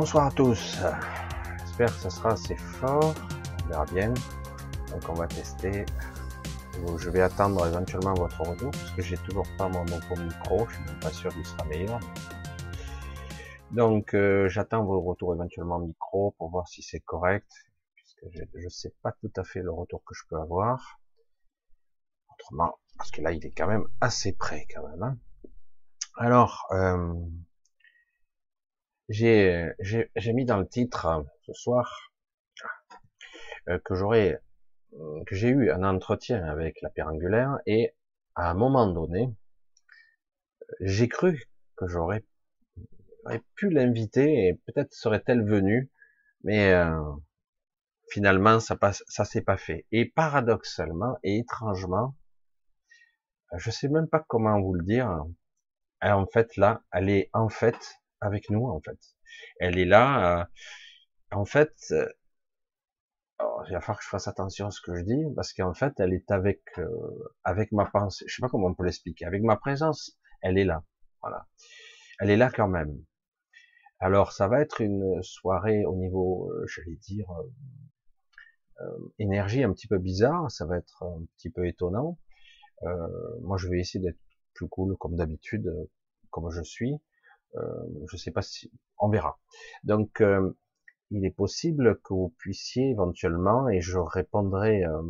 Bonsoir à tous. J'espère que ça sera assez fort. On verra bien. Donc on va tester. Je vais attendre éventuellement votre retour parce que j'ai toujours pas mon, mon micro. Je suis même pas sûr qu'il sera meilleur. Donc euh, j'attends vos retours éventuellement micro pour voir si c'est correct puisque je ne sais pas tout à fait le retour que je peux avoir. Autrement, parce que là il est quand même assez près quand même. Hein. Alors, euh, j'ai mis dans le titre euh, ce soir euh, que j'aurais euh, que j'ai eu un entretien avec la pierre angulaire et à un moment donné, j'ai cru que j'aurais pu l'inviter et peut-être serait-elle venue, mais finalement ça passe, ça s'est pas fait. Et paradoxalement et étrangement, je sais même pas comment vous le dire, en fait là, elle est en fait avec nous en fait. Elle est là. Euh, en fait, euh, il va falloir que je fasse attention à ce que je dis parce qu'en fait, elle est avec euh, avec ma pensée. Je sais pas comment on peut l'expliquer. Avec ma présence, elle est là. Voilà. Elle est là quand même. Alors, ça va être une soirée au niveau, j'allais dire, énergie un petit peu bizarre. Ça va être un petit peu étonnant. moi, je vais essayer d'être plus cool comme d'habitude, comme je suis. Euh, je sais pas si, on verra. Donc, euh, il est possible que vous puissiez éventuellement, et je répondrai euh,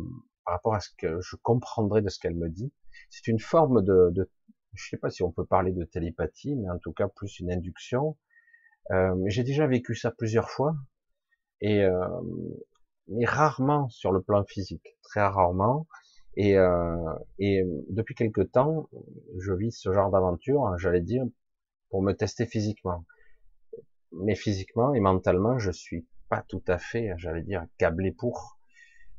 par rapport à ce que je comprendrai de ce qu'elle me dit. C'est une forme de, de, je sais pas si on peut parler de télépathie, mais en tout cas plus une induction. Euh, j'ai déjà vécu ça plusieurs fois, et euh, mais rarement sur le plan physique, très rarement. Et, euh, et depuis quelque temps, je vis ce genre d'aventure, j'allais dire, pour me tester physiquement. Mais physiquement et mentalement, je suis pas tout à fait, j'allais dire, câblé pour.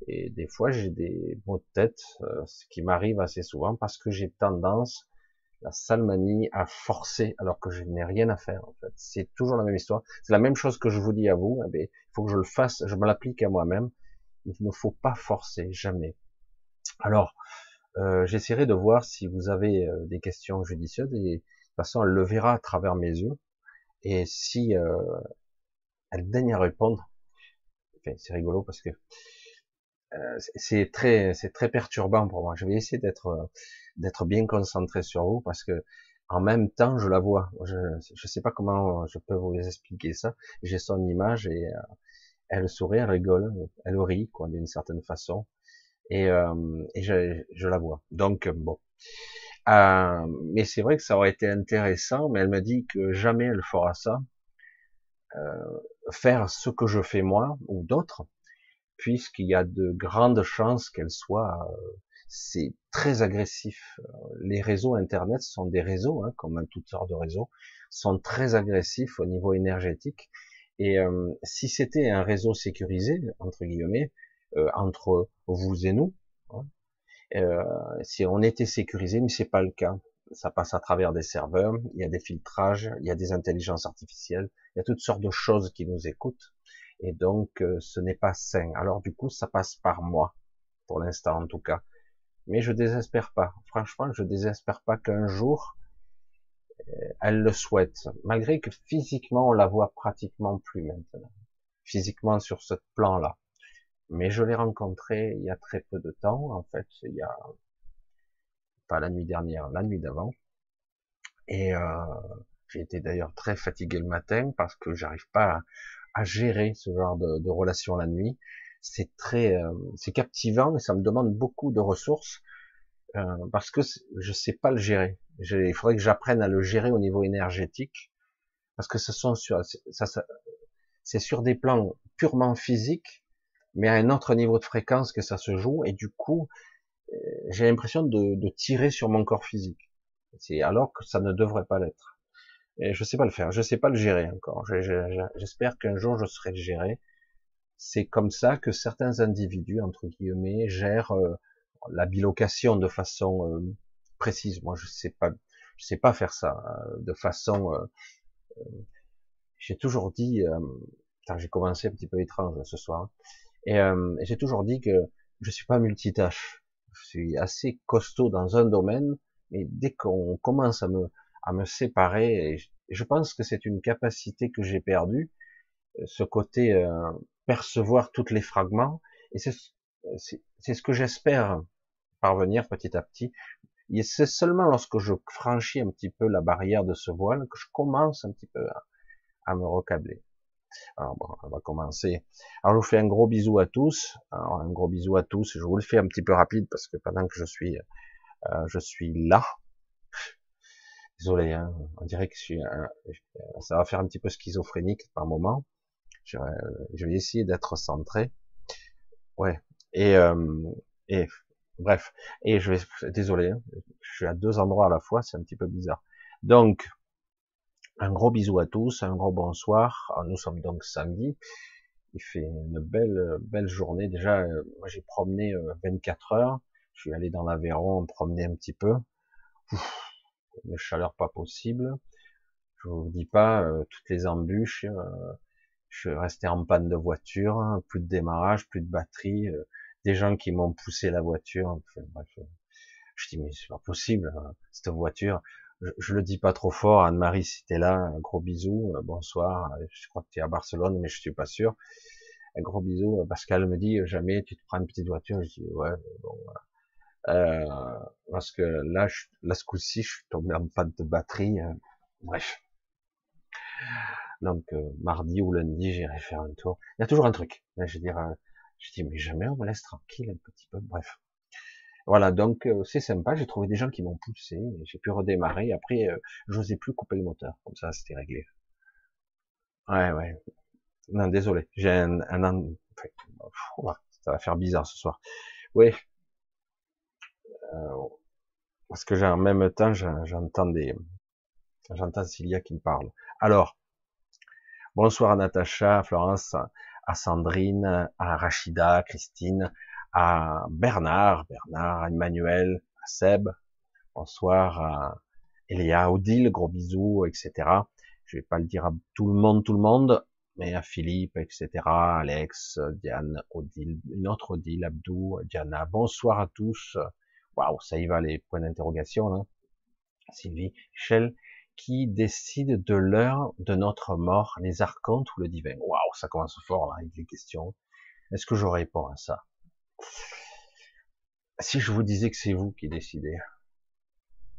Et des fois, j'ai des maux de tête, euh, ce qui m'arrive assez souvent parce que j'ai tendance, la salmanie, à forcer alors que je n'ai rien à faire. En fait, c'est toujours la même histoire. C'est la même chose que je vous dis à vous. Eh il faut que je le fasse, je me l'applique à moi-même. Il ne faut pas forcer, jamais. Alors, euh, j'essaierai de voir si vous avez euh, des questions judicieuses et façon, elle le verra à travers mes yeux. Et si euh, elle daigne à répondre, c'est rigolo parce que euh, c'est très, c'est très perturbant pour moi. Je vais essayer d'être, euh, d'être bien concentré sur vous parce que en même temps, je la vois. Je ne sais pas comment je peux vous expliquer ça. J'ai son image et elle sourit, elle rigole, elle rit, quoi, d'une certaine façon. Et, euh, et je, je, la vois. Donc bon. Euh, mais c'est vrai que ça aurait été intéressant, mais elle me dit que jamais elle fera ça. Euh, faire ce que je fais moi ou d'autres, puisqu'il y a de grandes chances qu'elle soit. Euh, c'est très agressif. Les réseaux Internet sont des réseaux, hein, comme toutes sortes de réseaux, sont très agressifs au niveau énergétique. Et euh, si c'était un réseau sécurisé, entre guillemets, euh, entre vous et nous, hein, euh, si on était sécurisé, mais c'est pas le cas. Ça passe à travers des serveurs, il y a des filtrages, il y a des intelligences artificielles, il y a toutes sortes de choses qui nous écoutent, et donc euh, ce n'est pas sain. Alors du coup, ça passe par moi, pour l'instant en tout cas. Mais je désespère pas. Franchement, je désespère pas qu'un jour euh, elle le souhaite, malgré que physiquement on la voit pratiquement plus maintenant, physiquement sur ce plan-là mais je l'ai rencontré il y a très peu de temps, en fait, il y a pas la nuit dernière, la nuit d'avant, et euh, j'ai été d'ailleurs très fatigué le matin parce que j'arrive pas à, gérer ce genre de, de relation la nuit. C'est très, euh, c'est captivant et ça me demande beaucoup de ressources euh, parce que je sais pas le gérer. Il faudrait que j'apprenne à le gérer au niveau énergétique parce que ce sont sur, ça, ça c'est sur des plans purement physiques mais à un autre niveau de fréquence que ça se joue, et du coup, euh, j'ai l'impression de, tirer sur mon corps physique. C'est alors que ça ne devrait pas l'être. Et je sais pas le faire, je sais pas le gérer encore. J'espère qu'un jour je serai le gérer. C'est comme ça que certains individus, entre guillemets, gèrent euh, la bilocation de façon euh, précise. Moi, je sais pas, je sais pas faire ça de façon. j'ai toujours dit, j'ai commencé un petit peu étrange ce soir. Et euh, j'ai toujours dit que je suis pas multitâche. Je suis assez costaud dans un domaine, mais dès qu'on commence à me, à me séparer, je, pense que c'est une capacité que j'ai perdue, ce côté euh, percevoir tous les fragments, et c'est c'est ce que j'espère parvenir petit à petit. Et c'est seulement lorsque je franchis un petit peu la barrière de ce voile que je commence un petit peu à, à me recabler. Alors bon, on va commencer. Alors je vous fais un gros bisou à tous. Alors, un gros bisou à tous. Je vous le fais un petit peu rapide parce que pendant que je suis, euh, je suis là. Désolé, hein, on dirait que je suis, ça va faire un petit peu schizophrénique par moment. Je, vais essayer d'être centré. Ouais. Et, euh, et bref. Et je vais, désolé, hein, je suis à deux endroits à la fois, c'est un petit peu bizarre. Donc, un gros bisou à tous, un gros bonsoir. nous sommes donc samedi. Il fait une belle, belle journée. Déjà, euh, moi j'ai promené 24 euh, heures. Je suis allé dans l'Aveyron promener un petit peu. une chaleur pas possible. Je vous dis pas euh, toutes les embûches. je suis resté en panne de voiture, plus de démarrage, plus de batterie, des gens qui m'ont poussé la voiture. je dis mais c'est pas possible hein, cette voiture je, le dis pas trop fort, Anne-Marie, si t'es là, un gros bisou, euh, bonsoir, je crois que tu es à Barcelone, mais je suis pas sûr. Un gros bisou, parce qu'elle me dit, jamais tu te prends une petite voiture, je dis, ouais, bon, euh, parce que là, je, là, ce coup-ci, je suis tombé en panne de batterie, euh, bref. Donc, euh, mardi ou lundi, j'irai faire un tour. Il y a toujours un truc. Je je dis, mais jamais on me laisse tranquille un petit peu, bref. Voilà, donc euh, c'est sympa. J'ai trouvé des gens qui m'ont poussé. J'ai pu redémarrer. Après, euh, j'osais plus couper le moteur. Comme ça, c'était réglé. Ouais, ouais. Non, désolé. J'ai un, un, ça va faire bizarre ce soir. Oui. Euh, parce que j'ai en même temps, j'entends des, j'entends Cilia qui me parle. Alors, bonsoir à Natacha, à Florence, à Sandrine, à Rachida, à Christine, à Bernard, Bernard, Emmanuel, à Seb, bonsoir à Elia, Odile, gros bisous, etc. Je vais pas le dire à tout le monde, tout le monde, mais à Philippe, etc., Alex, Diane, Odile, une autre Odile, Abdou, Diana, bonsoir à tous. Waouh, ça y va, les points d'interrogation, là. Sylvie, Michel, qui décide de l'heure de notre mort, les archontes ou le divin? Waouh, ça commence fort, là, avec les questions. Est-ce que je réponds à ça? Si je vous disais que c'est vous qui décidez,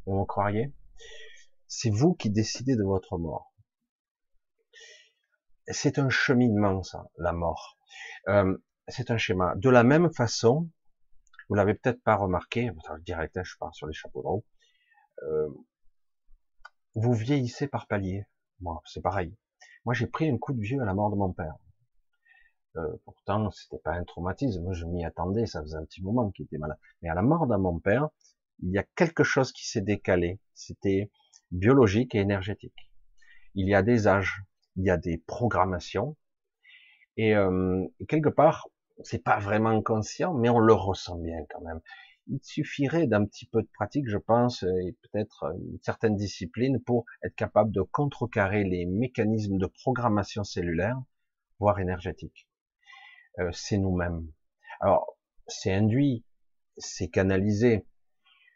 vous me croiriez? C'est vous qui décidez de votre mort. C'est un cheminement, ça, la mort. Euh, c'est un schéma. De la même façon, vous l'avez peut-être pas remarqué, direct, je pars sur les chapeaux de roue, euh, vous vieillissez par palier. Moi, c'est pareil. Moi, j'ai pris un coup de vieux à la mort de mon père. Euh, pourtant, c'était pas un traumatisme. Je m'y attendais. Ça faisait un petit moment qu'il était malade. Mais à la mort de mon père, il y a quelque chose qui s'est décalé. C'était biologique et énergétique. Il y a des âges, il y a des programmations, et euh, quelque part, c'est pas vraiment conscient, mais on le ressent bien quand même. Il suffirait d'un petit peu de pratique, je pense, et peut-être une certaine discipline pour être capable de contrecarrer les mécanismes de programmation cellulaire, voire énergétique. Euh, c'est nous-mêmes. Alors, c'est induit, c'est canalisé.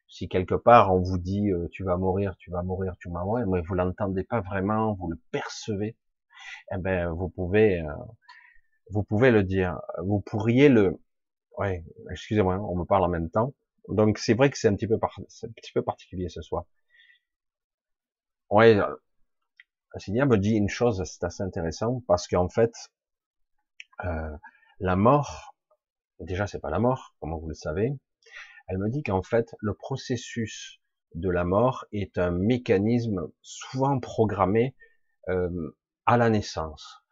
Si quelque part on vous dit euh, tu vas mourir, tu vas mourir, tu vas mourir, mais vous l'entendez pas vraiment, vous le percevez, eh ben vous pouvez, euh, vous pouvez le dire. Vous pourriez le, ouais, excusez-moi, on me parle en même temps. Donc c'est vrai que c'est un petit peu, un petit peu particulier ce soir. Ouais, Signia me dit une chose, c'est assez intéressant parce qu'en fait, euh, la mort, déjà c'est pas la mort, comme vous le savez. Elle me dit qu'en fait le processus de la mort est un mécanisme souvent programmé euh, à la naissance,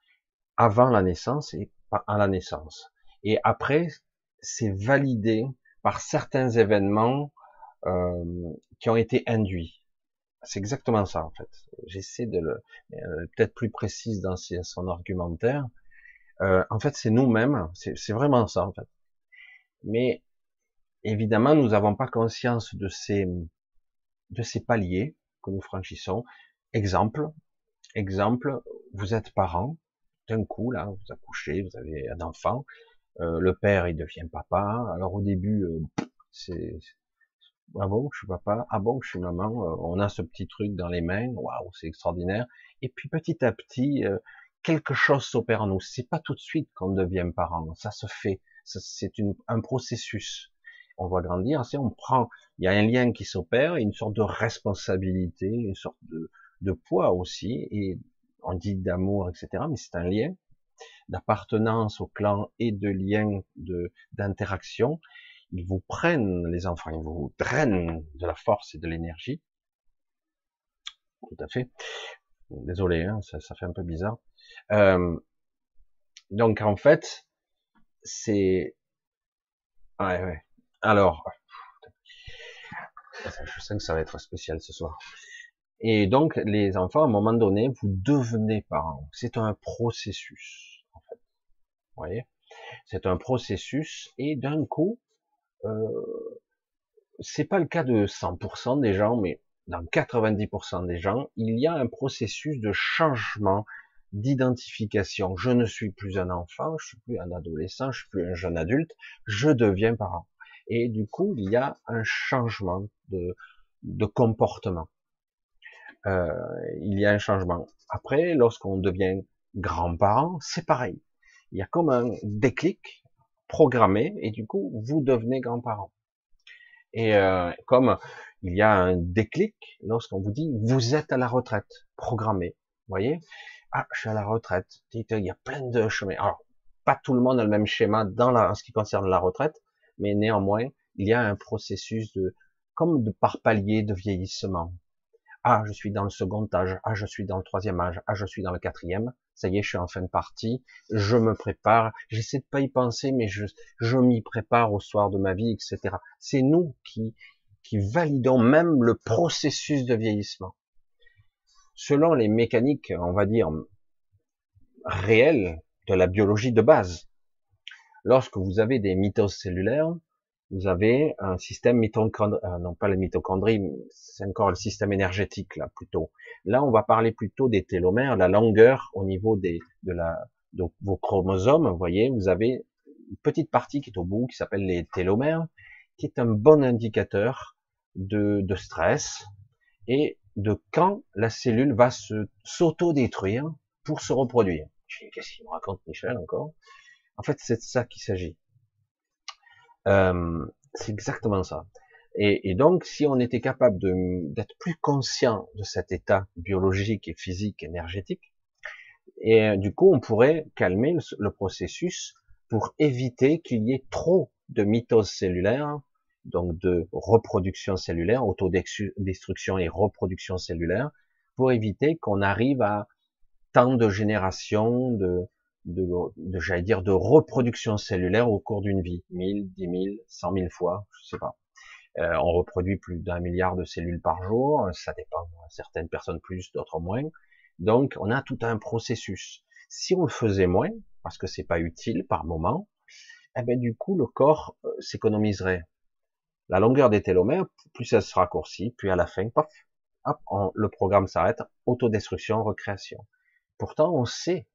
avant la naissance et à la naissance. Et après, c'est validé par certains événements euh, qui ont été induits. C'est exactement ça en fait. J'essaie de le euh, peut-être plus précise dans son argumentaire, euh, en fait, c'est nous-mêmes, c'est vraiment ça en fait. Mais évidemment, nous n'avons pas conscience de ces de ces paliers que nous franchissons. Exemple, exemple, vous êtes parent, d'un coup là, vous accouchez, vous avez un enfant, euh, le père il devient papa. Alors au début, euh, c'est ah bon, je suis papa, ah bon, je suis maman? on a ce petit truc dans les mains, waouh, c'est extraordinaire. Et puis petit à petit, quelque chose s'opère en nous. C'est pas tout de suite qu'on devient parent. Ça se fait. C'est un processus. On va grandir. On prend, il y a un lien qui s'opère, une sorte de responsabilité, une sorte de, poids aussi, et on dit d'amour, etc. Mais c'est un lien d'appartenance au clan et de lien d'interaction. Ils vous prennent les enfants, ils vous drainent de la force et de l'énergie. Tout à fait. Désolé, hein, ça, fait un peu bizarre. Euh, donc en fait, c'est... Ouais, ouais. Alors, je sens que ça va être spécial ce soir. Et donc, les enfants, à un moment donné, vous devenez parents. C'est un processus, en fait. Vous voyez? C'est un processus, et d'un coup, euh, c'est pas le cas de 100% des gens, mais dans 90% des gens, il y a un processus de changement d'identification. Je ne suis plus un enfant, je suis plus un adolescent, je suis plus un jeune adulte, je deviens parent. Et du coup, il y a un changement de, de comportement. Euh, il y a un changement. Après, lorsqu'on devient grand-parent, c'est pareil. Il y a comme un déclic programmé, et du coup, vous devenez grand-parent. Et euh, comme il y a un déclic lorsqu'on vous dit vous êtes à la retraite, programmé. Vous voyez? Ah, je suis à la retraite. Il y a plein de chemins. Alors, pas tout le monde a le même schéma dans la, en ce qui concerne la retraite, mais néanmoins, il y a un processus de, comme de par palier de vieillissement. Ah, je suis dans le second âge. Ah, je suis dans le troisième âge. Ah, je suis dans le quatrième. Ça y est, je suis en fin de partie. Je me prépare. J'essaie de pas y penser, mais je, je m'y prépare au soir de ma vie, etc. C'est nous qui, qui validons même le processus de vieillissement. Selon les mécaniques, on va dire, réelles de la biologie de base, lorsque vous avez des mitoses cellulaires, vous avez un système mitochondrial, euh, non pas les mitochondries, c'est encore le système énergétique là plutôt. Là, on va parler plutôt des télomères, la longueur au niveau des de la de vos chromosomes. Vous voyez, vous avez une petite partie qui est au bout qui s'appelle les télomères, qui est un bon indicateur de, stress et de quand la cellule va se s'auto-détruire pour se reproduire. Qu'est-ce qu'il me raconte Michel encore? En fait, c'est de ça qu'il s'agit. Euh, c'est exactement ça. Et, donc, si on était capable d'être plus conscient de cet état biologique et physique, énergétique, et du coup, on pourrait calmer le, le processus pour éviter qu'il y ait trop de mitose cellulaire donc de reproduction cellulaire, autodestruction et reproduction cellulaire, pour éviter qu'on arrive à tant de générations de, de, de j'allais dire, de reproduction cellulaire au cours d'une vie, 1000, 10 000, 100 000 fois, je sais pas. Euh, on reproduit plus d'un milliard de cellules par jour, ça dépend, certaines personnes plus, d'autres moins. Donc, on a tout un processus. Si on le faisait moins, parce que c'est pas utile par moment, eh ben du coup le corps euh, s'économiserait la longueur des télomères, plus elle se raccourcit, puis à la fin, paf, hop, le programme s'arrête, autodestruction, recréation. Pourtant, on sait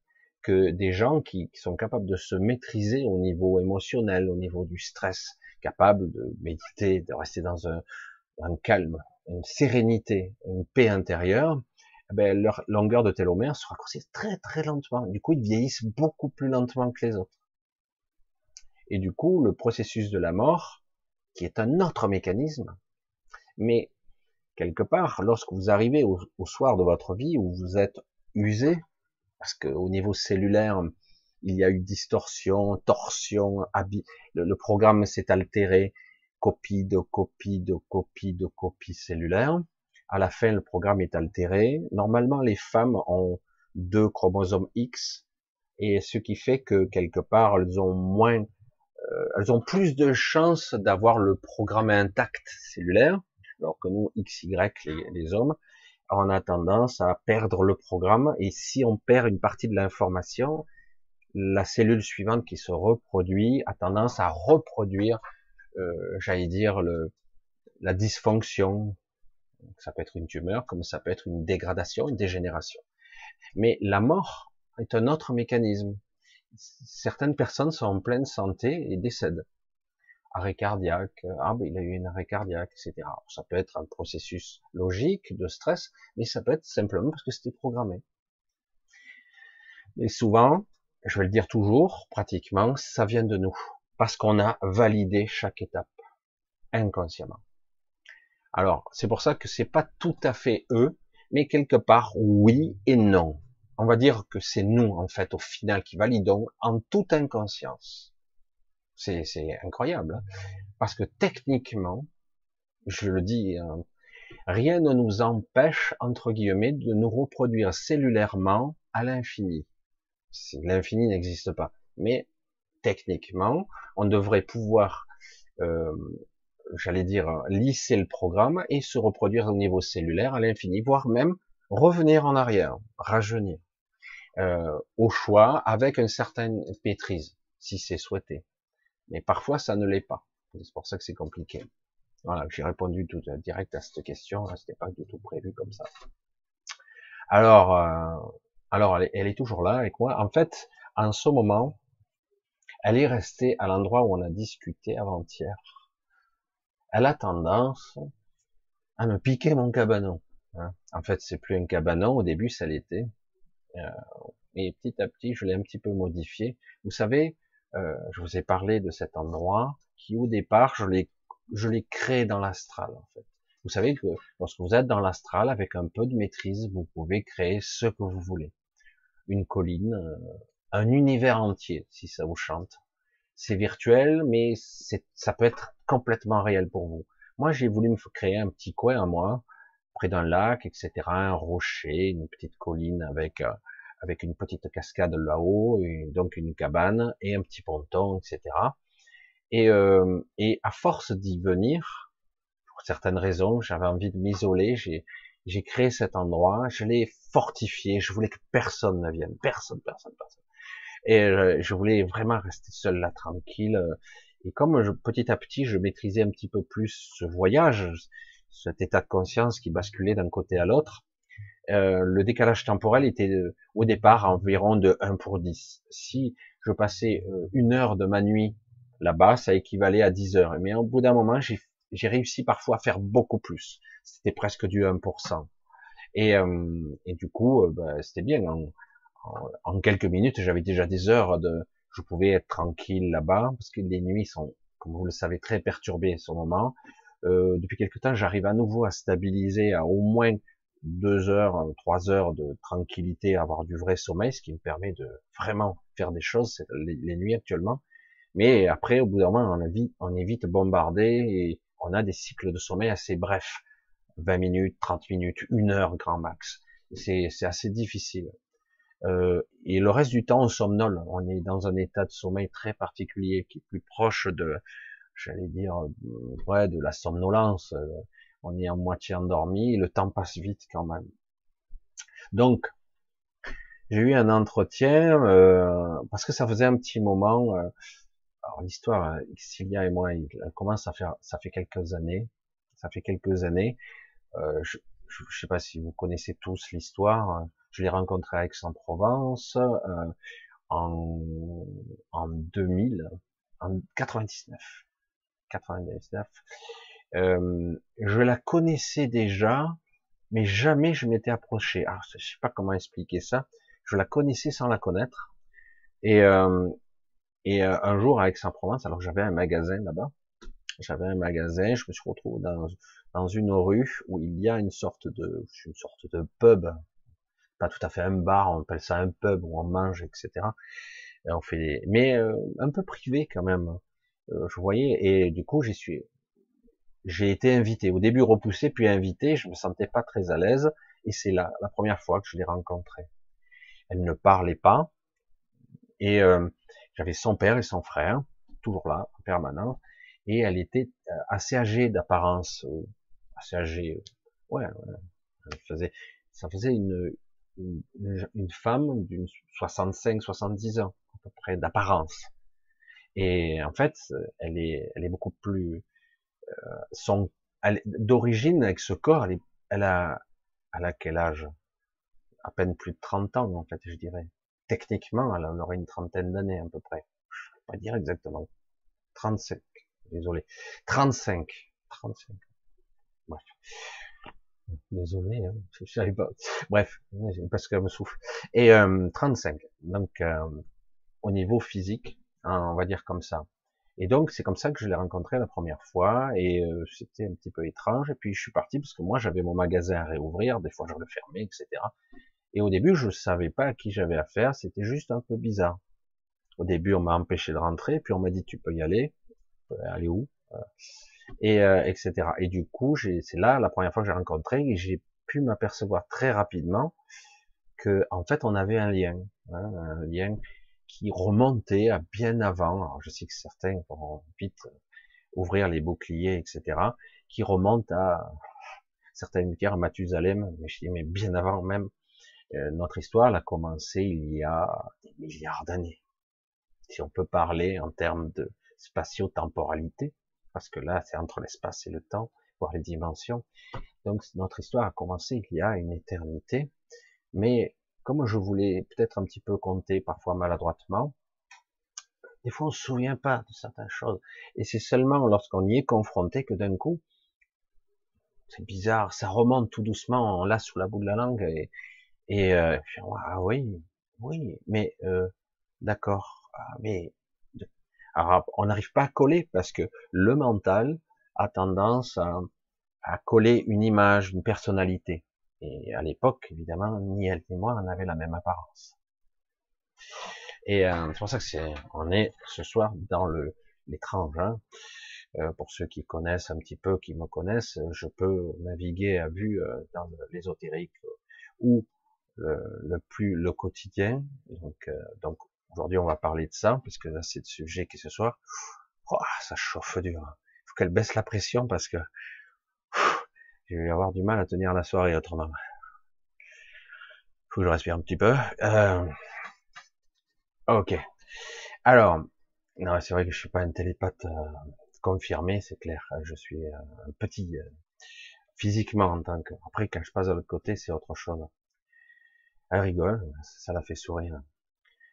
que des gens qui, sont capables de se maîtriser au niveau émotionnel, au niveau du stress, capables de méditer, de rester dans un, calme, une sérénité, une paix intérieure, eh ben, leur longueur de télomère se raccourcit très très lentement. Du coup, ils vieillissent beaucoup plus lentement que les autres. Et du coup, le processus de la mort, qui est un autre mécanisme. Mais quelque part, lorsque vous arrivez au, soir de votre vie où vous êtes usé, parce qu'au niveau cellulaire, il y a eu distorsion, torsion, le, le programme s'est altéré, copie de copie de copie de copie cellulaire. À la fin, le programme est altéré. Normalement, les femmes ont deux chromosomes X, et ce qui fait que quelque part, elles ont moins elles ont plus de chances d'avoir le programme intact cellulaire, alors que nous, XY, les, les hommes, on a tendance à perdre le programme, et si on perd une partie de l'information, la cellule suivante qui se reproduit a tendance à reproduire, euh, j'allais dire, le, la dysfonction. Ça peut être une tumeur, comme ça peut être une dégradation, une dégénération. Mais la mort est un autre mécanisme certaines personnes sont en pleine santé et décèdent. Arrêt cardiaque, ah ben il a eu une arrêt cardiaque, etc. Ça peut être un processus logique de stress, mais ça peut être simplement parce que c'était programmé. Mais souvent, je vais le dire toujours, pratiquement, ça vient de nous. Parce qu'on a validé chaque étape. Inconsciemment. Alors, c'est pour ça que c'est pas tout à fait eux, mais quelque part, oui et non. On va dire que c'est nous, en fait, au final, qui validons en toute inconscience. C'est incroyable. Hein. parce que techniquement, je le dis, hein, rien ne nous empêche, entre guillemets, de nous reproduire cellulairement à l'infini. L'infini n'existe pas. Mais techniquement, on devrait pouvoir, euh, j'allais dire, lisser le programme et se reproduire au niveau cellulaire à l'infini, voire même revenir en arrière, rajeunir, euh, au choix, avec une certaine maîtrise, si c'est souhaité. Mais parfois, ça ne l'est pas. C'est pour ça que c'est compliqué. Voilà, j'ai répondu tout euh, direct à cette question. C'était pas du tout prévu comme ça. Alors, euh, alors elle est, elle est, toujours là avec moi. En fait, en ce moment, elle est restée à l'endroit où on a discuté avant-hier. Elle a tendance à me piquer mon cabanon. Hein. En fait, c'est plus un cabanon. Au début, ça l'était. Euh, et petit à petit, je l'ai un petit peu modifié. Vous savez, euh, je vous ai parlé de cet endroit qui, au départ, je l'ai je l'ai créé dans l'astral, en fait. Vous savez que lorsque vous êtes dans l'astral, avec un peu de maîtrise, vous pouvez créer ce que vous voulez. Une colline, euh, un univers entier, si ça vous chante. C'est virtuel, mais ça peut être complètement réel pour vous. Moi, j'ai voulu me créer un petit coin à moi, près d'un lac, etc., un rocher, une petite colline avec euh, avec une petite cascade là-haut, donc une cabane et un petit ponton, etc. Et, euh, et à force d'y venir, pour certaines raisons, j'avais envie de m'isoler, j'ai j'ai créé cet endroit, je l'ai fortifié, je voulais que personne ne vienne, personne, personne, personne. Et euh, je voulais vraiment rester seul là, tranquille. Euh, et comme je, petit à petit, je maîtrisais un petit peu plus ce voyage, cet état de conscience qui basculait d'un côté à l'autre, euh, le décalage temporel était au départ environ de 1 pour 10. Si je passais une heure de ma nuit Là-bas, ça équivalait à 10 heures. Mais au bout d'un moment, j'ai réussi parfois à faire beaucoup plus. C'était presque du 1%. Et, euh, et du coup, euh, bah, c'était bien. En, en, quelques minutes, j'avais déjà des heures de, je pouvais être tranquille là-bas parce que les nuits sont, comme vous le savez, très perturbées à ce moment. Euh, depuis quelque temps, j'arrive à nouveau à stabiliser à au moins deux heures, trois heures de tranquillité, avoir du vrai sommeil, ce qui me permet de vraiment faire des choses. les nuits actuellement, mais après, au bout d'un moment, on est vite bombardé et on a des cycles de sommeil assez brefs. 20 minutes, 30 minutes, une heure grand max. C'est assez difficile. Euh, et le reste du temps, on somnole. On est dans un état de sommeil très particulier qui est plus proche de, j'allais dire, ouais, de la somnolence. On est en moitié endormi le temps passe vite quand même. Donc, j'ai eu un entretien euh, parce que ça faisait un petit moment. Euh, alors l'histoire, euh, Cilia et moi, elle commence à faire, ça fait quelques années, ça fait quelques années. Euh, je, ne sais pas si vous connaissez tous l'histoire. Je l'ai rencontré à Aix-en-Provence euh, en, en 2000, en 99, 99. Euh, je la connaissais déjà, mais jamais je m'étais approché. Alors, je sais pas comment expliquer ça. Je la connaissais sans la connaître. Et, euh, euh, un jour à Aix-en-Provence, alors j'avais un magasin là-bas, j'avais un magasin, je me suis retrouvé dans, une rue où il y a une sorte de, une sorte de pub, pas tout à fait un bar, on appelle ça un pub où on mange, etc. Et on fait, mais un peu privé quand même. Euh, je voyais et du coup j'y suis, j'ai été invité. Au début repoussé puis invité, je me sentais pas très à l'aise et c'est là la première fois que je l'ai rencontrée. Elle ne parlait pas et euh, j'avais son père et son frère, toujours là, en permanence, et elle était euh, assez âgée d'apparence, euh, assez âgée, ouais, ouais. Faisait, ça faisait une, une, une femme d'une 65-70 ans, à peu près, d'apparence. Et en fait, elle est, elle est beaucoup plus, euh, son, d'origine avec ce corps, elle, est, elle a, elle a quel âge? À peine plus de 30 ans, en fait, je dirais techniquement, elle en aurait une trentaine d'années à peu près. Je peux pas dire exactement. 35, désolé. 35. 35. Désolé, hein, je savais pas. Bref, parce qu'elle me souffle. Et euh, 35. Donc euh, au niveau physique, on va dire comme ça. Et donc c'est comme ça que je l'ai rencontré la première fois et euh, c'était un petit peu étrange. Et puis je suis parti parce que moi j'avais mon magasin à réouvrir, des fois je le fermais, etc. Et au début je savais pas à qui j'avais affaire, c'était juste un peu bizarre. Au début on m'a empêché de rentrer, puis on m'a dit tu peux y aller. Aller où? Et euh, etc. Et du coup, c'est là la première fois que j'ai rencontré et j'ai pu m'apercevoir très rapidement que en fait on avait un lien, hein, un lien qui remontait à bien avant. Je sais que certains vont vite ouvrir les boucliers, etc. Qui remonte à dire à Mathusalem, mais je dis mais bien avant même. Euh, notre histoire a commencé il y a des milliards d'années. Si on peut parler en termes de spatio-temporalité, parce que là, c'est entre l'espace et le temps, voire les dimensions. Donc, notre histoire a commencé il y a une éternité, mais comme je voulais peut-être un petit peu compter, parfois maladroitement, des fois on se souvient pas de certaines choses, et c'est seulement lorsqu'on y est confronté que d'un coup, c'est bizarre, ça remonte tout doucement, on l'a sous la bout de la langue, et, et euh, ah oui, oui, mais euh, d'accord, ah, mais on n'arrive pas à coller parce que le mental a tendance à, coller une image, une personnalité. Et à l'époque, évidemment, ni elle ni moi, on avait la même apparence. Et euh, c'est pour ça que c'est, on est ce soir dans le l'étrange. Hein. Euh, pour ceux qui connaissent un petit peu, qui me connaissent, je peux naviguer à vue euh, dans l'ésotérique ou le, plus le quotidien. Donc, donc Aujourd'hui, on va parler de ça, parce que là, c'est le sujet qui ce soir. Oh, ça chauffe dur. Il faut qu'elle baisse la pression parce que je vais avoir du mal à tenir la soirée autrement. Faut que je respire un petit peu. Euh... Ok. Alors, non, c'est vrai que je suis pas un télépathe euh, confirmé, c'est clair. Je suis euh, un petit euh, physiquement en tant que. Après, quand je passe de l'autre côté, c'est autre chose. Elle rigole, ça la fait sourire.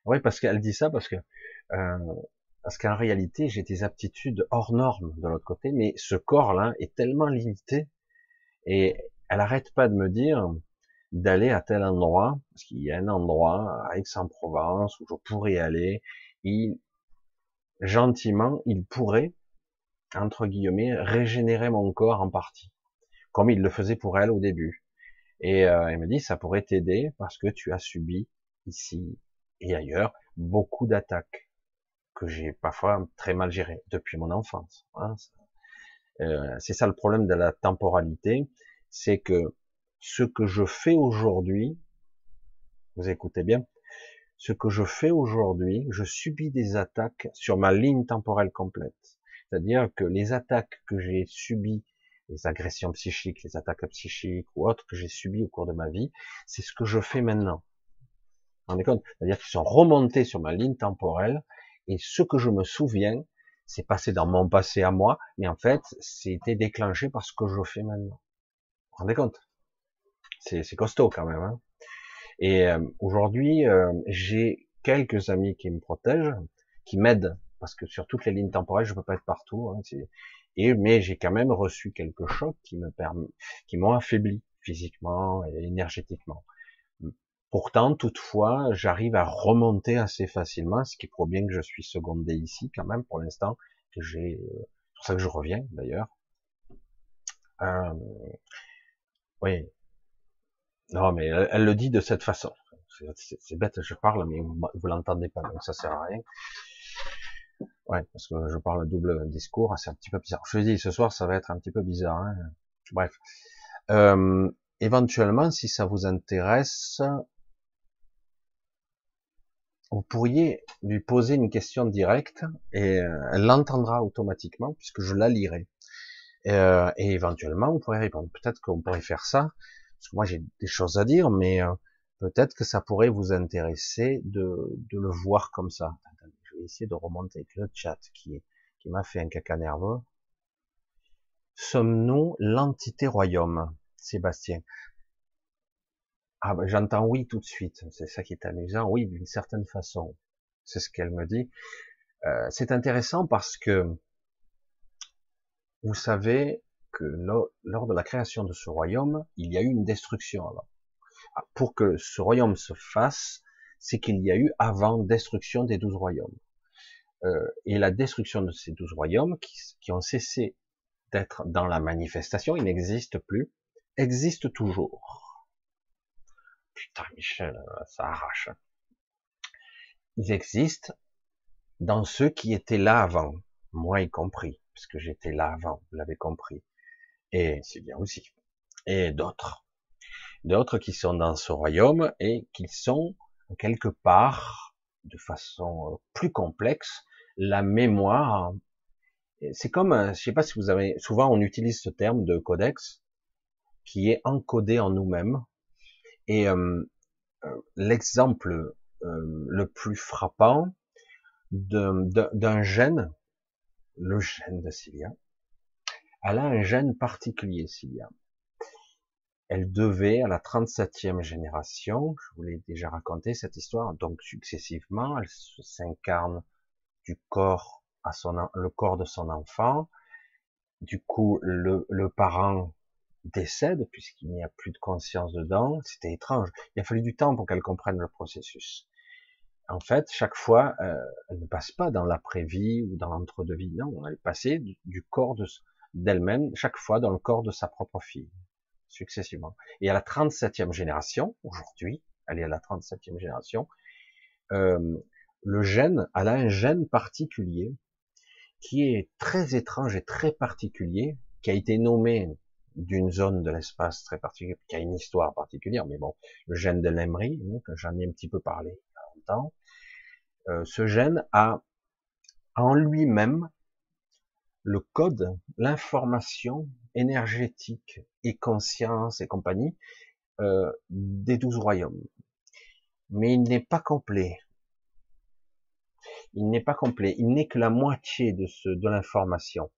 Oui, parce qu'elle dit ça parce que parce qu'en réalité, j'ai des aptitudes hors normes de l'autre côté, mais ce corps-là est tellement limité et elle arrête pas de me dire d'aller à tel endroit, parce qu'il y a un endroit à Aix-en-Provence où je pourrais aller. Il, gentiment, il pourrait, entre guillemets, régénérer mon corps en partie, comme il le faisait pour elle au début. Et euh, elle me dit, ça pourrait t'aider parce que tu as subi ici, et ailleurs beaucoup d'attaques que j'ai parfois très mal gérées depuis mon enfance. Hein, euh, c'est ça le problème de la temporalité, c'est que ce que je fais aujourd'hui, vous écoutez bien, ce que je fais aujourd'hui, je subis des attaques sur ma ligne temporelle complète. C'est-à-dire que les attaques que j'ai subies, les agressions psychiques, les attaques psychiques ou autres que j'ai subies au cours de ma vie, c'est ce que je fais maintenant. Rendez compte? C'est-à-dire qu'ils sont remontés sur ma ligne temporelle et ce que je me souviens, c'est passé dans mon passé à moi, mais en fait, c'était déclenché par ce que je fais maintenant. Vous rendez compte? C'est costaud quand même. Hein et euh, aujourd'hui, euh, j'ai quelques amis qui me protègent, qui m'aident, parce que sur toutes les lignes temporelles, je peux pas être partout. Hein, et mais j'ai quand même reçu quelques chocs qui me permettent, qui m'ont affaibli physiquement et énergétiquement. Pourtant, toutefois, j'arrive à remonter assez facilement, ce qui prouve bien que je suis secondé ici, quand même, pour l'instant, que j'ai, euh, c'est pour ça que je reviens, d'ailleurs. Euh, oui. Non, mais elle, le dit de cette façon. C'est bête, je parle, mais vous, l'entendez pas, donc ça sert à rien. Ouais, parce que je parle double discours, c'est un petit peu bizarre. Je dis, ce soir, ça va être un petit peu bizarre. Hein. Bref. Euh, éventuellement, si ça vous intéresse, vous pourriez lui poser une question directe et euh, elle l'entendra automatiquement puisque je la lirai. Euh, et éventuellement, vous pourrez répondre. Peut-être qu'on pourrait faire ça, parce que moi j'ai des choses à dire, mais euh, peut-être que ça pourrait vous intéresser de, de le voir comme ça. je vais essayer de remonter avec le chat qui, qui m'a fait un caca nerveux. Sommes-nous l'entité royaume, Sébastien ah ben, j'entends oui tout de suite. C'est ça qui est amusant. Oui, d'une certaine façon. C'est ce qu'elle me dit. Euh, c'est intéressant parce que vous savez que lors de la création de ce royaume, il y a eu une destruction avant. Ah, pour que ce royaume se fasse, c'est qu'il y a eu avant destruction des douze royaumes. Euh, et la destruction de ces douze royaumes qui, qui ont cessé d'être dans la manifestation, ils n'existent plus, existent toujours. Putain, Michel, ça arrache. Ils existent dans ceux qui étaient là avant, moi y compris, puisque j'étais là avant, vous l'avez compris. Et c'est bien aussi. Et d'autres. D'autres qui sont dans ce royaume et qui sont quelque part, de façon euh, plus complexe, la mémoire. C'est comme, euh, je sais pas si vous avez, souvent on utilise ce terme de codex, qui est encodé en nous-mêmes. Et euh, l'exemple le plus frappant d'un gène, le gène de Cilia, elle a un gène particulier, Cilia. Elle devait, à la 37e génération, je vous l'ai déjà raconté cette histoire, donc successivement, elle s'incarne du corps à son, le corps de son enfant. Du coup, le parent décède puisqu'il n'y a plus de conscience dedans. C'était étrange. Il a fallu du temps pour qu'elle comprenne le processus. En fait, chaque fois, euh, elle ne passe pas dans l'après-vie ou dans l'entre-deux-vie. Non, elle passait du, du corps d'elle-même, chaque fois dans le corps de sa propre fille successivement. Et à la 37e génération, aujourd'hui, elle est à la 37e génération, euh, le gène, elle a un gène particulier qui est très étrange et très particulier, qui a été nommé d'une zone de l'espace très particulière, qui a une histoire particulière, mais bon, le gène de l'Emery, hein, que j'en ai un petit peu parlé il y a longtemps, euh, ce gène a en lui-même le code, l'information énergétique et conscience et compagnie euh, des douze royaumes. Mais il n'est pas complet. Il n'est pas complet. Il n'est que la moitié de ce de l'information.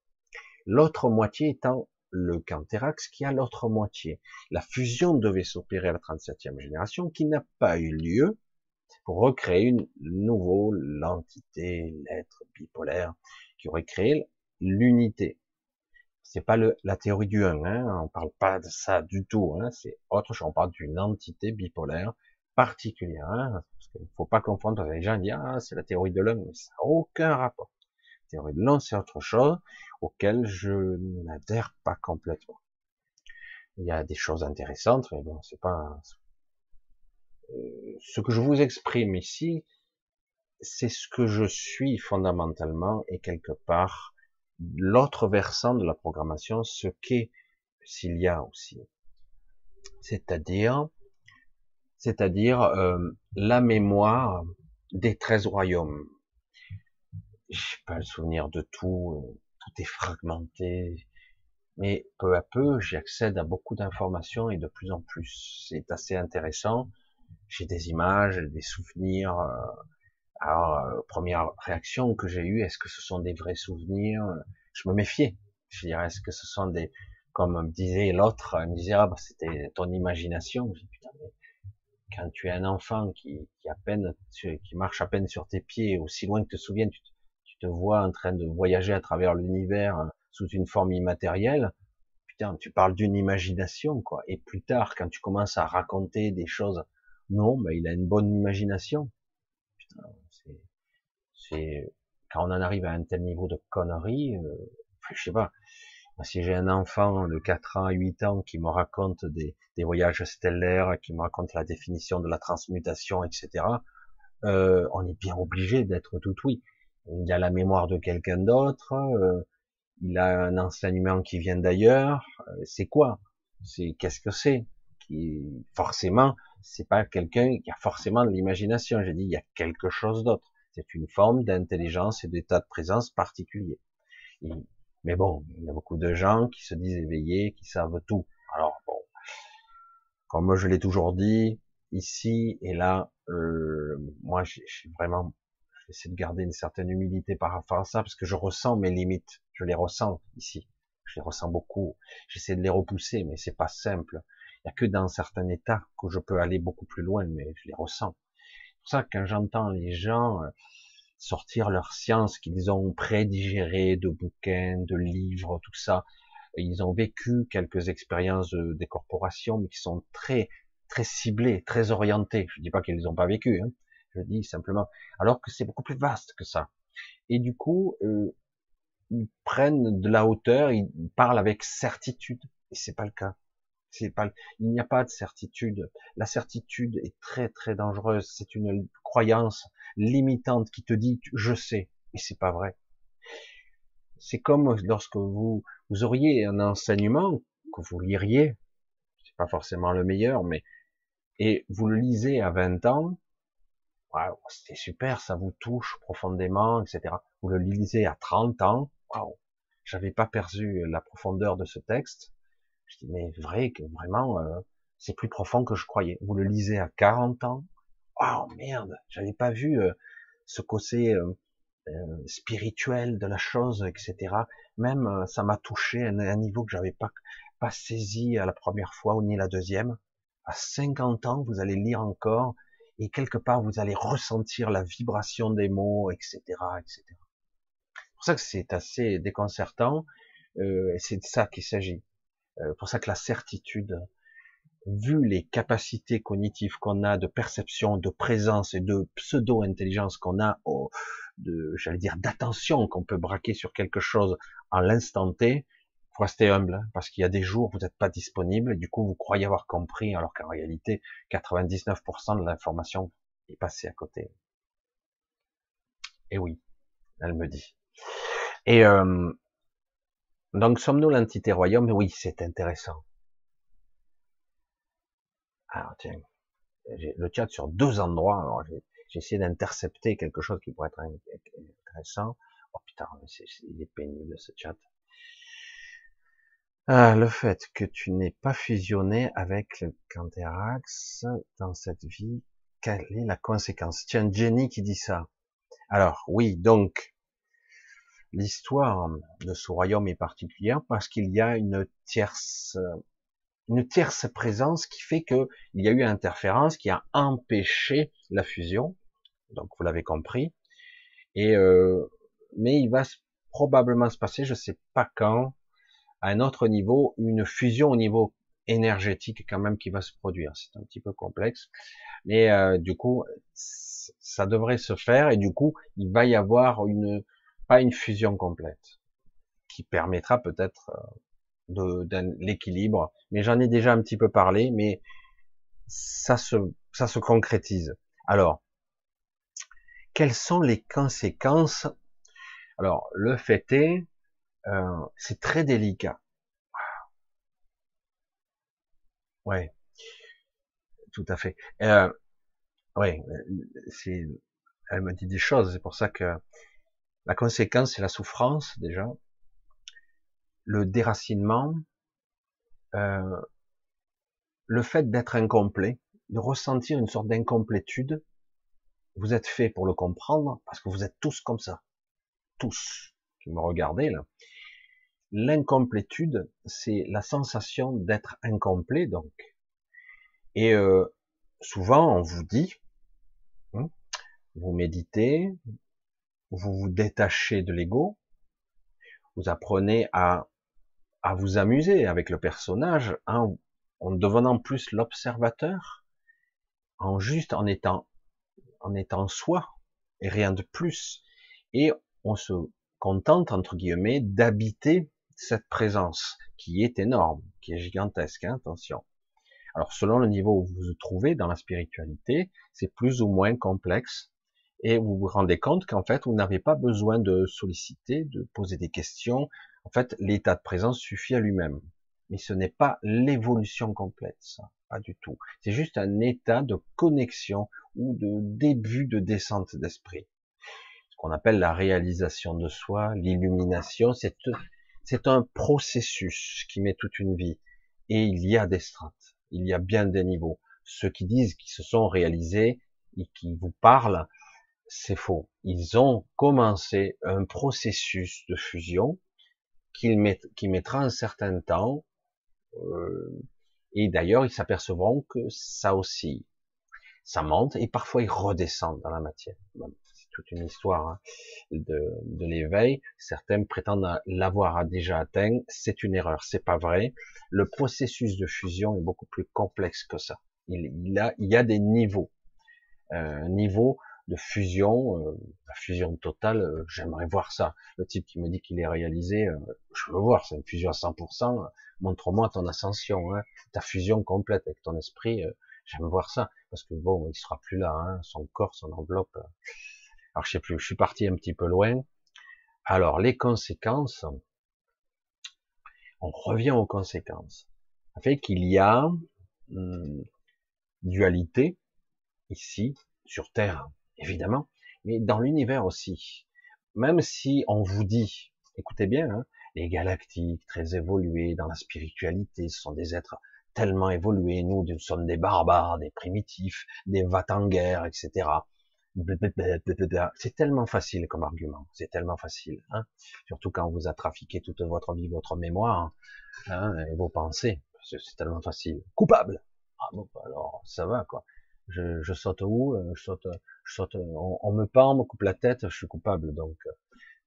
L'autre moitié étant le Canterax qui a l'autre moitié. La fusion devait s'opérer à la 37e génération qui n'a pas eu lieu pour recréer une nouveau l'entité, l'être bipolaire qui aurait créé l'unité. C'est pas le, la théorie du 1, hein, on parle pas de ça du tout, hein, c'est autre chose, on parle d'une entité bipolaire particulière, hein, parce qu'il faut pas confondre, les gens disent, ah, c'est la théorie de l'un, mais ça n'a aucun rapport. La théorie de l'un, c'est autre chose, auquel je n'adhère pas complètement. Il y a des choses intéressantes, mais bon, c'est pas, euh, ce que je vous exprime ici, c'est ce que je suis fondamentalement et quelque part l'autre versant de la programmation, ce qu'est s'il y a aussi. C'est-à-dire, c'est-à-dire euh, la mémoire des treize royaumes. J'ai pas le souvenir de tout, euh, tout est fragmenté, mais peu à peu, j'accède à beaucoup d'informations et de plus en plus. C'est assez intéressant. J'ai des images, des souvenirs. Euh, alors, euh, première réaction que j'ai eue, est-ce que ce sont des vrais souvenirs? Je me méfiais. Je dirais, est-ce que ce sont des, comme me disait l'autre, il me disait, ah, bah, c'était ton imagination. Je dis, putain, mais quand tu es un enfant qui, qui à peine, qui marche à peine sur tes pieds, aussi loin que tu te souviens, tu, tu te vois en train de voyager à travers l'univers euh, sous une forme immatérielle. Putain, tu parles d'une imagination, quoi. Et plus tard, quand tu commences à raconter des choses, non, mais il a une bonne imagination. Putain, c'est quand on en arrive à un tel niveau de connerie, euh, je sais pas. si j'ai un enfant de 4 ans, 8 ans qui me raconte des, des, voyages stellaires, qui me raconte la définition de la transmutation, etc., euh, on est bien obligé d'être tout oui. Il a la mémoire de quelqu'un d'autre, euh, il a un enseignement qui vient d'ailleurs. Euh, c'est quoi? C'est qu'est-ce que c'est? Qui forcément, c'est pas quelqu'un qui a forcément de l'imagination. J'ai dit, il y a quelque chose d'autre. C'est une forme d'intelligence et d'état de présence particulier. mais bon, il y a beaucoup de gens qui se disent éveillés, qui savent tout. Alors bon, comme je l'ai toujours dit, ici et là, euh, moi, j'ai vraiment, j'essaie de garder une certaine humilité par rapport à ça, parce que je ressens mes limites. Je les ressens ici. Je les ressens beaucoup. J'essaie de les repousser, mais c'est pas simple. Il y a que dans certains états que je peux aller beaucoup plus loin, mais je les ressens. C'est pour ça que quand j'entends les gens euh, sortir leur science qu'ils ont prédigéré de bouquins, de livres, tout ça, ils ont vécu quelques expériences des corporations, mais qui sont très très ciblées, très orientées. Je dis pas qu'ils les ont pas vécu, hein. Je dis simplement, alors que c'est beaucoup plus vaste que ça. Et du coup, euh, ils prennent de la hauteur, ils parlent avec certitude, et c'est pas le cas. C'est pas, il n'y a pas de certitude. La certitude est très très dangereuse. C'est une croyance limitante qui te dit je sais, mais c'est pas vrai. C'est comme lorsque vous vous auriez un enseignement que vous liriez, c'est pas forcément le meilleur, mais et vous le lisez à 20 ans, wow, c'était super, ça vous touche profondément, etc. Vous le lisez à 30 ans, waouh, j'avais pas perdu la profondeur de ce texte. Je dis mais vrai que vraiment euh, c'est plus profond que je croyais. Vous le lisez à 40 ans, waouh merde, j'avais pas vu euh, ce côté euh, spirituel de la chose, etc. Même ça m'a touché à un niveau que j'avais pas pas saisi à la première fois ou ni la deuxième. À 50 ans, vous allez lire encore et quelque part vous allez ressentir la vibration des mots, etc., etc. C'est pour ça que c'est assez déconcertant. Euh, c'est de ça qu'il s'agit. Euh, pour ça que la certitude, vu les capacités cognitives qu'on a de perception, de présence et de pseudo-intelligence qu'on a, de, j'allais dire, d'attention qu'on peut braquer sur quelque chose en l'instant T, faut rester humble, hein, parce qu'il y a des jours où vous n'êtes pas disponible, du coup vous croyez avoir compris, alors qu'en réalité, 99% de l'information est passée à côté. Et oui, elle me dit. Et euh, donc sommes-nous l'entité royaume? Oui, c'est intéressant. Alors tiens, j'ai le chat sur deux endroits. Alors j'ai essayé d'intercepter quelque chose qui pourrait être intéressant. Oh putain, il est pénible ce chat. Ah, le fait que tu n'aies pas fusionné avec le Canterax dans cette vie, quelle est la conséquence? Tiens, Jenny qui dit ça. Alors, oui, donc, l'histoire de ce royaume est particulière parce qu'il y a une tierce, une tierce présence qui fait que il y a eu interférence qui a empêché la fusion. Donc, vous l'avez compris. Et euh, mais il va probablement se passer, je sais pas quand, à un autre niveau, une fusion au niveau énergétique quand même qui va se produire. C'est un petit peu complexe, mais euh, du coup, ça devrait se faire et du coup, il va y avoir une pas une fusion complète qui permettra peut-être euh, de, l'équilibre. Mais j'en ai déjà un petit peu parlé, mais ça se ça se concrétise. Alors, quelles sont les conséquences? Alors, le fait est euh, c'est très délicat. Ouais, tout à fait. Euh, ouais, c'est, elle me dit des choses. C'est pour ça que la conséquence, c'est la souffrance déjà, le déracinement, euh, le fait d'être incomplet, de ressentir une sorte d'incomplétude. Vous êtes fait pour le comprendre parce que vous êtes tous comme ça, tous me regardez là. L'incomplétude, c'est la sensation d'être incomplet, donc. Et euh, souvent, on vous dit, hein, vous méditez, vous vous détachez de l'ego, vous apprenez à, à vous amuser avec le personnage, hein, en devenant plus l'observateur, en juste en étant, en étant soi et rien de plus. Et on se contente entre guillemets d'habiter cette présence qui est énorme, qui est gigantesque, hein, attention. Alors selon le niveau où vous vous trouvez dans la spiritualité, c'est plus ou moins complexe et vous vous rendez compte qu'en fait vous n'avez pas besoin de solliciter, de poser des questions. En fait, l'état de présence suffit à lui-même. Mais ce n'est pas l'évolution complète, ça, pas du tout. C'est juste un état de connexion ou de début de descente d'esprit. Qu'on appelle la réalisation de soi, l'illumination, c'est c'est un processus qui met toute une vie. Et il y a des strates, il y a bien des niveaux. Ceux qui disent qu'ils se sont réalisés et qui vous parlent, c'est faux. Ils ont commencé un processus de fusion qui, mettra un certain temps. Euh, et d'ailleurs, ils s'apercevront que ça aussi, ça monte et parfois ils redescendent dans la matière. Toute une histoire hein, de, de l'éveil. Certains prétendent l'avoir déjà atteint. C'est une erreur, c'est pas vrai. Le processus de fusion est beaucoup plus complexe que ça. Il, il, a, il y a des niveaux. Euh, un niveau de fusion, euh, la fusion totale, euh, j'aimerais voir ça. Le type qui me dit qu'il est réalisé, euh, je veux voir, c'est une fusion à 100%, montre-moi ton ascension, hein, ta fusion complète avec ton esprit, j'aime voir ça, parce que bon, il sera plus là, hein, son corps, son enveloppe. Alors je sais plus, je suis parti un petit peu loin. Alors les conséquences, on revient aux conséquences. Ça fait qu'il y a hum, dualité ici sur Terre évidemment, mais dans l'univers aussi. Même si on vous dit, écoutez bien, hein, les galactiques très évolués dans la spiritualité, ce sont des êtres tellement évolués, nous, nous sommes des barbares, des primitifs, des guerre, etc. C'est tellement facile comme argument, c'est tellement facile, hein surtout quand on vous a trafiqué toute votre vie, votre mémoire hein, et vos pensées, c'est tellement facile. Coupable. Ah bon, alors ça va quoi. Je, je saute où euh, Je saute, je saute. On, me pend, on me coupe la tête, je suis coupable. Donc, euh,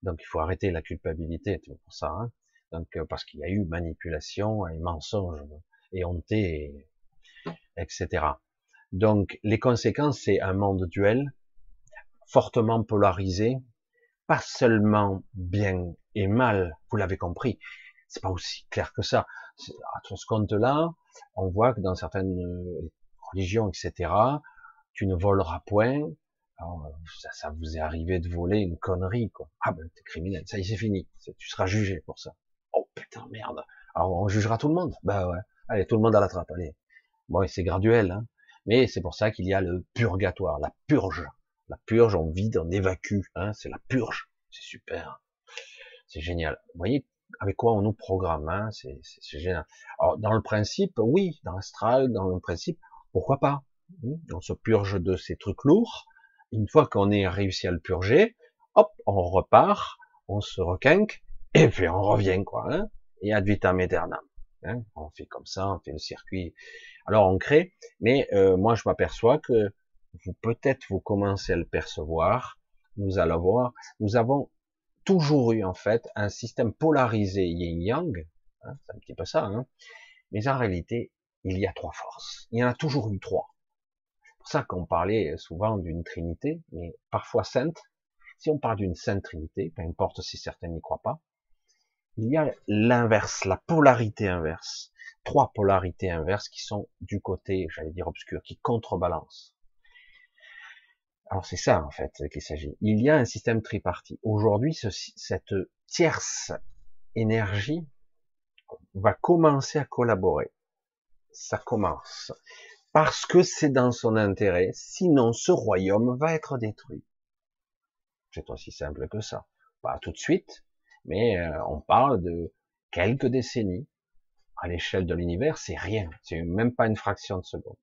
donc il faut arrêter la culpabilité, tout ça. Hein. donc euh, parce qu'il y a eu manipulation et mensonge et honté, etc. Donc les conséquences, c'est un monde duel fortement polarisé, pas seulement bien et mal. Vous l'avez compris. C'est pas aussi clair que ça. À ce compte-là, on voit que dans certaines religion, etc. Tu ne voleras point. ça, ça, vous est arrivé de voler une connerie, quoi. Ah ben, t'es criminel. Ça y est, c'est fini. Tu seras jugé pour ça. Oh putain, merde. Alors, on jugera tout le monde? Bah ouais. Allez, tout le monde à la trappe. Allez. Bon, c'est graduel, hein. Mais c'est pour ça qu'il y a le purgatoire, la purge. La purge, on vide, on évacue, hein. C'est la purge. C'est super. C'est génial. Vous voyez avec quoi on nous programme, hein. C'est génial. Dans le principe, oui, dans l'astral, dans le principe, pourquoi pas On se purge de ces trucs lourds. Une fois qu'on est réussi à le purger, hop, on repart, on se requinque, et puis on revient, quoi. Hein et ad vitam aeternam. Hein on fait comme ça, on fait le circuit. Alors on crée, mais euh, moi je m'aperçois que vous peut-être vous commencez à le percevoir. Nous allons voir. Nous avons toujours eu en fait un système polarisé yin-yang. Hein, c'est un petit peu ça. Hein mais en réalité, il y a trois forces. Il y en a toujours eu trois. C'est pour ça qu'on parlait souvent d'une trinité, mais parfois sainte. Si on parle d'une sainte trinité, peu importe si certains n'y croient pas, il y a l'inverse, la polarité inverse. Trois polarités inverses qui sont du côté, j'allais dire obscur, qui contrebalancent. Alors c'est ça en fait qu'il s'agit. Il y a un système tripartite. Aujourd'hui, cette tierce énergie va commencer à collaborer ça commence. Parce que c'est dans son intérêt, sinon ce royaume va être détruit. C'est aussi simple que ça. Pas tout de suite, mais euh, on parle de quelques décennies. À l'échelle de l'univers, c'est rien. C'est même pas une fraction de seconde.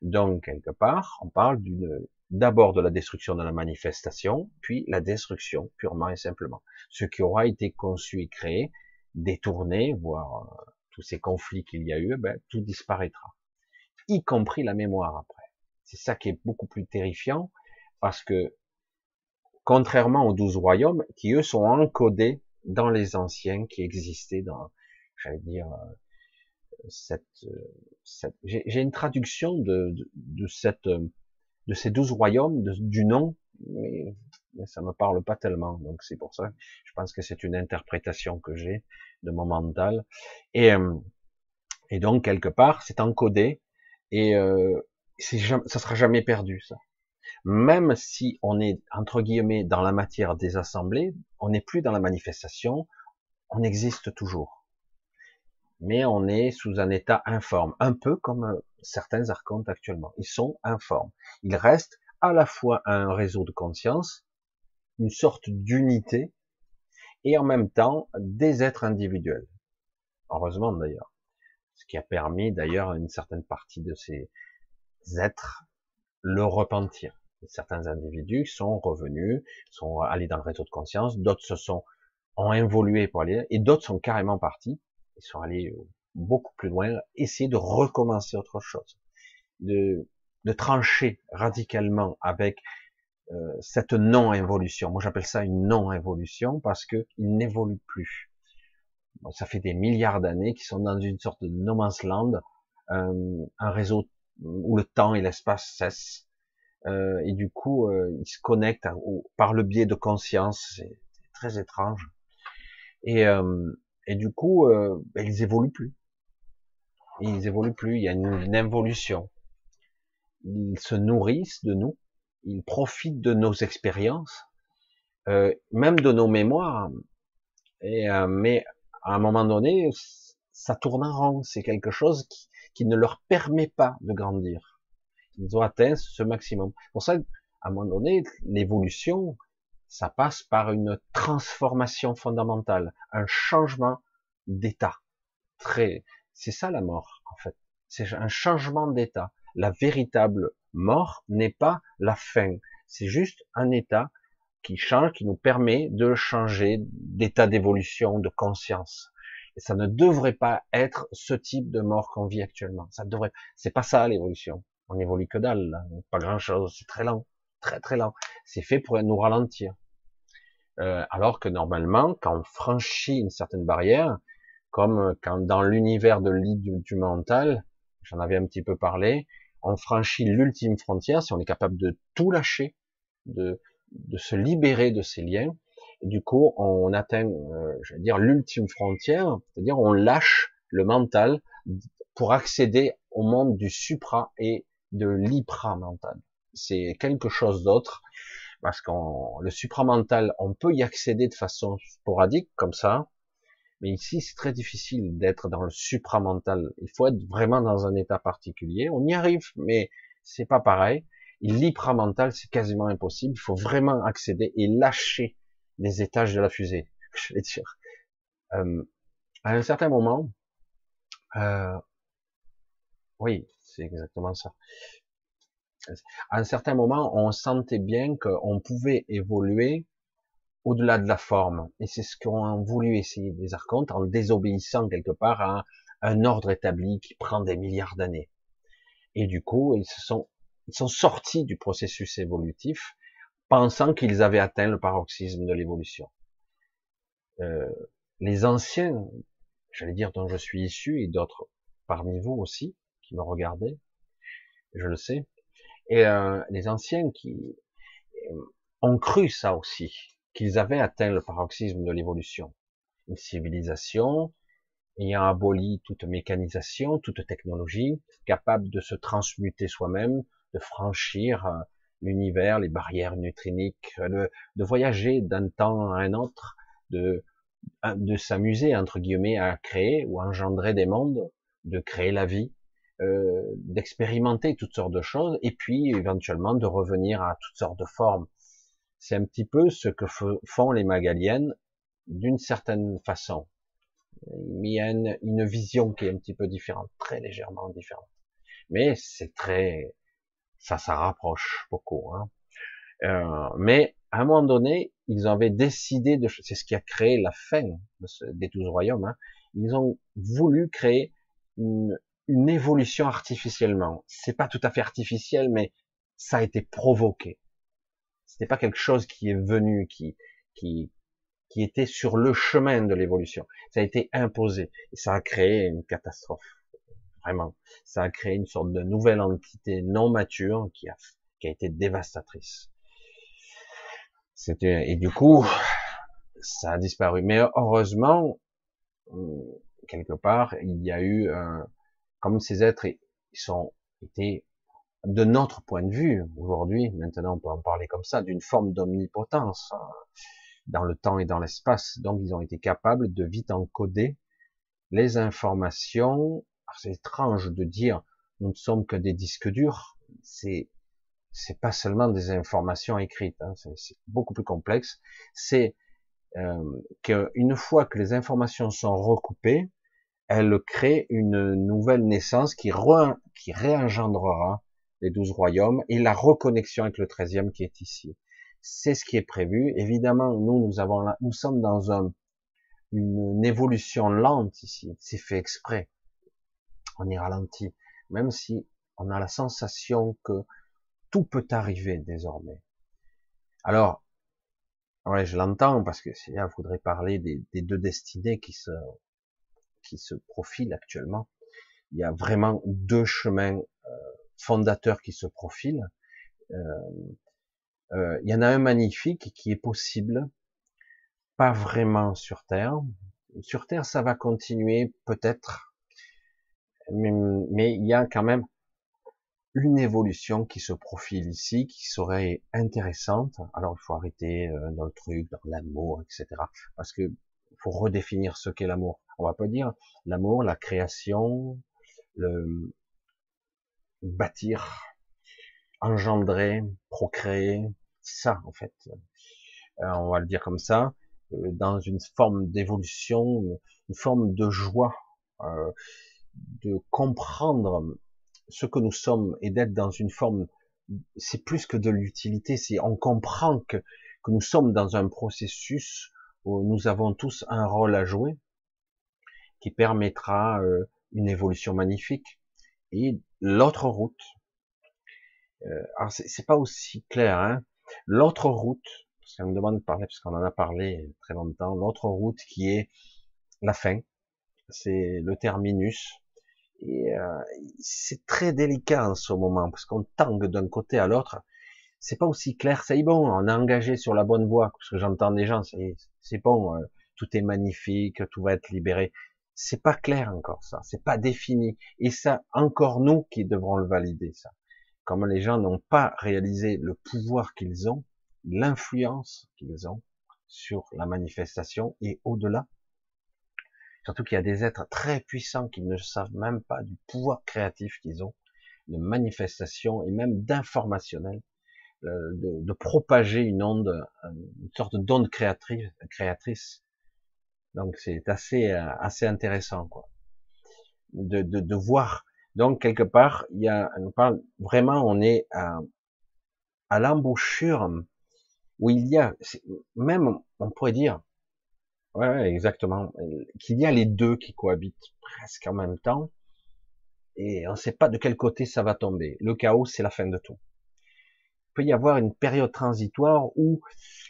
Donc, quelque part, on parle d'une, d'abord de la destruction de la manifestation, puis la destruction purement et simplement. Ce qui aura été conçu et créé, détourné, voire euh, tous ces conflits qu'il y a eu, ben, tout disparaîtra, y compris la mémoire après. C'est ça qui est beaucoup plus terrifiant, parce que contrairement aux douze royaumes, qui eux sont encodés dans les anciens qui existaient dans, j'allais dire, euh, cette, cette j'ai une traduction de, de, cette, de ces douze royaumes, du nom, mais, ça me parle pas tellement, donc c'est pour ça, je pense que c'est une interprétation que j'ai, de mon mental. Et, euh, et donc, quelque part, c'est encodé et euh, ça sera jamais perdu, ça. Même si on est, entre guillemets, dans la matière des assemblées, on n'est plus dans la manifestation, on existe toujours. Mais on est sous un état informe, un peu comme certains archontes actuellement. Ils sont informes. Ils restent à la fois un réseau de conscience, une sorte d'unité, et en même temps des êtres individuels. Heureusement d'ailleurs. Ce qui a permis d'ailleurs à une certaine partie de ces êtres le repentir. Certains individus sont revenus, sont allés dans le réseau de conscience, d'autres se sont ont évolué pour aller, et d'autres sont carrément partis, ils sont allés beaucoup plus loin, essayer de recommencer autre chose, de, de trancher radicalement avec euh, cette non-évolution. Moi, j'appelle ça une non-évolution parce que il n'évolue plus. ça fait des milliards d'années qu'ils sont dans une sorte de no man's land, euh, un réseau où le temps et l'espace cessent. Euh, et du coup, euh, ils se connectent par le biais de conscience. C'est très étrange. Et, euh, et du coup, ben, ils évoluent plus. Ils évoluent plus. Il y a une, une involution. Ils se nourrissent de nous ils profitent de nos expériences, euh, même de nos mémoires. Et, euh, mais à un moment donné, ça tourne en rond. C'est quelque chose qui, qui, ne leur permet pas de grandir. Ils ont atteint ce maximum. Pour ça, à un moment donné, l'évolution, ça passe par une transformation fondamentale, un changement d'état. Très, c'est ça la mort en fait. C'est un changement d'état. La véritable mort n'est pas la fin. C'est juste un état qui change, qui nous permet de changer d'état d'évolution, de conscience. Et ça ne devrait pas être ce type de mort qu'on vit actuellement. Ça devrait, c'est pas ça l'évolution. On évolue que dalle, pas grand chose. C'est très lent, très très lent. C'est fait pour nous ralentir. Euh, alors que normalement, quand on franchit une certaine barrière, comme quand dans l'univers de l'idée du mental, j'en avais un petit peu parlé, on franchit l'ultime frontière, si on est capable de tout lâcher, de, de se libérer de ces liens, du coup, on atteint, euh, je veux dire, l'ultime frontière, c'est-à-dire on lâche le mental pour accéder au monde du supra et de l'hypramental. C'est quelque chose d'autre, parce que le supramental, on peut y accéder de façon sporadique, comme ça, mais ici, c'est très difficile d'être dans le supramental. Il faut être vraiment dans un état particulier. On y arrive, mais c'est pas pareil. L'hypramental, c'est quasiment impossible. Il faut vraiment accéder et lâcher les étages de la fusée. Je vais dire. Euh, à un certain moment, euh, oui, c'est exactement ça. À un certain moment, on sentait bien qu'on pouvait évoluer au-delà de la forme. Et c'est ce qu'ont voulu essayer les archontes en désobéissant quelque part à un ordre établi qui prend des milliards d'années. Et du coup, ils se sont, ils sont sortis du processus évolutif, pensant qu'ils avaient atteint le paroxysme de l'évolution. Euh, les anciens, j'allais dire dont je suis issu, et d'autres parmi vous aussi, qui me regardaient, je le sais, et euh, les anciens qui euh, ont cru ça aussi, qu'ils avaient atteint le paroxysme de l'évolution. Une civilisation ayant aboli toute mécanisation, toute technologie, capable de se transmuter soi-même, de franchir euh, l'univers, les barrières neutriniques, de, de voyager d'un temps à un autre, de, de s'amuser, entre guillemets, à créer ou engendrer des mondes, de créer la vie, euh, d'expérimenter toutes sortes de choses, et puis éventuellement de revenir à toutes sortes de formes, c'est un petit peu ce que font les Magaliennes d'une certaine façon. Il y a une, vision qui est un petit peu différente, très légèrement différente. Mais c'est très, ça, ça rapproche beaucoup. Hein. Euh, mais à un moment donné, ils avaient décidé de, c'est ce qui a créé la fin des douze royaumes. Hein. Ils ont voulu créer une, une évolution artificiellement. C'est pas tout à fait artificiel, mais ça a été provoqué. C'était pas quelque chose qui est venu, qui, qui, qui était sur le chemin de l'évolution. Ça a été imposé et ça a créé une catastrophe. Vraiment, ça a créé une sorte de nouvelle entité non mature qui a, qui a été dévastatrice. C'était et du coup, ça a disparu. Mais heureusement, quelque part, il y a eu, comme ces êtres, ils sont été de notre point de vue, aujourd'hui, maintenant on peut en parler comme ça, d'une forme d'omnipotence hein, dans le temps et dans l'espace. Donc ils ont été capables de vite encoder les informations. C'est étrange de dire nous ne sommes que des disques durs. C'est c'est pas seulement des informations écrites, hein, c'est beaucoup plus complexe. C'est euh, qu'une fois que les informations sont recoupées, elles créent une nouvelle naissance qui, qui réengendrera les douze royaumes, et la reconnexion avec le treizième qui est ici. C'est ce qui est prévu. Évidemment, nous, nous avons, nous sommes dans un, une, évolution lente ici. C'est fait exprès. On est ralenti. Même si on a la sensation que tout peut arriver désormais. Alors, ouais, je l'entends parce que là, il faudrait parler des, deux destinées qui se, qui se profilent actuellement. Il y a vraiment deux chemins euh, fondateurs qui se profilent. Euh, euh, il y en a un magnifique qui est possible, pas vraiment sur Terre. Sur Terre, ça va continuer peut-être, mais, mais il y a quand même une évolution qui se profile ici, qui serait intéressante. Alors il faut arrêter euh, dans le truc, dans l'amour, etc. Parce que faut redéfinir ce qu'est l'amour. On va pas dire l'amour, la création, le bâtir, engendrer, procréer, ça en fait. Euh, on va le dire comme ça, euh, dans une forme d'évolution, une forme de joie, euh, de comprendre ce que nous sommes et d'être dans une forme, c'est plus que de l'utilité, c'est on comprend que, nous sommes dans un processus où nous avons tous un rôle à jouer qui permettra une évolution magnifique. Et l'autre route, euh, alors c'est pas aussi clair, hein, l'autre route, parce qu'on me demande de parler, parce qu'on en a parlé très longtemps, l'autre route qui est la fin, c'est le terminus, et euh, c'est très délicat en ce moment, parce qu'on tangue d'un côté à l'autre. C'est pas aussi clair. C'est bon, on est engagé sur la bonne voie, parce que j'entends des gens, c'est bon, euh, tout est magnifique, tout va être libéré. C'est pas clair encore ça, c'est pas défini. Et ça, encore nous qui devrons le valider ça. Comme les gens n'ont pas réalisé le pouvoir qu'ils ont, l'influence qu'ils ont sur la manifestation et au-delà, Surtout qu'il y a des êtres très puissants qui ne savent même pas du pouvoir créatif qu'ils ont, de manifestation et même d'informationnel, euh, de, de, propager une onde, une sorte d'onde créatrice, créatrice. Donc c'est assez euh, assez intéressant quoi, de, de, de, voir. Donc quelque part, il y a, parle vraiment, on est à, à l'embouchure où il y a, même on pourrait dire, Ouais, exactement. Qu'il y a les deux qui cohabitent presque en même temps, et on ne sait pas de quel côté ça va tomber. Le chaos, c'est la fin de tout. Il peut y avoir une période transitoire où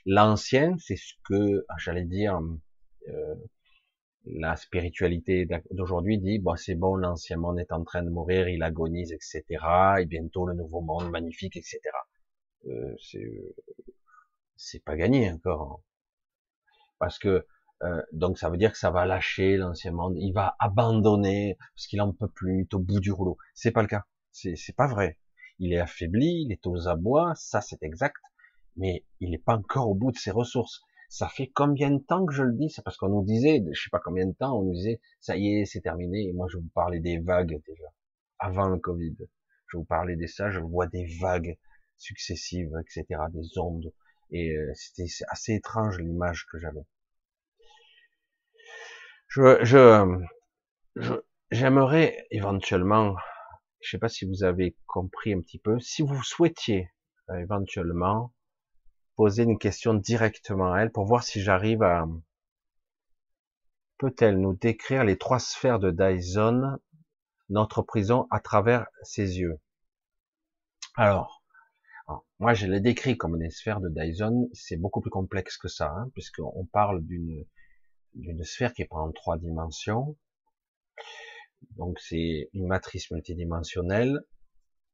l'ancien, c'est ce que, j'allais dire, euh, la spiritualité d'aujourd'hui dit, bon, c'est bon, l'ancien monde est en train de mourir, il agonise, etc. Et bientôt le nouveau monde magnifique, etc. Euh, c'est pas gagné encore, parce que euh, donc ça veut dire que ça va lâcher l'ancien monde, il va abandonner parce qu'il en peut plus, il est au bout du rouleau. C'est pas le cas, c'est c'est pas vrai. Il est affaibli, il est aux abois, ça c'est exact, mais il n'est pas encore au bout de ses ressources. Ça fait combien de temps que je le dis? C'est parce qu'on nous disait, je sais pas combien de temps, on nous disait ça y est, c'est terminé. Et moi je vous parlais des vagues déjà avant le Covid. Je vous parlais de ça, je vois des vagues successives, etc., des ondes. Et euh, c'était assez étrange l'image que j'avais je, je, j'aimerais éventuellement, je sais pas si vous avez compris un petit peu, si vous souhaitiez euh, éventuellement poser une question directement à elle pour voir si j'arrive à, peut-elle nous décrire les trois sphères de Dyson, notre prison à travers ses yeux? Alors, moi je l'ai décrit comme des sphères de Dyson, c'est beaucoup plus complexe que ça, hein, puisqu'on parle d'une d'une sphère qui est en trois dimensions. Donc c'est une matrice multidimensionnelle,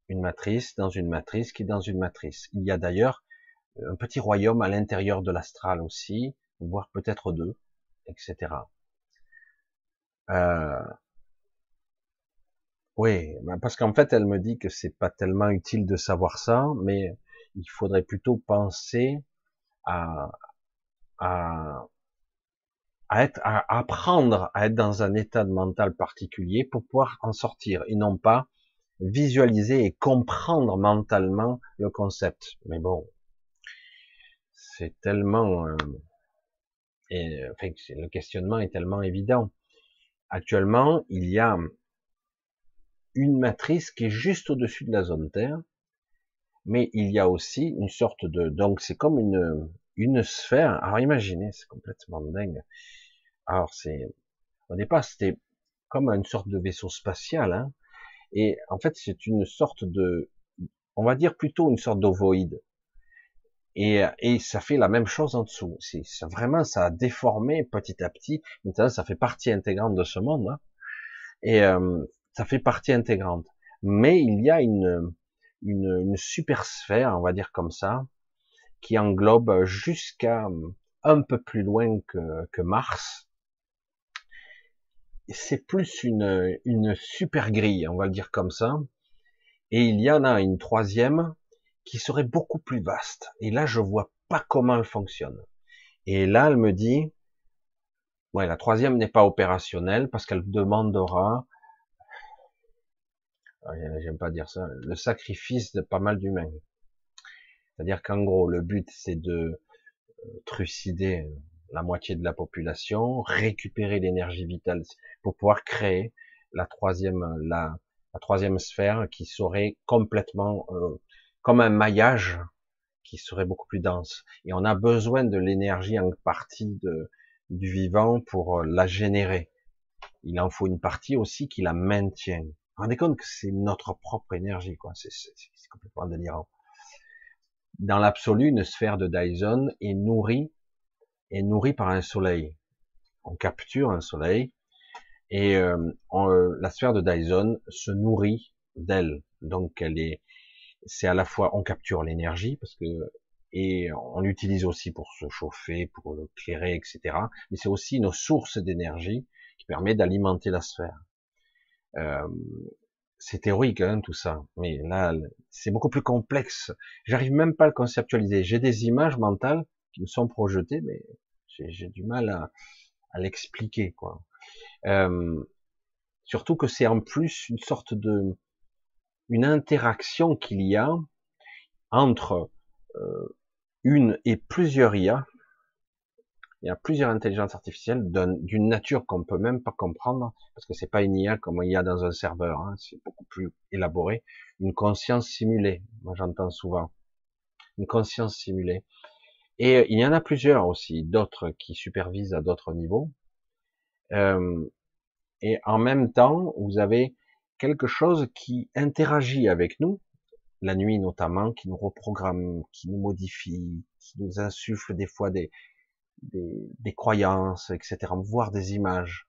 une matrice dans une matrice qui est dans une matrice. Il y a d'ailleurs un petit royaume à l'intérieur de l'astral aussi, voire peut-être deux, etc. Euh... Oui, ben, parce qu'en fait, elle me dit que c'est pas tellement utile de savoir ça, mais il faudrait plutôt penser à, à apprendre à être dans un état de mental particulier pour pouvoir en sortir et non pas visualiser et comprendre mentalement le concept. Mais bon, c'est tellement, euh, enfin, le questionnement est tellement évident. Actuellement, il y a une matrice qui est juste au-dessus de la zone Terre, mais il y a aussi une sorte de, donc c'est comme une, une sphère. Alors imaginez, c'est complètement dingue. Alors c'est, au départ c'était comme une sorte de vaisseau spatial, hein, et en fait c'est une sorte de, on va dire plutôt une sorte d'ovoïde. Et, et ça fait la même chose en dessous. C'est vraiment ça a déformé petit à petit. Maintenant, ça fait partie intégrante de ce monde. Hein. Et euh, ça fait partie intégrante. Mais il y a une, une, une super sphère, on va dire comme ça, qui englobe jusqu'à un peu plus loin que, que Mars. C'est plus une, une super grille, on va le dire comme ça. Et il y en a une troisième qui serait beaucoup plus vaste. Et là, je vois pas comment elle fonctionne. Et là, elle me dit, ouais, la troisième n'est pas opérationnelle parce qu'elle demandera, ah, j'aime pas dire ça, le sacrifice de pas mal d'humains. C'est-à-dire qu'en gros, le but, c'est de euh, trucider la moitié de la population, récupérer l'énergie vitale pour pouvoir créer la troisième, la, troisième sphère qui serait complètement euh, comme un maillage qui serait beaucoup plus dense. Et on a besoin de l'énergie en partie du vivant pour euh, la générer. Il en faut une partie aussi qui la maintient. Vous rendez compte que c'est notre propre énergie, quoi. C'est complètement délirant. Dans l'absolu, une sphère de Dyson est nourrie, est nourrie par un soleil. On capture un soleil, et euh, euh, la sphère de Dyson se nourrit d'elle. Donc elle est, c'est à la fois on capture l'énergie parce que et on l'utilise aussi pour se chauffer, pour le clairer, etc. Mais c'est aussi une source d'énergie qui permet d'alimenter la sphère. Euh, c'est théorique hein, tout ça, mais là c'est beaucoup plus complexe. J'arrive même pas à le conceptualiser. J'ai des images mentales qui me sont projetées, mais j'ai du mal à, à l'expliquer quoi. Euh, surtout que c'est en plus une sorte de une interaction qu'il y a entre euh, une et plusieurs IA. Il y a plusieurs intelligences artificielles d'une nature qu'on peut même pas comprendre parce que c'est pas une IA comme il y a dans un serveur. Hein, c'est beaucoup plus élaboré. Une conscience simulée. Moi j'entends souvent une conscience simulée. Et il y en a plusieurs aussi, d'autres qui supervisent à d'autres niveaux. Euh, et en même temps, vous avez quelque chose qui interagit avec nous, la nuit notamment, qui nous reprogramme, qui nous modifie, qui nous insuffle des fois des, des, des croyances, etc., voire des images.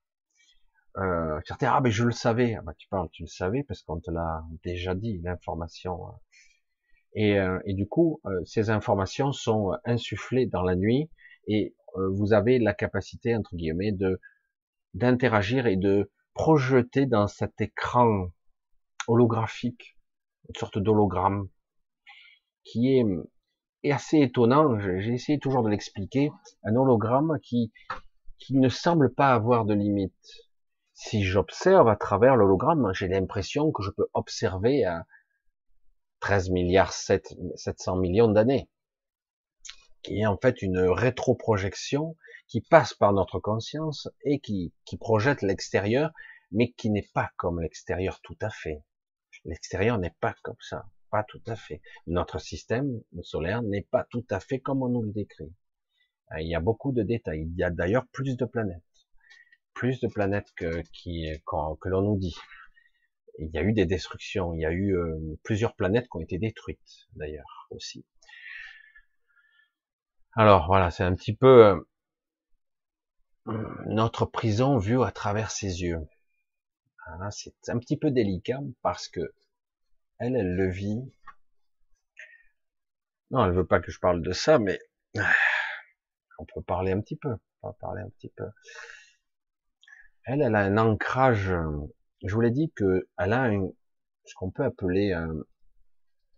Euh, certains, ah ben je le savais, ah, ben, tu parles, tu le savais parce qu'on te l'a déjà dit, l'information. Hein. Et, euh, et, du coup, euh, ces informations sont insufflées dans la nuit et vous avez la capacité, entre guillemets, de d'interagir et de projeter dans cet écran holographique, une sorte d'hologramme, qui est, assez étonnant. J'ai essayé toujours de l'expliquer. Un hologramme qui, ne semble pas avoir de limite. Si j'observe à travers l'hologramme, j'ai l'impression que je peux observer à 13 milliards 7, 700 millions d'années, qui est en fait une rétroprojection qui passe par notre conscience et qui, qui projette l'extérieur, mais qui n'est pas comme l'extérieur tout à fait. L'extérieur n'est pas comme ça, pas tout à fait. Notre système solaire n'est pas tout à fait comme on nous le décrit. Euh, il y a beaucoup de détails. Il y a d'ailleurs plus de planètes, plus de planètes que, qui, que l'on nous dit. Il y a eu des destructions. Il y a eu euh, plusieurs planètes qui ont été détruites, d'ailleurs aussi. Alors voilà, c'est un petit peu euh, notre prison vue à travers ses yeux. c'est un petit peu délicat parce que elle, elle le vit. Non, elle veut pas que je parle de ça, mais on peut parler un petit peu. On parler un petit peu. Elle, elle a un ancrage. Je vous l'ai dit que elle a ce qu'on peut appeler un,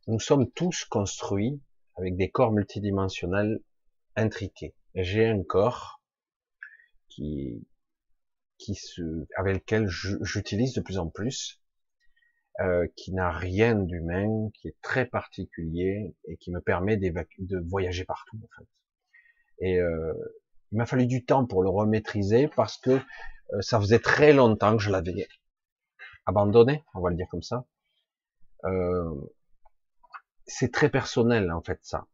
nous sommes tous construits avec des corps multidimensionnels intriqués. J'ai un corps qui, qui se, avec lequel j'utilise de plus en plus, euh, qui n'a rien d'humain, qui est très particulier et qui me permet de voyager partout en fait. Et euh, il m'a fallu du temps pour le remaîtriser parce que euh, ça faisait très longtemps que je l'avais abandonné, on va le dire comme ça. Euh, c'est très personnel en fait ça.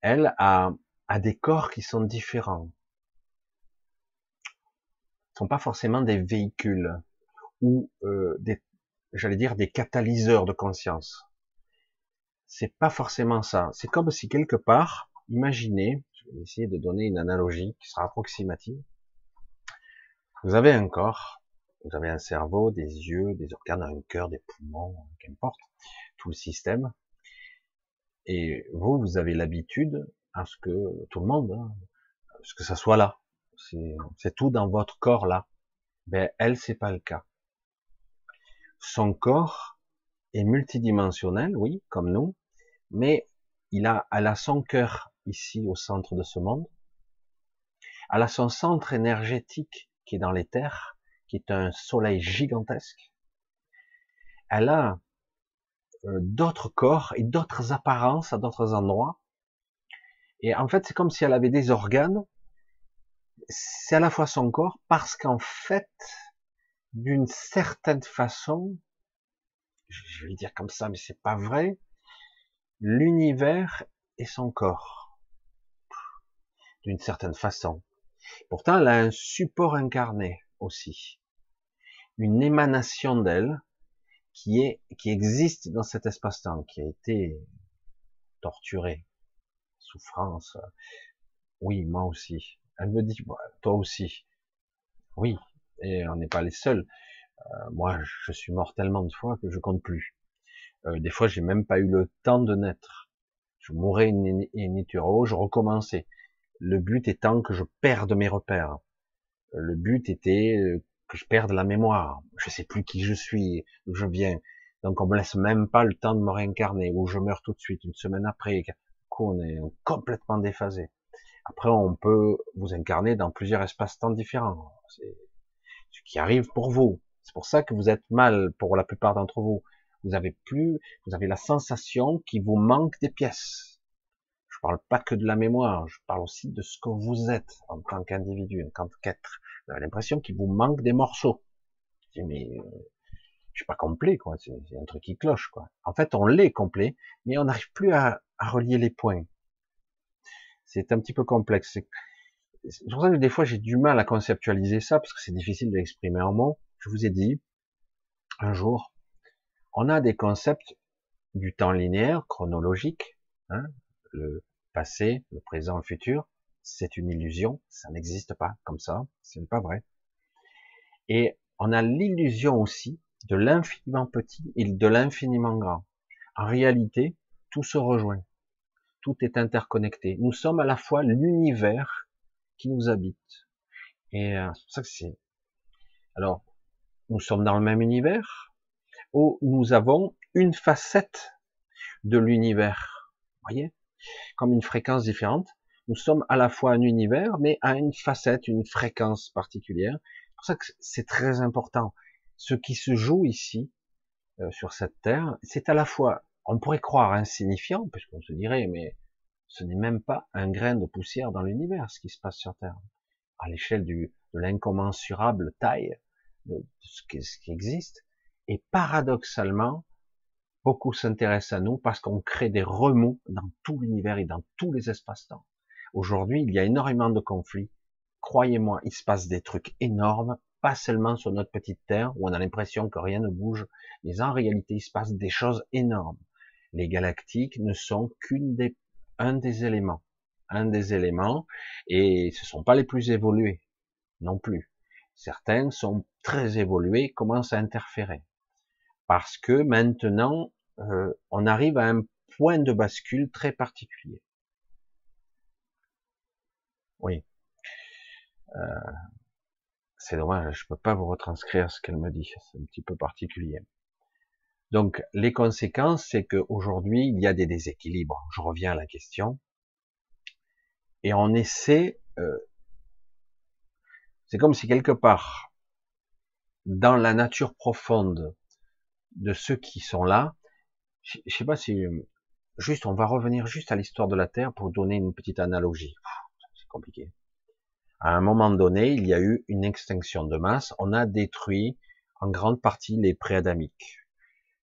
Elle a, a des corps qui sont différents sont pas forcément des véhicules ou euh, des, j'allais dire, des catalyseurs de conscience. c'est pas forcément ça. C'est comme si quelque part, imaginez, je vais essayer de donner une analogie qui sera approximative. Vous avez un corps, vous avez un cerveau, des yeux, des organes, un cœur, des poumons, qu'importe, tout le système. Et vous, vous avez l'habitude à ce que tout le monde, hein, ce que ça soit là. C'est tout dans votre corps là. Ben elle, c'est pas le cas. Son corps est multidimensionnel, oui, comme nous, mais il a, elle a son cœur ici au centre de ce monde. Elle a son centre énergétique qui est dans les terres, qui est un soleil gigantesque. Elle a euh, d'autres corps et d'autres apparences à d'autres endroits. Et en fait, c'est comme si elle avait des organes. C'est à la fois son corps parce qu'en fait, d'une certaine façon, je vais dire comme ça, mais c'est pas vrai, l'univers est son corps. D'une certaine façon. Pourtant, elle a un support incarné aussi. Une émanation d'elle qui est, qui existe dans cet espace-temps, qui a été torturé, souffrance. Oui, moi aussi. Elle me dit, toi aussi. Oui, et on n'est pas les seuls. Euh, moi, je suis mort tellement de fois que je compte plus. Euh, des fois, j'ai même pas eu le temps de naître. Je mourais in, in je recommençais. Le but étant que je perde mes repères. Le but était euh, que je perde la mémoire. Je sais plus qui je suis, d'où je viens. Donc on me laisse même pas le temps de me réincarner, ou je meurs tout de suite, une semaine après. Du on est complètement déphasé. Après, on peut vous incarner dans plusieurs espaces-temps différents. C'est ce qui arrive pour vous. C'est pour ça que vous êtes mal pour la plupart d'entre vous. Vous avez plus, vous avez la sensation qu'il vous manque des pièces. Je parle pas que de la mémoire, je parle aussi de ce que vous êtes en tant qu'individu, en tant qu'être. Vous avez l'impression qu'il vous manque des morceaux. Je dis, mais euh, je suis pas complet, quoi. C'est un truc qui cloche, quoi. En fait, on l'est complet, mais on n'arrive plus à, à, relier les points. C'est un petit peu complexe. C'est pour ça que des fois j'ai du mal à conceptualiser ça parce que c'est difficile de l'exprimer en mots. Je vous ai dit un jour, on a des concepts du temps linéaire, chronologique, hein, le passé, le présent, le futur. C'est une illusion, ça n'existe pas comme ça, ce n'est pas vrai. Et on a l'illusion aussi de l'infiniment petit et de l'infiniment grand. En réalité, tout se rejoint, est interconnecté. Nous sommes à la fois l'univers qui nous habite. Et euh, c'est pour ça c'est. Alors, nous sommes dans le même univers, où nous avons une facette de l'univers. Voyez, comme une fréquence différente. Nous sommes à la fois un univers, mais à une facette, une fréquence particulière. C'est pour ça que c'est très important. Ce qui se joue ici, euh, sur cette terre, c'est à la fois, on pourrait croire insignifiant, puisqu'on se dirait, mais ce n'est même pas un grain de poussière dans l'univers, ce qui se passe sur Terre. À l'échelle de l'incommensurable taille de, ce, qui, ce qui existe. Et paradoxalement, beaucoup s'intéressent à nous parce qu'on crée des remous dans tout l'univers et dans tous les espaces-temps. Aujourd'hui, il y a énormément de conflits. Croyez-moi, il se passe des trucs énormes, pas seulement sur notre petite terre où on a l'impression que rien ne bouge, mais en réalité, il se passe des choses énormes. Les galactiques ne sont qu'une des un des éléments, un des éléments, et ce sont pas les plus évolués non plus. Certains sont très évolués, commencent à interférer, parce que maintenant euh, on arrive à un point de bascule très particulier. Oui. Euh, c'est dommage, je peux pas vous retranscrire ce qu'elle me dit, c'est un petit peu particulier. Donc les conséquences, c'est qu'aujourd'hui, il y a des déséquilibres. Je reviens à la question. Et on essaie, euh, c'est comme si quelque part, dans la nature profonde de ceux qui sont là, je, sais pas si, juste, on va revenir juste à l'histoire de la Terre pour donner une petite analogie. C'est compliqué. À un moment donné, il y a eu une extinction de masse. On a détruit en grande partie les préadamiques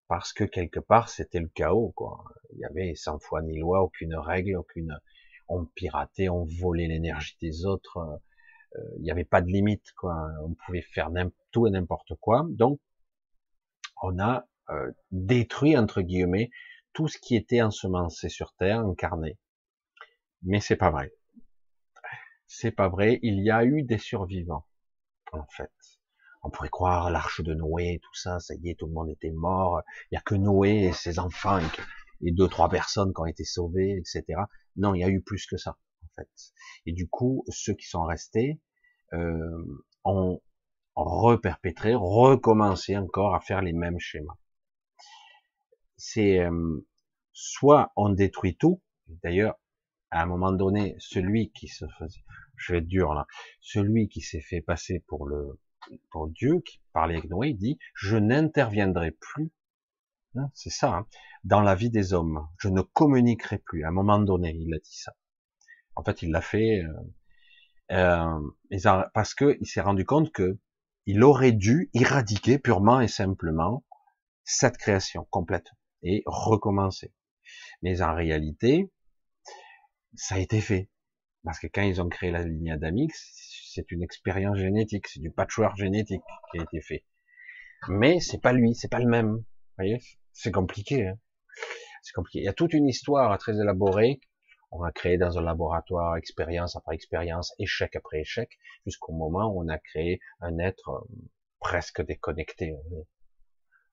parce que quelque part c'était le chaos quoi. Il y avait sans foi ni loi, aucune règle, aucune. On piratait, on volait l'énergie des autres. Euh, il n'y avait pas de limite quoi. On pouvait faire tout et n'importe quoi. Donc on a euh, détruit entre guillemets tout ce qui était ensemencé sur Terre, incarné. Mais c'est pas vrai. C'est pas vrai. Il y a eu des survivants, en fait. On pourrait croire l'arche de Noé, tout ça, ça y est, tout le monde était mort. Il y a que Noé et ses enfants et deux, trois personnes qui ont été sauvées, etc. Non, il y a eu plus que ça, en fait. Et du coup, ceux qui sont restés euh, ont reperpétré, recommencé encore à faire les mêmes schémas. C'est euh, soit on détruit tout. D'ailleurs, à un moment donné, celui qui se faisait, je vais être dur là, celui qui s'est fait passer pour le pour Dieu, qui parlait avec Noé, il dit, je n'interviendrai plus, hein, c'est ça, hein, dans la vie des hommes. Je ne communiquerai plus. À un moment donné, il a dit ça. En fait, il l'a fait euh, euh, parce que il s'est rendu compte que il aurait dû éradiquer purement et simplement cette création complète et recommencer. Mais en réalité, ça a été fait. Parce que quand ils ont créé la ligne adamique, c'est une expérience génétique, c'est du patchwork génétique qui a été fait. Mais c'est pas lui, c'est pas le même. Vous voyez, c'est compliqué. Hein c'est compliqué. Il y a toute une histoire très élaborée. On a créé dans un laboratoire expérience après expérience, échec après échec, jusqu'au moment où on a créé un être euh, presque déconnecté.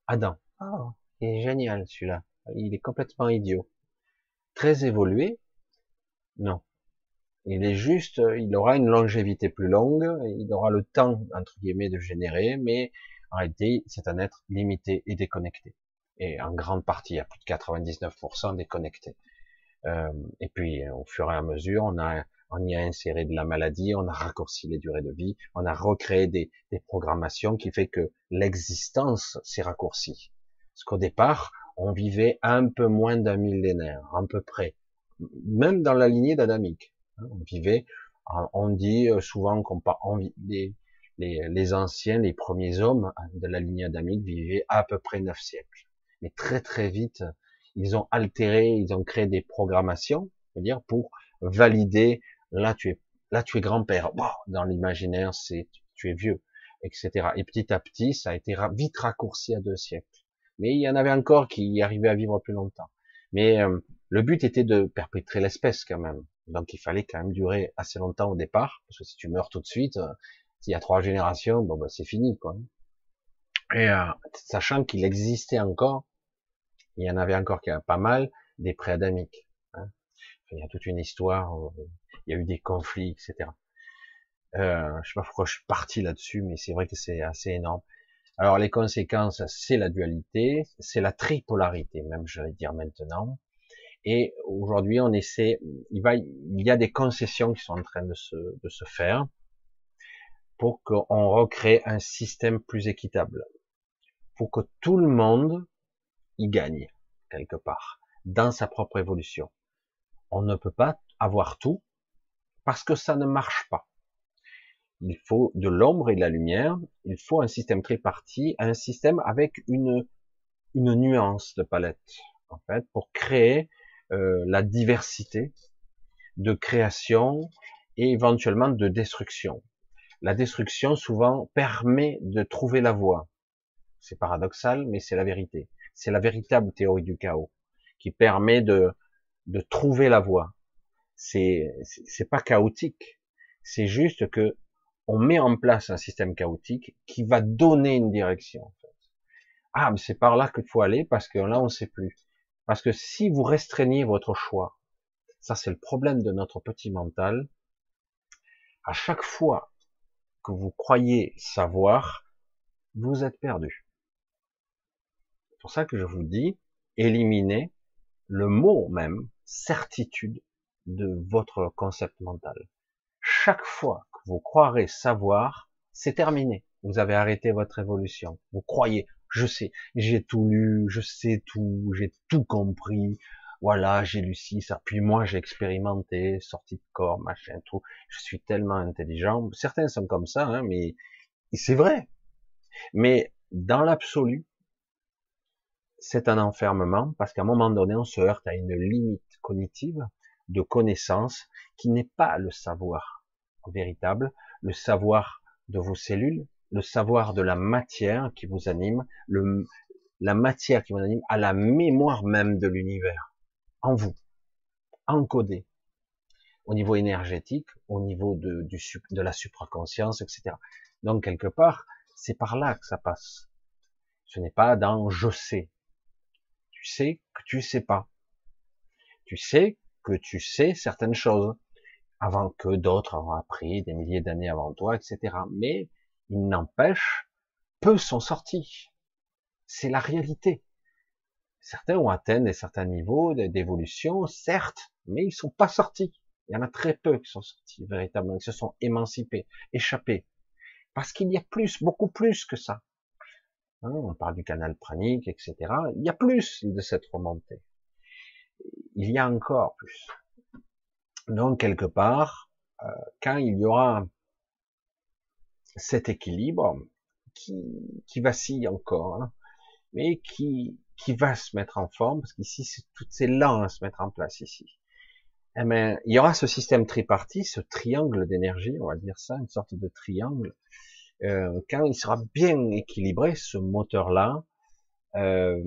Adam, ah, il est génial celui-là. Il est complètement idiot. Très évolué, non. Il est juste, il aura une longévité plus longue, il aura le temps, entre guillemets, de générer, mais en réalité, c'est un être limité et déconnecté. Et en grande partie, à plus de 99% déconnecté. Euh, et puis, au fur et à mesure, on a, on y a inséré de la maladie, on a raccourci les durées de vie, on a recréé des, des programmations qui fait que l'existence s'est raccourcie. Parce qu'au départ, on vivait un peu moins d'un millénaire, à peu près. Même dans la lignée d'Adamique. Hein, on vivait, on dit euh, souvent qu'on les, les, les, anciens, les premiers hommes de la lignée adamique vivaient à peu près neuf siècles. Mais très très vite, ils ont altéré, ils ont créé des programmations, dire pour valider. Là tu es, là tu es grand-père. dans l'imaginaire, c'est tu es vieux, etc. Et petit à petit, ça a été vite raccourci à deux siècles. Mais il y en avait encore qui arrivaient à vivre plus longtemps. Mais euh, le but était de perpétrer l'espèce quand même. Donc il fallait quand même durer assez longtemps au départ, parce que si tu meurs tout de suite, euh, s'il y a trois générations, bon ben c'est fini quoi. Et euh, sachant qu'il existait encore, il y en avait encore pas mal des préadamiques. Hein. il y a toute une histoire, il y a eu des conflits, etc. Euh, je sais pas pourquoi je suis parti là-dessus, mais c'est vrai que c'est assez énorme. Alors les conséquences, c'est la dualité, c'est la tripolarité, même je vais dire maintenant. Et aujourd'hui, on essaie, il, va, il y a des concessions qui sont en train de se, de se faire pour qu'on recrée un système plus équitable, pour que tout le monde y gagne quelque part dans sa propre évolution. On ne peut pas avoir tout parce que ça ne marche pas. Il faut de l'ombre et de la lumière. Il faut un système tripartite, un système avec une une nuance de palette en fait pour créer euh, la diversité de création et éventuellement de destruction. La destruction souvent permet de trouver la voie. C'est paradoxal, mais c'est la vérité. C'est la véritable théorie du chaos qui permet de, de trouver la voie. C'est c'est pas chaotique, c'est juste que on met en place un système chaotique qui va donner une direction. Ah, mais c'est par là qu'il faut aller parce que là on sait plus. Parce que si vous restreignez votre choix, ça c'est le problème de notre petit mental, à chaque fois que vous croyez savoir, vous êtes perdu. C'est pour ça que je vous dis, éliminez le mot même, certitude, de votre concept mental. Chaque fois que vous croirez savoir, c'est terminé. Vous avez arrêté votre évolution. Vous croyez, je sais, j'ai tout lu, je sais tout, j'ai tout compris, voilà, j'ai lu ci, ça, puis moi j'ai expérimenté, sorti de corps, machin, tout, je suis tellement intelligent, certains sont comme ça, hein, mais c'est vrai. Mais dans l'absolu, c'est un enfermement, parce qu'à un moment donné, on se heurte à une limite cognitive de connaissance qui n'est pas le savoir véritable, le savoir de vos cellules, le savoir de la matière qui vous anime, le, la matière qui vous anime, a la mémoire même de l'univers en vous, encodé au niveau énergétique, au niveau de, du, de la supraconscience, etc. Donc quelque part, c'est par là que ça passe. Ce n'est pas dans je sais. Tu sais que tu sais pas. Tu sais que tu sais certaines choses avant que d'autres ont appris des milliers d'années avant toi, etc. Mais il n'empêche, peu sont sortis. C'est la réalité. Certains ont atteint des certains niveaux d'évolution, certes, mais ils sont pas sortis. Il y en a très peu qui sont sortis véritablement, qui se sont émancipés, échappés. Parce qu'il y a plus, beaucoup plus que ça. Hein, on parle du canal pranique, etc. Il y a plus de cette remontée. Il y a encore plus. Donc, quelque part, euh, quand il y aura cet équilibre qui, qui vacille encore, hein, mais qui, qui va se mettre en forme, parce qu'ici, c'est tout c'est lent à se mettre en place ici. Eh bien, il y aura ce système tripartite, ce triangle d'énergie, on va dire ça, une sorte de triangle. Euh, quand il sera bien équilibré, ce moteur-là, euh,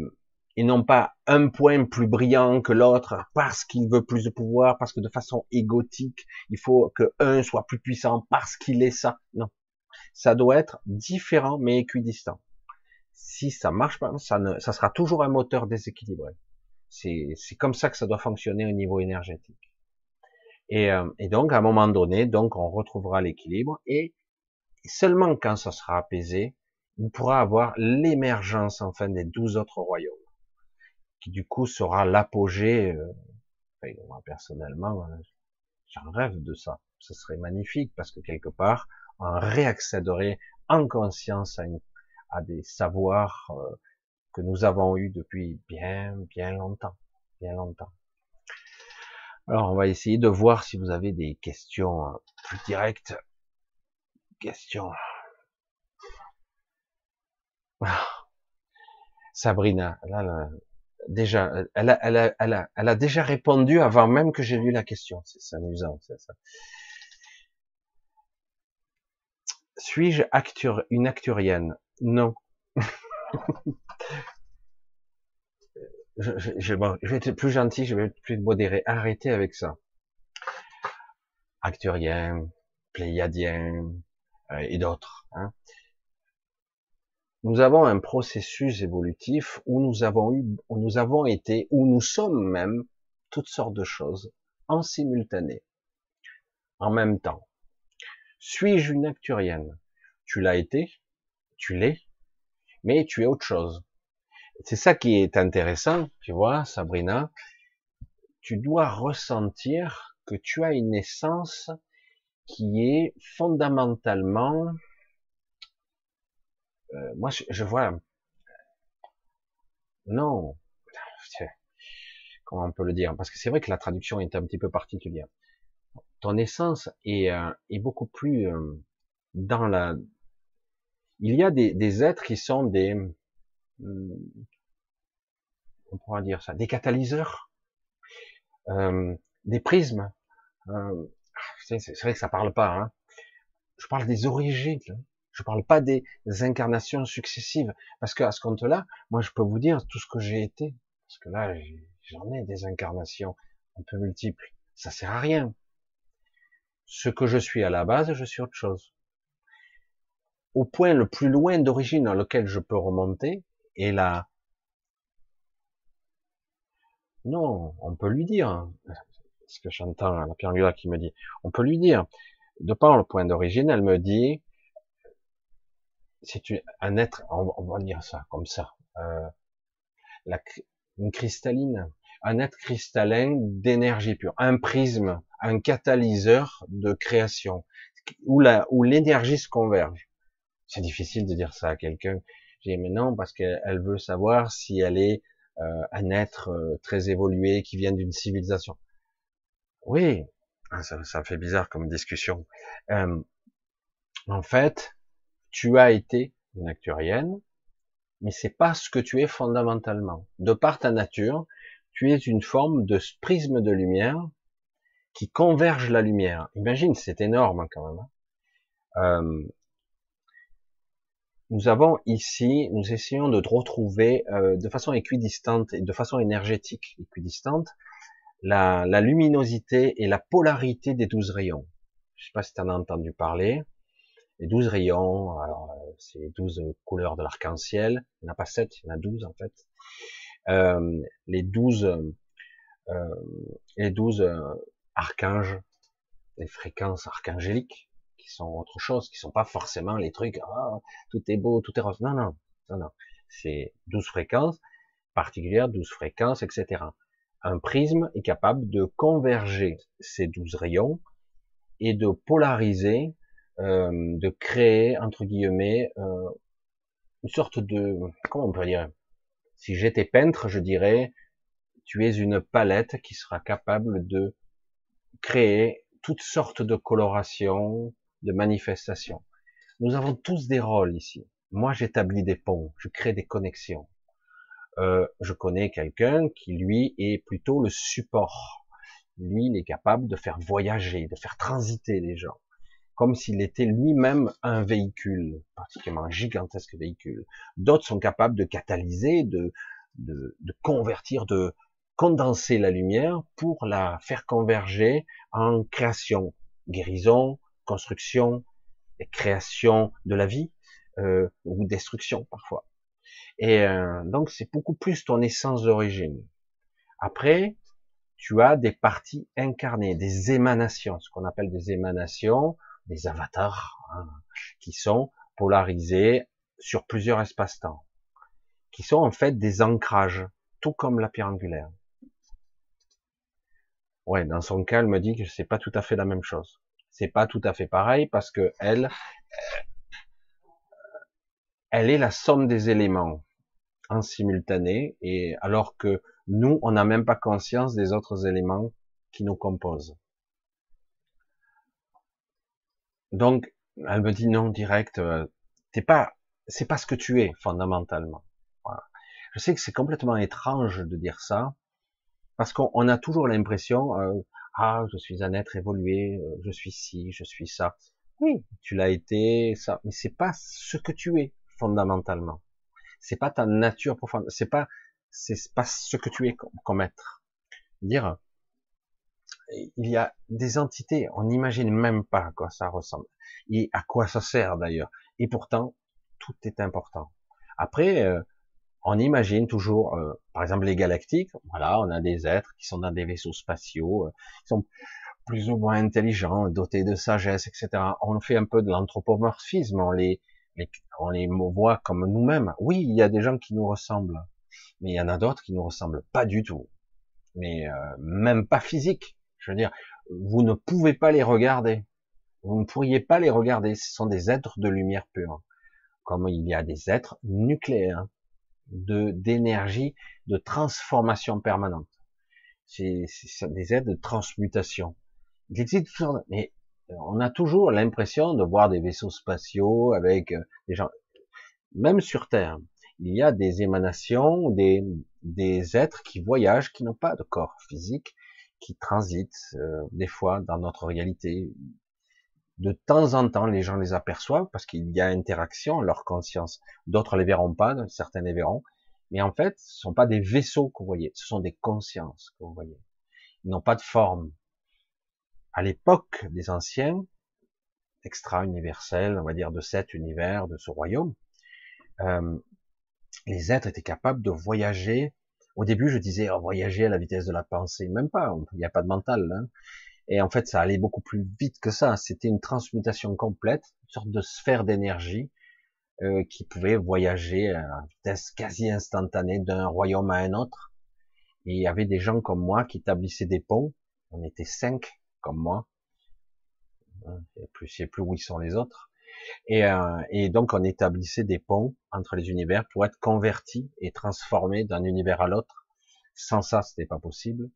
et non pas un point plus brillant que l'autre parce qu'il veut plus de pouvoir, parce que de façon égotique, il faut que un soit plus puissant parce qu'il est ça. Non. Ça doit être différent mais équidistant. Si ça marche pas, ça, ne, ça sera toujours un moteur déséquilibré. C'est comme ça que ça doit fonctionner au niveau énergétique. Et, euh, et, donc, à un moment donné, donc, on retrouvera l'équilibre et seulement quand ça sera apaisé, on pourra avoir l'émergence, enfin, des douze autres royaumes, qui du coup sera l'apogée. Euh, enfin, moi, personnellement, euh, j'en rêve de ça. Ce serait magnifique parce que quelque part, on réaccéderait en conscience à, des savoirs euh, que nous avons eus depuis bien, bien longtemps, bien longtemps. Alors, on va essayer de voir si vous avez des questions euh, plus directes. Questions. Ah. Sabrina, déjà, elle, a, elle a déjà répondu avant même que j'ai lu la question. C'est amusant, c'est ça. Suis-je une acturienne? Non. je, vais être plus gentil, je vais être plus modéré. Arrêtez avec ça. Acturien, pléiadien euh, et d'autres. Hein. Nous avons un processus évolutif où nous avons eu, où nous avons été, où nous sommes même toutes sortes de choses en simultané, en même temps. Suis-je une acturienne Tu l'as été, tu l'es, mais tu es autre chose. C'est ça qui est intéressant, tu vois, Sabrina. Tu dois ressentir que tu as une essence qui est fondamentalement, euh, moi je, vois, non, comment on peut le dire, parce que c'est vrai que la traduction est un petit peu particulière. Ton essence est, euh, beaucoup plus euh, dans la, il y a des, êtres qui sont des, Hmm. on pourra dire ça, des catalyseurs, euh, des prismes. Euh, c'est vrai que ça parle pas. Hein. Je parle des origines. Je parle pas des incarnations successives, parce qu'à ce compte-là, moi je peux vous dire tout ce que j'ai été, parce que là j'en ai des incarnations un peu multiples. Ça sert à rien. Ce que je suis à la base, je suis autre chose. Au point le plus loin d'origine dans lequel je peux remonter, et là, non, on peut lui dire, ce que j'entends la Pierre qui me dit, on peut lui dire, de par le point d'origine, elle me dit, c'est un être, on, va dire ça comme ça, euh, une cristalline, un être cristallin d'énergie pure, un prisme, un catalyseur de création, où la, où l'énergie se converge. C'est difficile de dire ça à quelqu'un j'ai mais non, parce qu'elle veut savoir si elle est euh, un être euh, très évolué qui vient d'une civilisation. Oui, ah, ça, ça fait bizarre comme discussion. Euh, en fait, tu as été une acturienne, mais c'est pas ce que tu es fondamentalement. De par ta nature, tu es une forme de prisme de lumière qui converge la lumière. Imagine, c'est énorme hein, quand même. Hein. Euh, nous avons ici, nous essayons de retrouver euh, de façon équidistante et de façon énergétique équidistante la, la luminosité et la polarité des douze rayons. Je sais pas si tu en as entendu parler. Les douze rayons, alors euh, c'est douze couleurs de l'arc-en-ciel. Il n'y en a pas sept, il y en a douze en fait. Euh, les douze, euh, les douze euh, archanges, les fréquences archangéliques, qui sont autre chose, qui sont pas forcément les trucs, ah, tout est beau, tout est rose. Non, non, non, non. C'est douze fréquences particulières, douze fréquences, etc. Un prisme est capable de converger ces douze rayons et de polariser, euh, de créer entre guillemets euh, une sorte de comment on peut dire. Si j'étais peintre, je dirais tu es une palette qui sera capable de créer toutes sortes de colorations, de manifestations. Nous avons tous des rôles ici. Moi, j'établis des ponts, je crée des connexions. Euh, je connais quelqu'un qui, lui, est plutôt le support. Lui, il est capable de faire voyager, de faire transiter les gens, comme s'il était lui-même un véhicule, particulièrement un gigantesque véhicule. D'autres sont capables de catalyser, de, de, de convertir, de condenser la lumière pour la faire converger en création, guérison, construction, création de la vie euh, ou destruction parfois. Et euh, donc c'est beaucoup plus ton essence d'origine. Après, tu as des parties incarnées, des émanations, ce qu'on appelle des émanations, des avatars, hein, qui sont polarisés sur plusieurs espaces-temps, qui sont en fait des ancrages, tout comme la pierre angulaire. Ouais, dans son cas, elle me dit que c'est pas tout à fait la même chose c'est pas tout à fait pareil parce que elle, elle est la somme des éléments en simultané et alors que nous, on n'a même pas conscience des autres éléments qui nous composent. Donc, elle me dit non direct, euh, t'es pas, c'est pas ce que tu es fondamentalement. Je sais que c'est complètement étrange de dire ça parce qu'on a toujours l'impression, euh, ah, je suis un être évolué, euh, je suis ci, je suis ça. Oui, tu l'as été, ça, mais c'est pas ce que tu es fondamentalement. C'est pas ta nature profonde. C'est pas, c'est pas ce que tu es comme, être. Dire, il y a des entités, on n'imagine même pas à quoi ça ressemble et à quoi ça sert d'ailleurs. Et pourtant, tout est important. Après, euh, on imagine toujours, euh, par exemple les galactiques, voilà, on a des êtres qui sont dans des vaisseaux spatiaux, euh, qui sont plus ou moins intelligents, dotés de sagesse, etc. On fait un peu de l'anthropomorphisme, on les, on les voit comme nous-mêmes. Oui, il y a des gens qui nous ressemblent, mais il y en a d'autres qui nous ressemblent pas du tout, mais euh, même pas physique. Je veux dire, vous ne pouvez pas les regarder. Vous ne pourriez pas les regarder. Ce sont des êtres de lumière pure, comme il y a des êtres nucléaires de d'énergie, de transformation permanente. C'est des aides de transmutation. Il existe mais on a toujours l'impression de voir des vaisseaux spatiaux avec euh, des gens, même sur Terre. Il y a des émanations, des, des êtres qui voyagent, qui n'ont pas de corps physique, qui transitent euh, des fois dans notre réalité, de temps en temps, les gens les aperçoivent parce qu'il y a interaction, leur conscience. D'autres les verront pas, certains les verront. Mais en fait, ce sont pas des vaisseaux que vous voyez, ce sont des consciences que vous voyez. Ils n'ont pas de forme. À l'époque des anciens, extra-universels, on va dire de cet univers, de ce royaume, euh, les êtres étaient capables de voyager. Au début, je disais oh, voyager à la vitesse de la pensée, même pas. Il n'y a pas de mental. Hein. Et en fait, ça allait beaucoup plus vite que ça. C'était une transmutation complète, une sorte de sphère d'énergie euh, qui pouvait voyager à vitesse quasi instantanée d'un royaume à un autre. Et il y avait des gens comme moi qui établissaient des ponts. On était cinq comme moi. Et plus, je sais plus où ils sont les autres. Et, euh, et, donc on établissait des ponts entre les univers pour être convertis et transformés d'un univers à l'autre. Sans ça, c'était pas possible.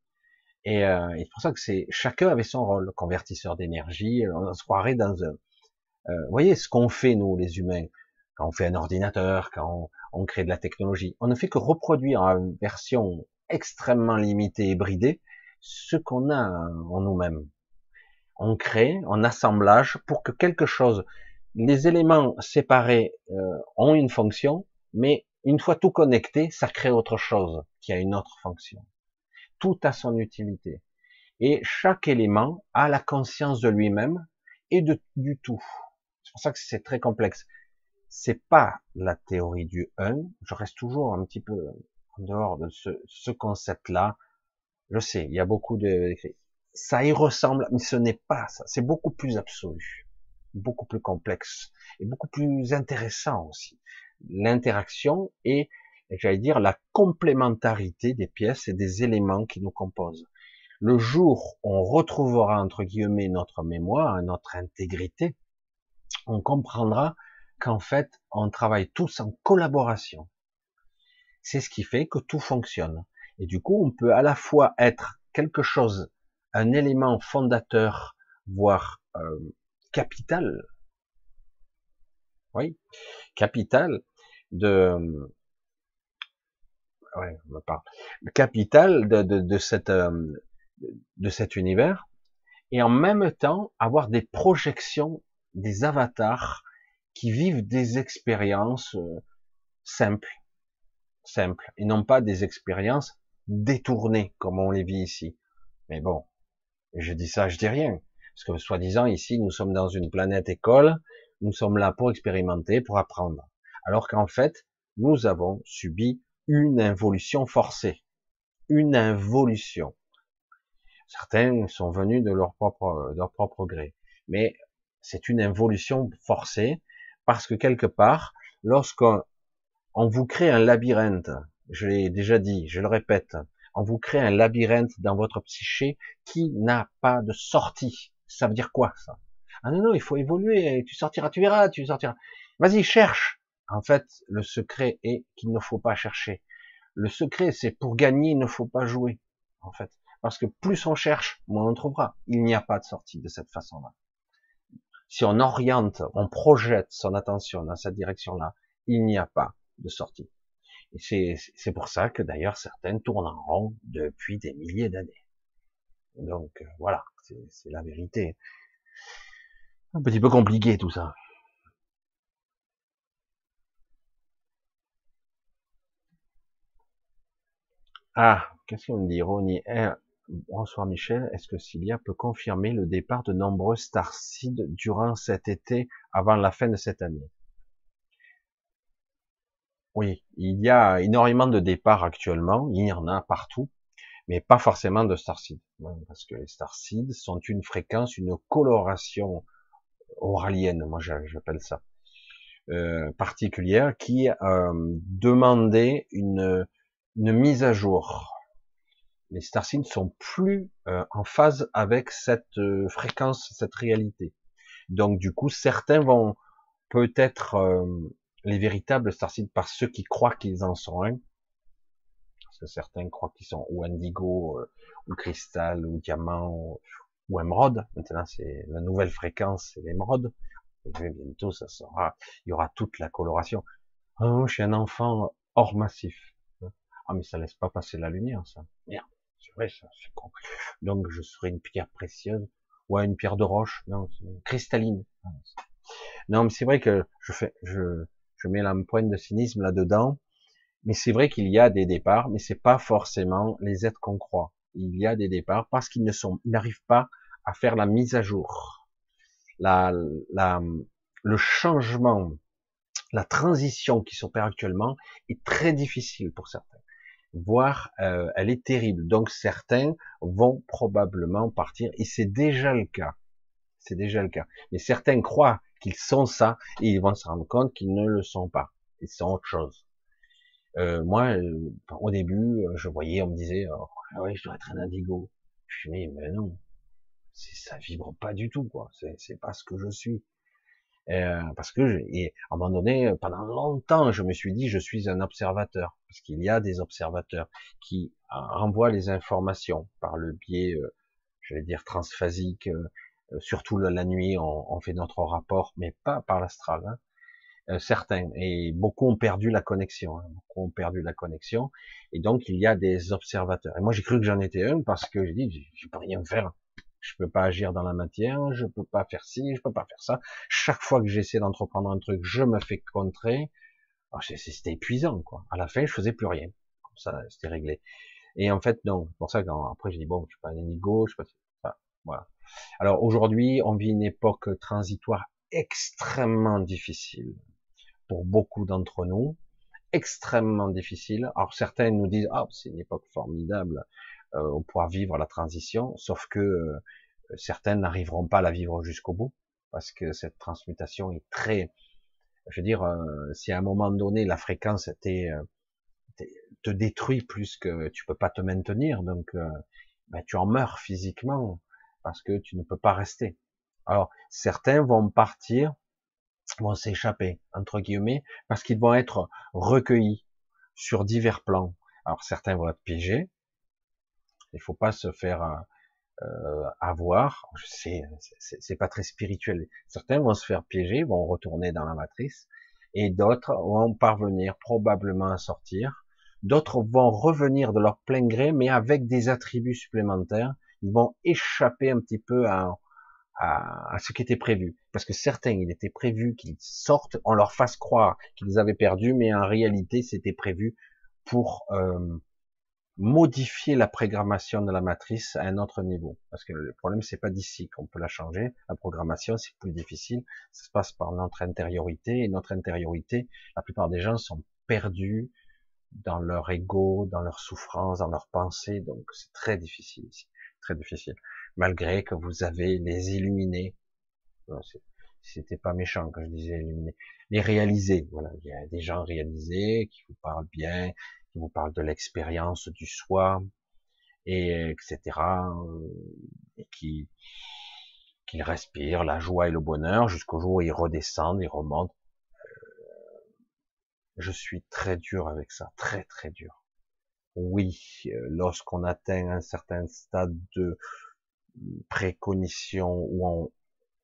Et, euh, c'est pour ça que chacun avait son rôle, convertisseur d'énergie. On se croirait dans un. Euh, vous voyez ce qu'on fait nous les humains quand on fait un ordinateur, quand on, crée de la technologie. On ne fait que reproduire en version extrêmement limitée et bridée ce qu'on a en nous-mêmes. On crée en assemblage pour que quelque chose les éléments séparés euh, ont une fonction, mais une fois tout connecté, ça crée autre chose qui a une autre fonction. Tout a son utilité. Et chaque élément a la conscience de lui-même et de, du tout. C'est pour ça que c'est très complexe. C'est pas la théorie du un. Je reste toujours un petit peu en dehors de ce, ce concept-là. Je sais, il y a beaucoup de, ça y ressemble, mais ce n'est pas ça. C'est beaucoup plus absolu, beaucoup plus complexe et beaucoup plus intéressant aussi. L'interaction et, j'allais dire, la complémentarité des pièces et des éléments qui nous composent. Le jour où on retrouvera, entre guillemets, notre mémoire, notre intégrité, on comprendra qu'en fait, on travaille tous en collaboration. C'est ce qui fait que tout fonctionne. Et du coup, on peut à la fois être quelque chose un élément fondateur, voire euh, capital, oui, capital de, ouais, me parle, capital de, de, de, cette, euh, de cet univers, et en même temps avoir des projections, des avatars qui vivent des expériences euh, simples, simples, et non pas des expériences détournées comme on les vit ici. Mais bon, je dis ça, je dis rien. Parce que soi-disant, ici, nous sommes dans une planète école, nous sommes là pour expérimenter, pour apprendre. Alors qu'en fait, nous avons subi une involution forcée. Une involution. Certains sont venus de leur propre, de leur propre gré. Mais c'est une involution forcée parce que quelque part, lorsqu'on on vous crée un labyrinthe, je l'ai déjà dit, je le répète, on vous crée un labyrinthe dans votre psyché qui n'a pas de sortie. Ça veut dire quoi ça? Ah non non, il faut évoluer. Tu sortiras, tu verras, tu sortiras. Vas-y, cherche. En fait, le secret est qu'il ne faut pas chercher. Le secret, c'est pour gagner, il ne faut pas jouer. En fait, parce que plus on cherche, moins on trouvera. Il n'y a pas de sortie de cette façon-là. Si on oriente, on projette son attention dans cette direction-là, il n'y a pas de sortie. Et c'est pour ça que d'ailleurs certaines tournent en rond depuis des milliers d'années. Donc euh, voilà, c'est la vérité. Un petit peu compliqué tout ça. Ah, qu'est-ce qu'on dit Ronnie eh, Bonsoir Michel, est-ce que Cilia peut confirmer le départ de nombreux starseeds durant cet été avant la fin de cette année? Oui, il y a énormément de départs actuellement, il y en a partout, mais pas forcément de starseed, hein, parce que les starseeds sont une fréquence, une coloration oralienne, moi j'appelle ça, euh, particulière, qui euh, demandait une, une mise à jour. Les starseeds sont plus euh, en phase avec cette euh, fréquence, cette réalité. Donc du coup, certains vont peut-être euh, les véritables starseeds par ceux qui croient qu'ils en sont un. Parce que certains croient qu'ils sont ou indigo, euh, ou cristal, ou diamant, ou, émeraude. Maintenant, c'est la nouvelle fréquence, c'est l'émeraude. Bientôt, ça sera, il y aura toute la coloration. Oh, je suis un enfant hors massif. Ah, mais ça laisse pas passer la lumière, ça. Merde. C'est vrai, ça, c'est con. Donc, je serai une pierre précieuse, ou une pierre de roche, non, cristalline. Non, mais c'est vrai que je fais, je, je mets la pointe de cynisme là-dedans, mais c'est vrai qu'il y a des départs, mais c'est pas forcément les êtres qu'on croit. Il y a des départs parce qu'ils ne sont, n'arrivent pas à faire la mise à jour, la, la, le changement, la transition qui s'opère actuellement est très difficile pour certains, voire euh, elle est terrible. Donc certains vont probablement partir, et c'est déjà le cas. C'est déjà le cas. Mais certains croient qu'ils sont ça, et ils vont se rendre compte qu'ils ne le sont pas. Ils sont autre chose. Euh, moi, euh, au début, euh, je voyais, on me disait, oh, ah ouais, je dois être un indigo. Je me dis, mais non, ça vibre pas du tout, quoi. C'est pas ce que je suis. Euh, parce que, et à un moment donné, pendant longtemps, je me suis dit, je suis un observateur, parce qu'il y a des observateurs qui envoient les informations par le biais, euh, je vais dire, transphasique, euh, surtout la nuit, on, fait notre rapport, mais pas par l'astral. Hein. Euh, certains et beaucoup ont perdu la connexion. Hein. beaucoup ont perdu la connexion, et donc il y a des observateurs. Et moi j'ai cru que j'en étais un parce que j'ai dit, je peux rien faire. Je peux pas agir dans la matière, je peux pas faire ci, je peux pas faire ça. Chaque fois que j'essaie d'entreprendre un truc, je me fais contrer. C'était épuisant, quoi. À la fin, je faisais plus rien. Comme ça, c'était réglé. Et en fait, non. C'est pour ça qu'après, j'ai dit, bon, je suis pas un ego, je suis pas, voilà. Alors aujourd'hui, on vit une époque transitoire extrêmement difficile pour beaucoup d'entre nous, extrêmement difficile. Alors certains nous disent, ah, c'est une époque formidable, on pourra vivre la transition, sauf que euh, certains n'arriveront pas à la vivre jusqu'au bout, parce que cette transmutation est très, je veux dire, euh, si à un moment donné la fréquence te détruit plus que tu peux pas te maintenir, donc ben, tu en meurs physiquement parce que tu ne peux pas rester. Alors certains vont partir, vont s'échapper entre guillemets parce qu'ils vont être recueillis sur divers plans. Alors certains vont être piégés, il faut pas se faire euh, avoir. Je sais, c'est pas très spirituel. Certains vont se faire piéger, vont retourner dans la matrice, et d'autres vont parvenir probablement à sortir. D'autres vont revenir de leur plein gré, mais avec des attributs supplémentaires. Ils vont échapper un petit peu à, à, à ce qui était prévu. Parce que certains, il était prévu qu'ils sortent, on leur fasse croire qu'ils avaient perdu, mais en réalité, c'était prévu pour euh, modifier la programmation de la matrice à un autre niveau. Parce que le problème, c'est pas d'ici qu'on peut la changer. La programmation, c'est plus difficile. Ça se passe par notre intériorité. Et notre intériorité, la plupart des gens sont perdus dans leur ego, dans leur souffrance, dans leurs pensées. Donc, c'est très difficile ici. Très difficile. Malgré que vous avez les illuminés. C'était pas méchant quand je disais illuminés. Les réalisés. Voilà. Il y a des gens réalisés qui vous parlent bien, qui vous parle de l'expérience du soi, et etc. Euh, et qui qu'il respire la joie et le bonheur jusqu'au jour où ils redescendent, ils remontent. Euh, je suis très dur avec ça, très très dur. Oui, euh, lorsqu'on atteint un certain stade de précognition où on,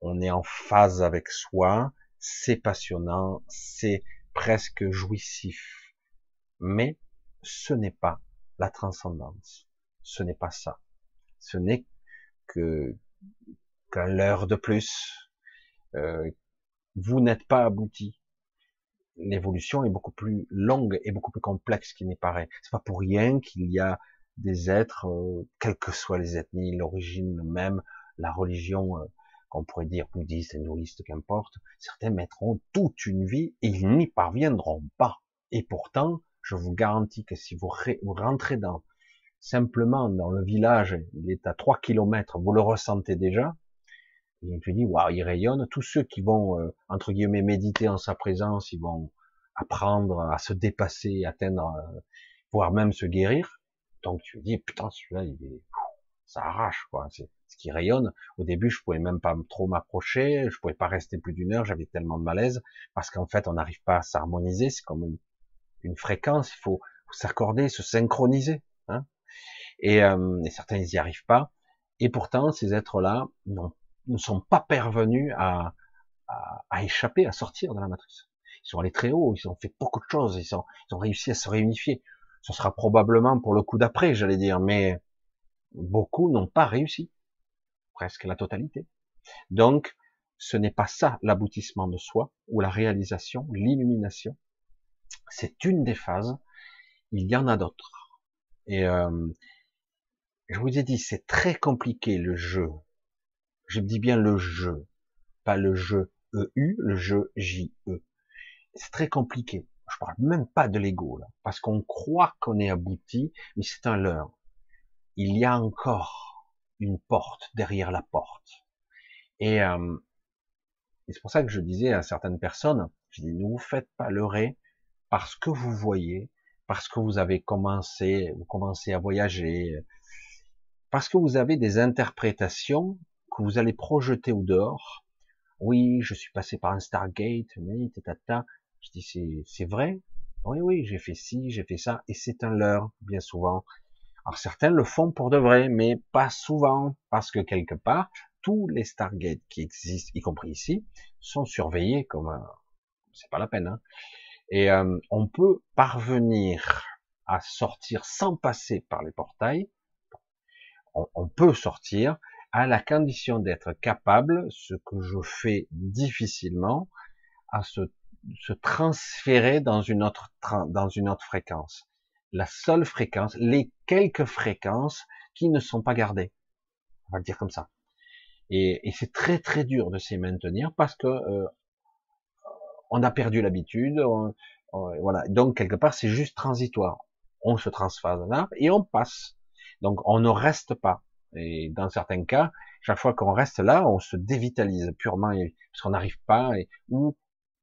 on est en phase avec soi, c'est passionnant, c'est presque jouissif. Mais ce n'est pas la transcendance. Ce n'est pas ça. Ce n'est que qu'un leurre de plus. Euh, vous n'êtes pas abouti. L'évolution est beaucoup plus longue et beaucoup plus complexe qu'il n'y paraît. C'est pas pour rien qu'il y a des êtres, euh, quelles que soient les ethnies, l'origine même, la religion, euh, qu'on pourrait dire bouddhiste, hindouiste, qu'importe, certains mettront toute une vie et ils n'y parviendront pas. Et pourtant, je vous garantis que si vous, rentrez simplement dans le village, il est à 3 kilomètres, vous le ressentez déjà, et tu dis, waouh, il rayonne. Tous ceux qui vont, euh, entre guillemets, méditer en sa présence, ils vont apprendre à se dépasser, atteindre, euh, voire même se guérir. Donc tu dis, putain, celui-là, il est, ça arrache, quoi. C'est ce qui rayonne. Au début, je pouvais même pas trop m'approcher, je pouvais pas rester plus d'une heure, j'avais tellement de malaise, parce qu'en fait, on n'arrive pas à s'harmoniser, c'est comme une, une fréquence, il faut, s'accorder, se synchroniser. Hein euh, et, certains n'y arrivent pas. Et pourtant, ces êtres-là ne sont pas parvenus à, à, échapper, à sortir de la matrice. Ils sont allés très haut, ils ont fait beaucoup de choses, ils, ils ont réussi à se réunifier. Ce sera probablement pour le coup d'après, j'allais dire, mais beaucoup n'ont pas réussi, presque la totalité. Donc, ce n'est pas ça l'aboutissement de soi, ou la réalisation, l'illumination. C'est une des phases. Il y en a d'autres. Et euh, je vous ai dit, c'est très compliqué le jeu. Je dis bien le jeu, pas le jeu EU, le jeu JE. C'est très compliqué. Je parle même pas de l'ego là, parce qu'on croit qu'on est abouti, mais c'est un leurre. Il y a encore une porte derrière la porte. Et, euh, et c'est pour ça que je disais à certaines personnes, je dis, ne vous faites pas leurrer parce que vous voyez, parce que vous avez commencé, vous commencez à voyager, parce que vous avez des interprétations que vous allez projeter au dehors. Oui, je suis passé par un Stargate, mais tata. Je dis c'est vrai? Oui, oui, j'ai fait ci, j'ai fait ça, et c'est un leurre bien souvent. Alors certains le font pour de vrai, mais pas souvent, parce que quelque part, tous les Stargates qui existent, y compris ici, sont surveillés comme un... c'est pas la peine. Hein. Et euh, on peut parvenir à sortir sans passer par les portails. On, peut sortir à la condition d'être capable, ce que je fais difficilement, à se, se transférer dans une autre dans une autre fréquence. La seule fréquence, les quelques fréquences qui ne sont pas gardées. On va le dire comme ça. Et, et c'est très très dur de s'y maintenir parce que euh, on a perdu l'habitude. Voilà. Donc quelque part c'est juste transitoire. On se transphase et on passe. Donc on ne reste pas. Et dans certains cas, chaque fois qu'on reste là, on se dévitalise purement parce qu'on n'arrive pas. Et, ou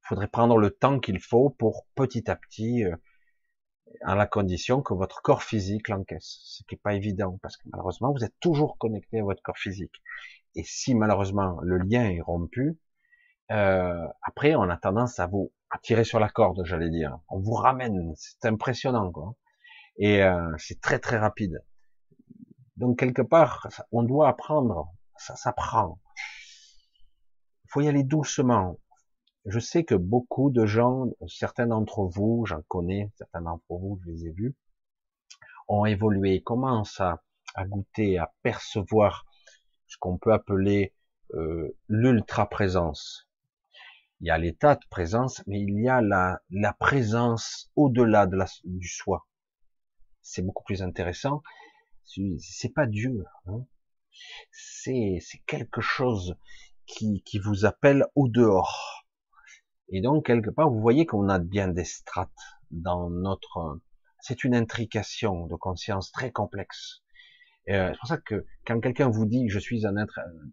faudrait prendre le temps qu'il faut pour petit à petit, euh, à la condition que votre corps physique l'encaisse. Ce qui n'est pas évident parce que malheureusement vous êtes toujours connecté à votre corps physique. Et si malheureusement le lien est rompu, euh, après on a tendance à vous tirer sur la corde, j'allais dire. On vous ramène, c'est impressionnant, quoi. Et euh, c'est très très rapide. Donc quelque part, on doit apprendre, ça s'apprend. Il faut y aller doucement. Je sais que beaucoup de gens, certains d'entre vous, j'en connais, certains d'entre vous, je les ai vus, ont évolué, commencent à, à goûter, à percevoir ce qu'on peut appeler euh, l'ultra-présence. Il y a l'état de présence, mais il y a la, la présence au-delà de la, du soi. C'est beaucoup plus intéressant. C'est pas Dieu, hein. c'est quelque chose qui, qui vous appelle au dehors. Et donc quelque part, vous voyez qu'on a bien des strates dans notre. C'est une intrication de conscience très complexe. Euh, c'est pour ça que quand quelqu'un vous dit je suis un être euh,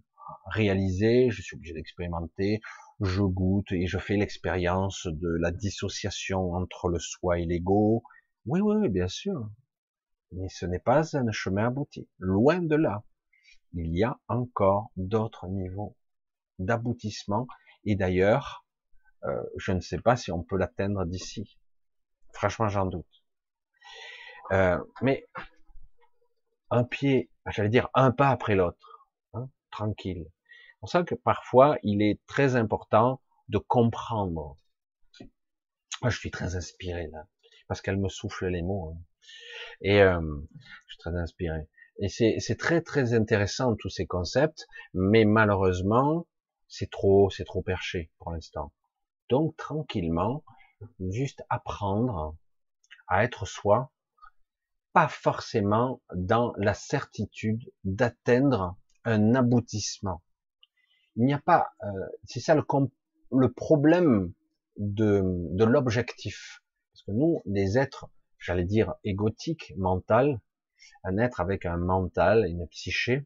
réalisé, je suis obligé d'expérimenter, je goûte et je fais l'expérience de la dissociation entre le soi et l'ego. Oui, oui, oui, bien sûr. Mais ce n'est pas un chemin abouti. Loin de là. Il y a encore d'autres niveaux d'aboutissement. Et d'ailleurs, euh, je ne sais pas si on peut l'atteindre d'ici. Franchement, j'en doute. Euh, mais un pied, j'allais dire un pas après l'autre, hein, tranquille. Pour ça que parfois il est très important de comprendre. Je suis très inspiré là, parce qu'elle me souffle les mots. Hein. Et euh, je suis très inspiré. Et c'est très très intéressant tous ces concepts, mais malheureusement c'est trop c'est trop perché pour l'instant. Donc tranquillement, juste apprendre à être soi, pas forcément dans la certitude d'atteindre un aboutissement. Il n'y a pas, euh, c'est ça le, problème de, de l'objectif. Parce que nous, des êtres, j'allais dire égotiques, mental, un être avec un mental, une psyché,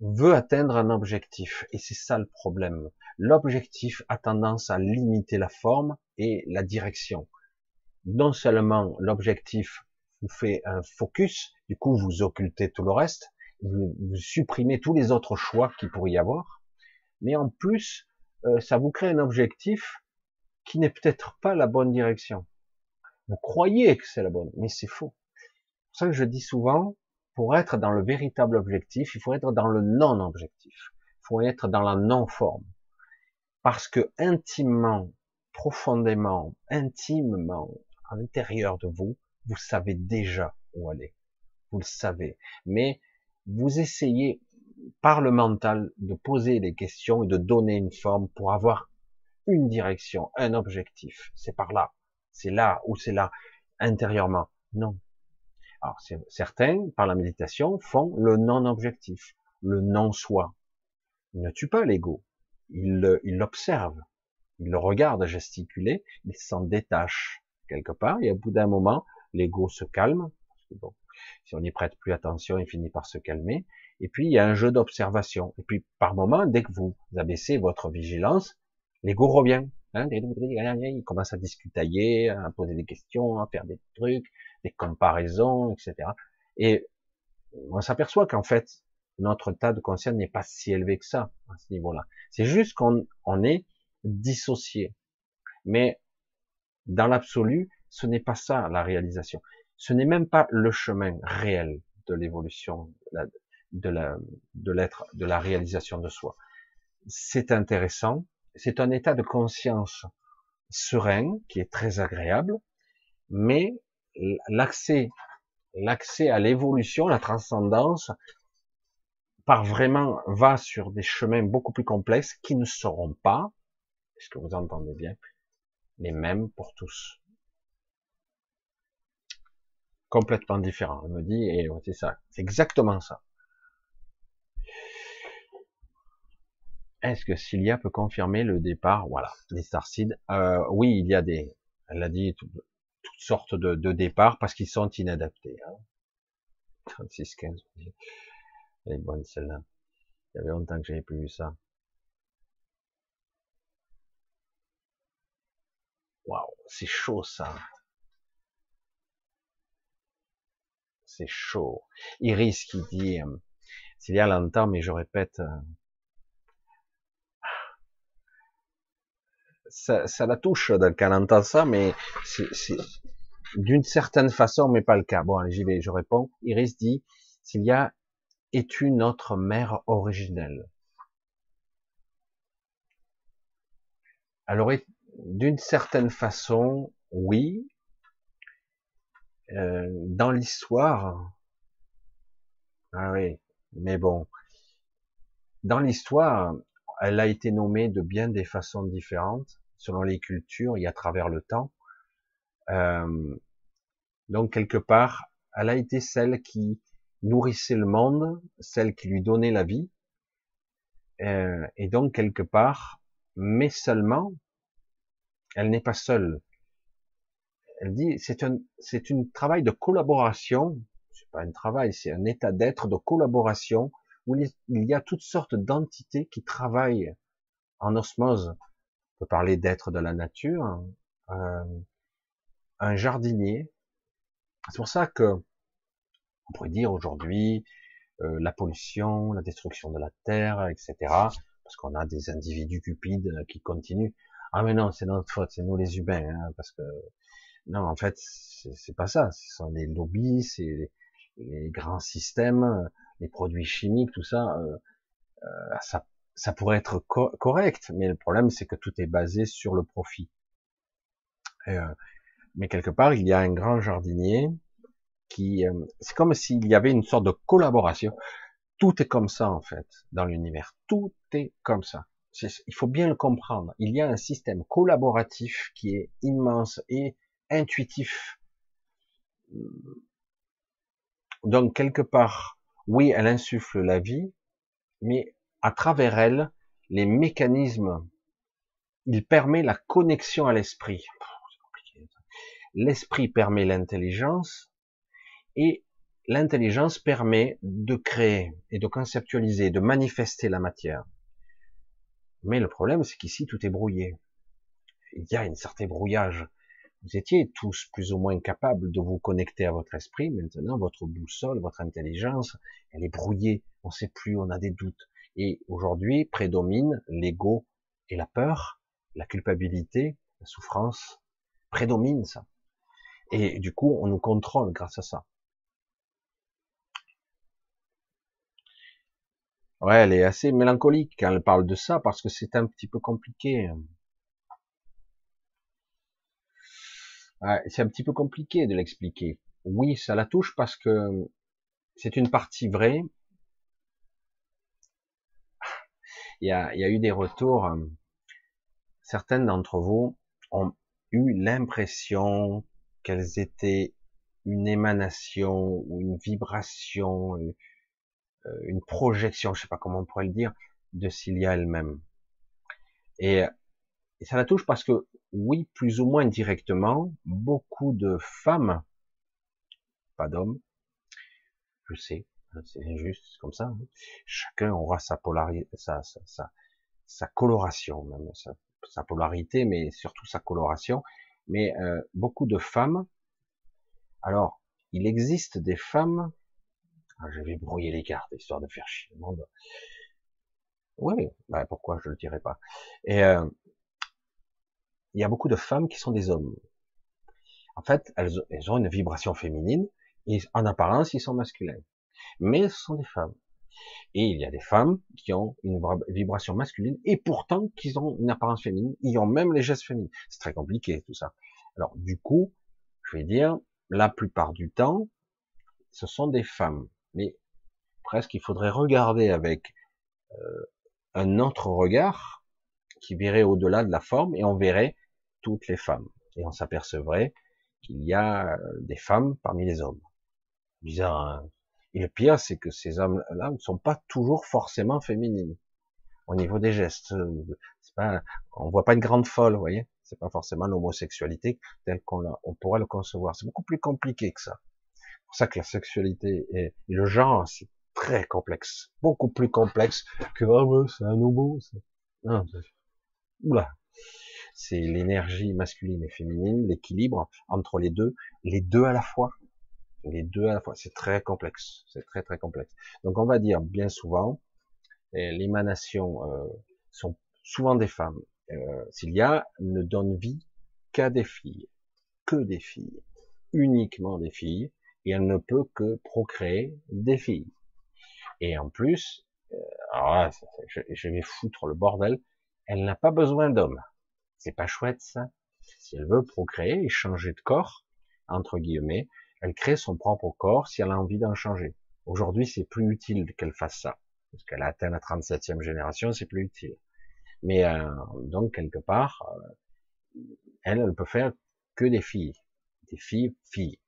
veut atteindre un objectif. Et c'est ça le problème. L'objectif a tendance à limiter la forme et la direction. Non seulement l'objectif vous fait un focus, du coup vous occultez tout le reste, vous, supprimez tous les autres choix qu'il pourrait y avoir, mais en plus, euh, ça vous crée un objectif qui n'est peut-être pas la bonne direction. Vous croyez que c'est la bonne, mais c'est faux. C'est pour ça que je dis souvent, pour être dans le véritable objectif, il faut être dans le non-objectif. Il faut être dans la non-forme. Parce que intimement, profondément, intimement, à l'intérieur de vous, vous savez déjà où aller. Vous le savez. Mais vous essayez par le mental de poser des questions et de donner une forme pour avoir une direction, un objectif. C'est par là. C'est là ou c'est là intérieurement. Non. Alors certains, par la méditation, font le non-objectif, le non-soi. Ils ne tuent pas l'ego. Ils l'observent. Ils le regardent gesticuler. Ils s'en détachent quelque part. Et au bout d'un moment, l'ego se calme. si on n'y prête plus attention, il finit par se calmer. Et puis, il y a un jeu d'observation. Et puis, par moment, dès que vous abaissez votre vigilance, l'ego revient. Hein, il commence à discutailler, à poser des questions, à faire des trucs, des comparaisons, etc. Et on s'aperçoit qu'en fait, notre tas de conscience n'est pas si élevé que ça, à ce niveau-là. C'est juste qu'on on est dissocié. Mais dans l'absolu, ce n'est pas ça la réalisation. Ce n'est même pas le chemin réel de l'évolution, de la, de l'être, de la réalisation de soi. C'est intéressant. C'est un état de conscience serein qui est très agréable, mais l'accès, l'accès à l'évolution, la transcendance, part vraiment, va sur des chemins beaucoup plus complexes qui ne seront pas, est-ce que vous entendez bien, les mêmes pour tous. Complètement différents. Elle me dit, et c'est ça, c'est exactement ça. Est-ce que Cilia peut confirmer le départ? Voilà, des Starseeds. Euh, oui, il y a des, elle a dit, toutes sortes de, départs parce qu'ils sont inadaptés. Hein. 36, 15. Elle est bonne celle-là. Il y avait longtemps que j'avais plus vu ça. Waouh, c'est chaud ça. C'est chaud. Iris qui dit, euh, s'il y a longtemps, mais je répète, ça, ça, la touche quand elle entend ça, mais c'est d'une certaine façon, mais pas le cas. Bon, j'y vais, je réponds. Iris dit, s'il y a es-tu notre mère originelle Alors, d'une certaine façon, oui. Euh, dans l'histoire, ah oui, mais bon, dans l'histoire, elle a été nommée de bien des façons différentes, selon les cultures et à travers le temps. Euh, donc quelque part, elle a été celle qui nourrissait le monde, celle qui lui donnait la vie, euh, et donc quelque part, mais seulement, elle n'est pas seule. Elle dit, c'est un, c'est un travail de collaboration. C'est pas un travail, c'est un état d'être de collaboration où il y a toutes sortes d'entités qui travaillent en osmose. Peut parler d'être de la nature, euh, un jardinier. C'est pour ça que on pourrait dire aujourd'hui euh, la pollution, la destruction de la terre, etc. Parce qu'on a des individus cupides qui continuent. Ah mais non, c'est notre faute, c'est nous les humains, hein, parce que non, en fait, c'est pas ça. Ce sont les lobbies, c'est les, grands systèmes, les produits chimiques, tout ça. Euh, euh, ça, ça pourrait être correct, mais le problème c'est que tout est basé sur le profit. Euh, mais quelque part, il y a un grand jardinier qui, euh, c'est comme s'il y avait une sorte de collaboration. Tout est comme ça en fait dans l'univers. Tout est comme ça il faut bien le comprendre. Il y a un système collaboratif qui est immense et intuitif. Donc quelque part, oui, elle insuffle la vie, mais à travers elle, les mécanismes, il permet la connexion à l'esprit. L'esprit permet l'intelligence et l'intelligence permet de créer et de conceptualiser, de manifester la matière. Mais le problème, c'est qu'ici, tout est brouillé. Il y a un certain brouillage. Vous étiez tous plus ou moins capables de vous connecter à votre esprit. Maintenant, votre boussole, votre intelligence, elle est brouillée. On ne sait plus, on a des doutes. Et aujourd'hui, prédomine l'ego et la peur, la culpabilité, la souffrance. Prédomine ça. Et du coup, on nous contrôle grâce à ça. Ouais, elle est assez mélancolique quand elle parle de ça parce que c'est un petit peu compliqué. c'est un petit peu compliqué de l'expliquer. Oui, ça la touche parce que c'est une partie vraie. Il y a, y a eu des retours. Certaines d'entre vous ont eu l'impression qu'elles étaient une émanation ou une vibration, euh, une projection, je sais pas comment on pourrait le dire, de Cilia elle-même. Et, ça la touche parce que, oui, plus ou moins directement, beaucoup de femmes, pas d'hommes, je sais, c'est c'est comme ça, hein, chacun aura sa polarité, sa, sa, sa, coloration, même sa, polarité, mais surtout sa coloration. Mais euh, beaucoup de femmes, alors, il existe des femmes ah, je vais brouiller les cartes, histoire de faire chier le monde. Oui, bah pourquoi je le dirais pas. Et euh, il y a beaucoup de femmes qui sont des hommes. En fait, elles, ont une vibration féminine, et en apparence, ils sont masculins. Mais ce sont des femmes. Et il y a des femmes qui ont une vibration masculine, et pourtant qui ont une apparence féminine, ils ont même les gestes féminins. C'est très compliqué tout ça. Alors du coup, je vais dire, la plupart du temps, ce sont des femmes. Mais presque, il faudrait regarder avec euh, un autre regard qui verrait au-delà de la forme et on verrait toutes les femmes. Et on s'apercevrait qu'il y a euh, des femmes parmi les hommes. Bizarre. Hein et le pire, c'est que ces hommes-là ne sont pas toujours forcément féminines au niveau des gestes. C'est pas, on voit pas une grande folle, vous voyez. C'est pas forcément l'homosexualité telle qu'on on pourrait le concevoir. C'est beaucoup plus compliqué que ça. C'est pour ça que la sexualité et, le genre, c'est très complexe, beaucoup plus complexe que ah ouais, c'est un homo. Oula, c'est l'énergie masculine et féminine, l'équilibre entre les deux, les deux à la fois. Les deux à la fois, c'est très complexe, c'est très très complexe. Donc on va dire bien souvent, l'émanation euh, sont souvent des femmes. Euh, Cilia ne donne vie qu'à des filles, que des filles, uniquement des filles, et elle ne peut que procréer des filles. Et en plus, euh, je, je vais foutre le bordel, elle n'a pas besoin d'hommes. C'est pas chouette ça. Si elle veut procréer et changer de corps, entre guillemets, elle crée son propre corps si elle a envie d'en changer. Aujourd'hui, c'est plus utile qu'elle fasse ça. Parce qu'elle atteint la 37e génération, c'est plus utile. Mais euh, donc, quelque part, euh, elle, elle peut faire que des filles. Des filles, filles.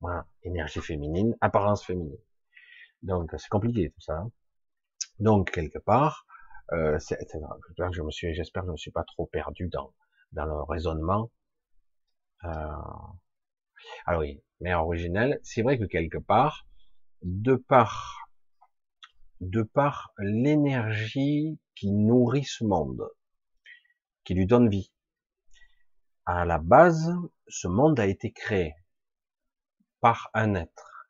Voilà. Énergie féminine, apparence féminine. Donc, c'est compliqué tout ça. Hein. Donc, quelque part, euh, je j'espère que je ne me suis pas trop perdu dans, dans le raisonnement. Euh, ah oui, mère originelle, c'est vrai que quelque part, de par, de par l'énergie qui nourrit ce monde, qui lui donne vie, à la base, ce monde a été créé par un être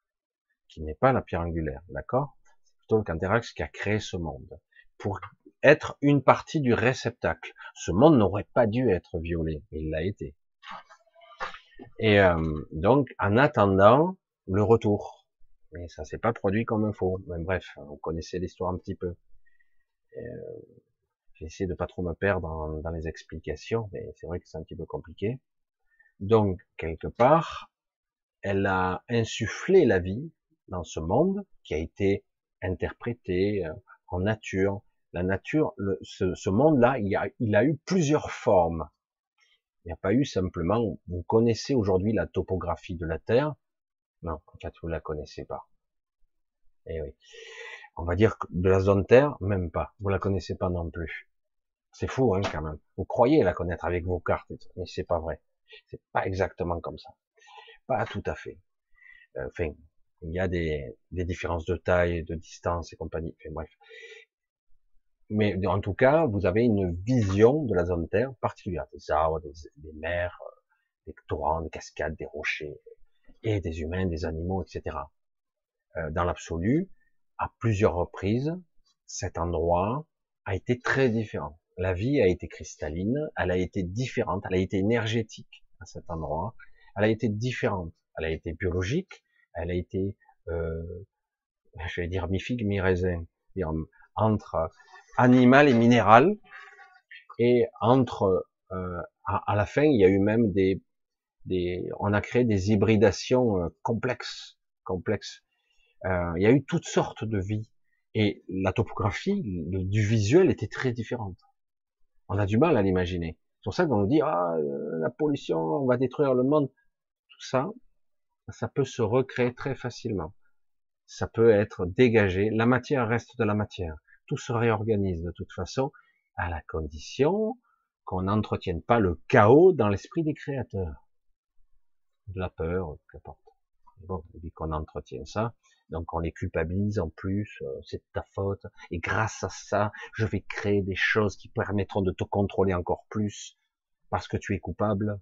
qui n'est pas la pierre angulaire, d'accord? C'est plutôt le Canterax qui a créé ce monde pour être une partie du réceptacle. Ce monde n'aurait pas dû être violé, il l'a été. Et euh, donc, en attendant le retour. Mais ça s'est pas produit comme il faut. Mais bref, on connaissait l'histoire un petit peu. Euh, J'ai essayé de pas trop me perdre dans, les explications, mais c'est vrai que c'est un petit peu compliqué. Donc, quelque part, elle a insufflé la vie dans ce monde qui a été interprété euh, en nature. La nature, ce, ce monde-là, il, il a eu plusieurs formes. Il n'y a pas eu simplement, vous connaissez aujourd'hui la topographie de la Terre? Non, en fait, vous la connaissez pas. Eh oui. On va dire que de la zone Terre, même pas. Vous la connaissez pas non plus. C'est fou, hein, quand même. Vous croyez la connaître avec vos cartes, mais c'est pas vrai. C'est pas exactement comme ça. Pas tout à fait. Euh, enfin, il y a des, des différences de taille, de distance et compagnie. Enfin, bref mais en tout cas, vous avez une vision de la zone Terre particulière, des arbres, des, mers, euh, des torrents, des cascades, des rochers, et des humains, des animaux, etc. Euh, dans l'absolu, à plusieurs reprises, cet endroit a été très différent. La vie a été cristalline, elle a été différente, elle a été énergétique à cet endroit, elle a été différente, elle a été biologique, elle a été, euh, je vais dire mi-figue, mi-raisin, entre animal et minéral. Et entre, euh, à, la fin, il y a eu même des, des on a créé des hybridations euh, complexes, complexes. Euh, il y a eu toutes sortes de vies. Et la topographie du visuel était très différente. On a du mal à l'imaginer. C'est pour ça qu'on nous dit, ah, la pollution, on va détruire le monde. Tout ça, ça peut se recréer très facilement. Ça peut être dégagé. La matière reste de la matière tout se réorganise de toute façon, à la condition qu'on n'entretienne pas le chaos dans l'esprit des créateurs. De la peur, qu'importe. Bon, dit qu'on entretient ça, donc on les culpabilise en plus, euh, c'est ta faute, et grâce à ça, je vais créer des choses qui permettront de te contrôler encore plus, parce que tu es coupable.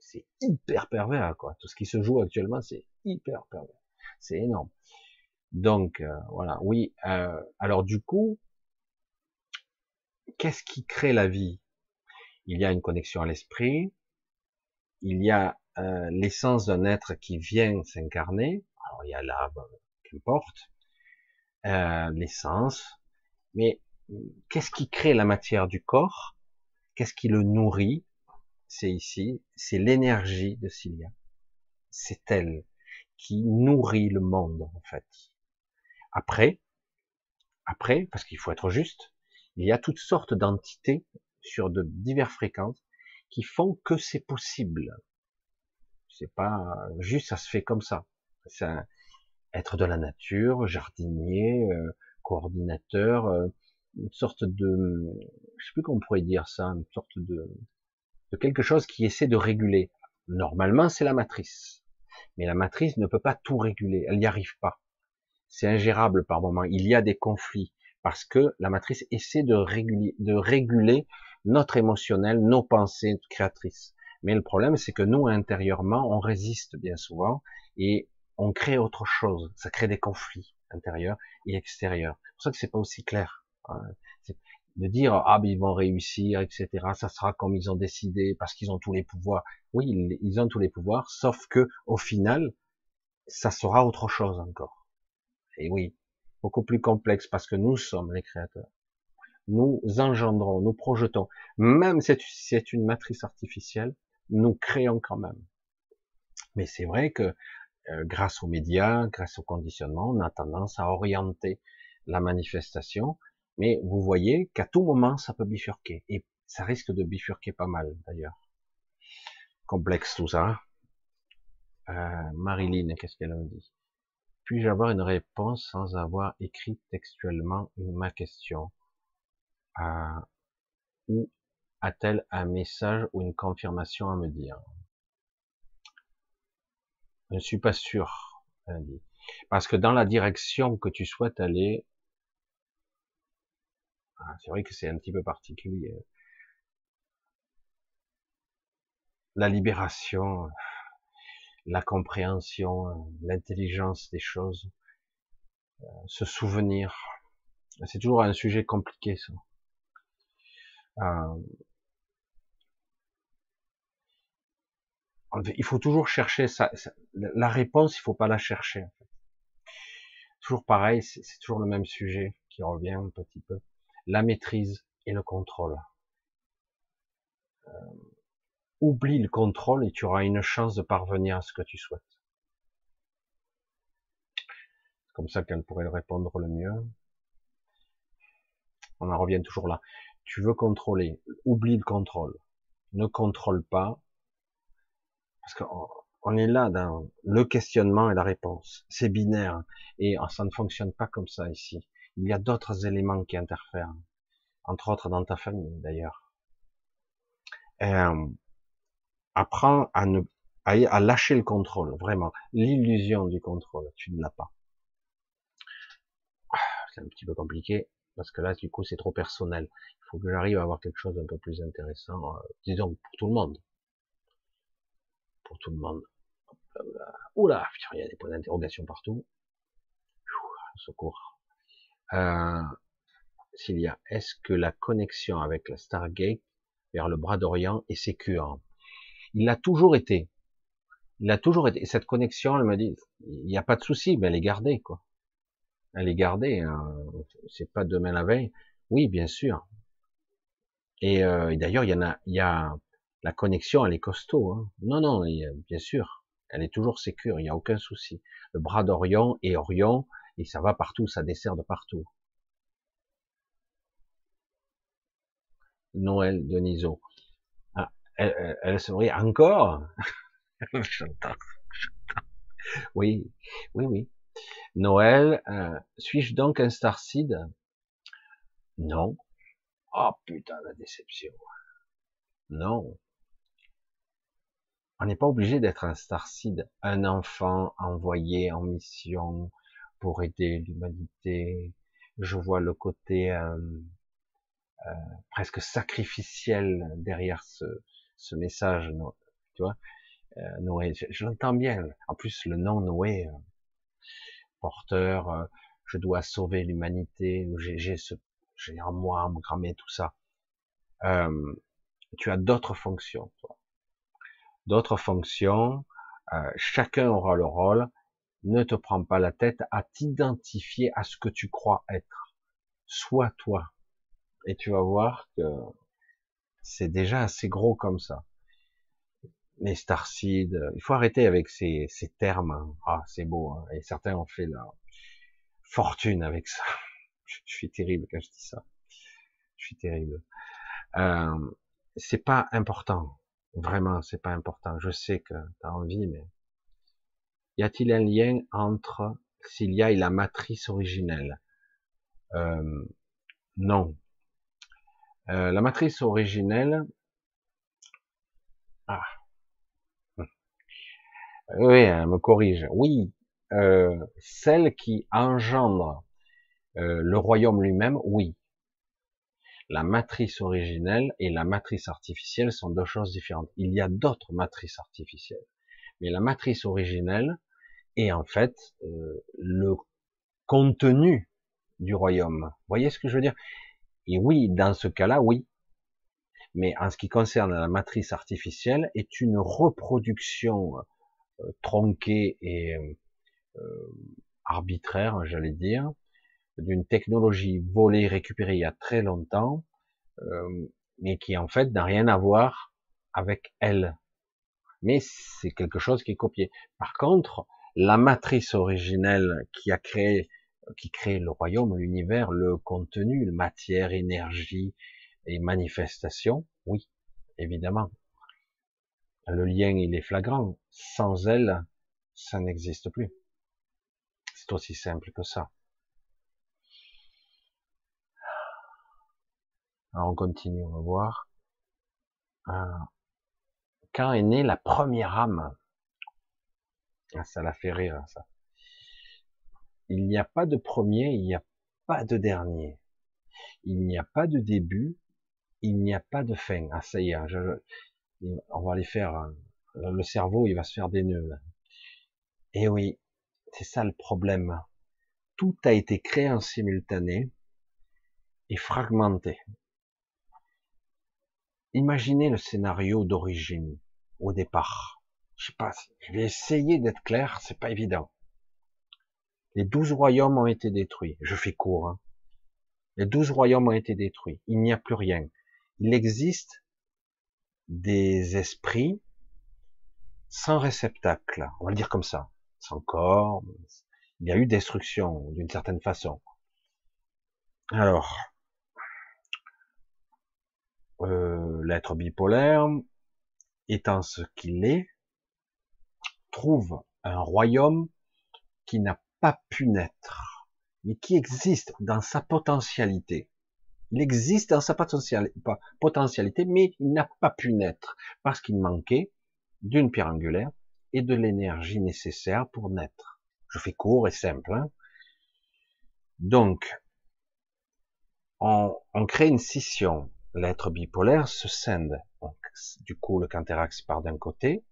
C'est hyper pervers, quoi. Tout ce qui se joue actuellement, c'est hyper pervers. C'est énorme. Donc euh, voilà, oui. Euh, alors du coup, qu'est-ce qui crée la vie? Il y a une connexion à l'esprit, il y a euh, l'essence d'un être qui vient s'incarner. Alors il y a l'âme, qu'importe, euh, l'essence. Mais qu'est-ce qui crée la matière du corps? Qu'est-ce qui le nourrit? C'est ici, c'est l'énergie de Cilia. C'est elle qui nourrit le monde en fait. Après, Après, parce qu'il faut être juste, il y a toutes sortes d'entités sur de diverses fréquences qui font que c'est possible. C'est pas juste, ça se fait comme ça. C'est être de la nature, jardinier, euh, coordinateur, euh, une sorte de, je sais plus comment on pourrait dire ça, une sorte de, de quelque chose qui essaie de réguler. Normalement, c'est la matrice. Mais la matrice ne peut pas tout réguler. Elle n'y arrive pas. C'est ingérable par moment. Il y a des conflits parce que la matrice essaie de réguler, de réguler notre émotionnel, nos pensées créatrices. Mais le problème, c'est que nous, intérieurement, on résiste bien souvent et on crée autre chose. Ça crée des conflits intérieurs et extérieurs. C'est pour ça que c'est pas aussi clair. Hein. De dire ah ben ils vont réussir, etc. Ça sera comme ils ont décidé parce qu'ils ont tous les pouvoirs. Oui, ils ont tous les pouvoirs, sauf que au final, ça sera autre chose encore. Et oui, beaucoup plus complexe parce que nous sommes les créateurs. Nous engendrons, nous projetons. Même si c'est une matrice artificielle, nous créons quand même. Mais c'est vrai que euh, grâce aux médias, grâce au conditionnement, on a tendance à orienter la manifestation. Mais vous voyez qu'à tout moment, ça peut bifurquer. Et ça risque de bifurquer pas mal, d'ailleurs. Complexe tout ça. Euh, Marilyn, qu'est-ce qu'elle me dit? Puis-je avoir une réponse sans avoir écrit textuellement ma question? Euh, Ou a-t-elle un message ou une confirmation à me dire? Je ne suis pas sûr. Parce que dans la direction que tu souhaites aller, ah, c'est vrai que c'est un petit peu particulier. La libération, la compréhension, l'intelligence des choses, euh, se souvenir, c'est toujours un sujet compliqué ça. Euh, il faut toujours chercher ça, la réponse, il faut pas la chercher. Toujours pareil, c'est toujours le même sujet qui revient un petit peu. La maîtrise et le contrôle. Euh, oublie le contrôle et tu auras une chance de parvenir à ce que tu souhaites. C'est comme ça qu'elle pourrait le répondre le mieux. On en revient toujours là. Tu veux contrôler, oublie le contrôle. Ne contrôle pas, parce qu'on est là dans le questionnement et la réponse. C'est binaire et ça ne fonctionne pas comme ça ici. Il y a d'autres éléments qui interfèrent, entre autres dans ta famille d'ailleurs. Euh, apprends à ne à, lâcher le contrôle, vraiment. L'illusion du contrôle, tu ne l'as pas. C'est un petit peu compliqué parce que là, du coup, c'est trop personnel. Il faut que j'arrive à avoir quelque chose d'un peu plus intéressant, euh, disons pour tout le monde pour tout le monde. Oula, il y a des points d'interrogation partout. secours. Euh, Sylvia, est-ce que la connexion avec la Stargate vers le bras d'Orient est sécure? Il l'a toujours été. Il a toujours été. Cette connexion, elle me dit, il n'y a pas de souci, mais elle est gardée, quoi. Elle est gardée. Hein. C'est pas demain la veille. Oui, bien sûr. Et, euh, et d'ailleurs, il y en a, il y a la connexion, elle est costaud. Hein. Non, non, bien sûr, elle est toujours sécure, il n'y a aucun souci. Le bras d'Orion est Orion, et ça va partout, ça dessert de partout. Noël Deniso. Elle, elle, sourit encore Oui, oui, oui. Noël, euh, suis-je donc un starseed Non. Oh putain, la déception. Non. On n'est pas obligé d'être un starseed, un enfant envoyé en mission pour aider l'humanité. Je vois le côté euh, euh, presque sacrificiel derrière ce, ce message, tu vois. Euh, Noé, je, l'entends bien. En plus, le nom Noé, porteur, je dois sauver l'humanité, j'ai ce, j'ai en moi, en tout ça. tu as d'autres fonctions, toi d'autres fonctions, euh, chacun aura le rôle, ne te prends pas la tête à t'identifier à ce que tu crois être. Sois toi. Et tu vas voir que c'est déjà assez gros comme ça. Les starseeds, il faut arrêter avec ces, ces termes. Ah, c'est beau. Hein. Et certains ont fait leur fortune avec ça. Je suis terrible quand je dis ça. Je suis terrible. Euh, c'est pas important. Vraiment, c'est pas important. Je sais que tu as envie, mais y a-t-il un lien entre s'il y a et la matrice originelle? Euh, Non. Euh, la matrice originelle. Ah. Oui, elle me corrige. Oui, euh, celle qui engendre euh, le royaume lui-même, oui. La matrice originelle et la matrice artificielle sont deux choses différentes. Il y a d'autres matrices artificielles. Mais la matrice originelle est en fait euh, le contenu du royaume. Vous voyez ce que je veux dire? Et oui, dans ce cas-là, oui. Mais en ce qui concerne la matrice artificielle, est une reproduction euh, tronquée et euh, arbitraire, j'allais dire, d'une technologie volée, récupérée il y a très longtemps, euh, mais qui en fait n'a rien à voir avec elle. Mais c'est quelque chose qui est copié. Par contre, la matrice originelle qui a créé, qui crée le royaume, l'univers, le contenu, la matière, énergie et manifestation, oui, évidemment. Le lien, il est flagrant. Sans elle, ça n'existe plus. C'est aussi simple que ça. Alors on continue, on voir. Euh, quand est née la première âme? Ah, Ça l'a fait rire, ça. Il n'y a pas de premier, il n'y a pas de dernier. Il n'y a pas de début, il n'y a pas de fin. Ah ça y est, on va aller faire, euh, le cerveau, il va se faire des nœuds. Et eh oui, c'est ça le problème. Tout a été créé en simultané et fragmenté. Imaginez le scénario d'origine, au départ. Je sais pas, je vais essayer d'être clair, c'est pas évident. Les douze royaumes ont été détruits. Je fais court. Hein. Les douze royaumes ont été détruits. Il n'y a plus rien. Il existe des esprits sans réceptacle. On va le dire comme ça. Sans corps. Il y a eu destruction d'une certaine façon. Alors, euh, l'être bipolaire, étant ce qu'il est, trouve un royaume qui n'a pas pu naître, mais qui existe dans sa potentialité. Il existe dans sa potentialité, mais il n'a pas pu naître parce qu'il manquait d'une pierre angulaire et de l'énergie nécessaire pour naître. Je fais court et simple. Hein. Donc, on, crée une scission l'être bipolaire se scinde. Du coup, le canthérax part d'un côté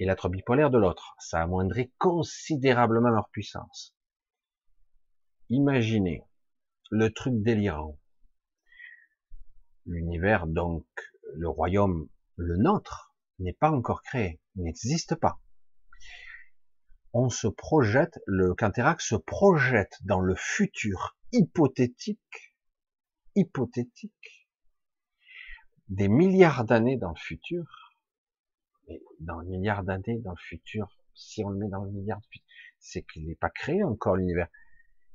et l'être bipolaire de l'autre. Ça amoindrit considérablement leur puissance. Imaginez le truc délirant. L'univers, donc, le royaume, le nôtre, n'est pas encore créé, n'existe pas. On se projette, le canthérax se projette dans le futur hypothétique, hypothétique, des milliards d'années dans le futur, mais dans le milliard d'années dans le futur, si on le met dans le milliard, c'est qu'il n'est pas créé encore l'univers.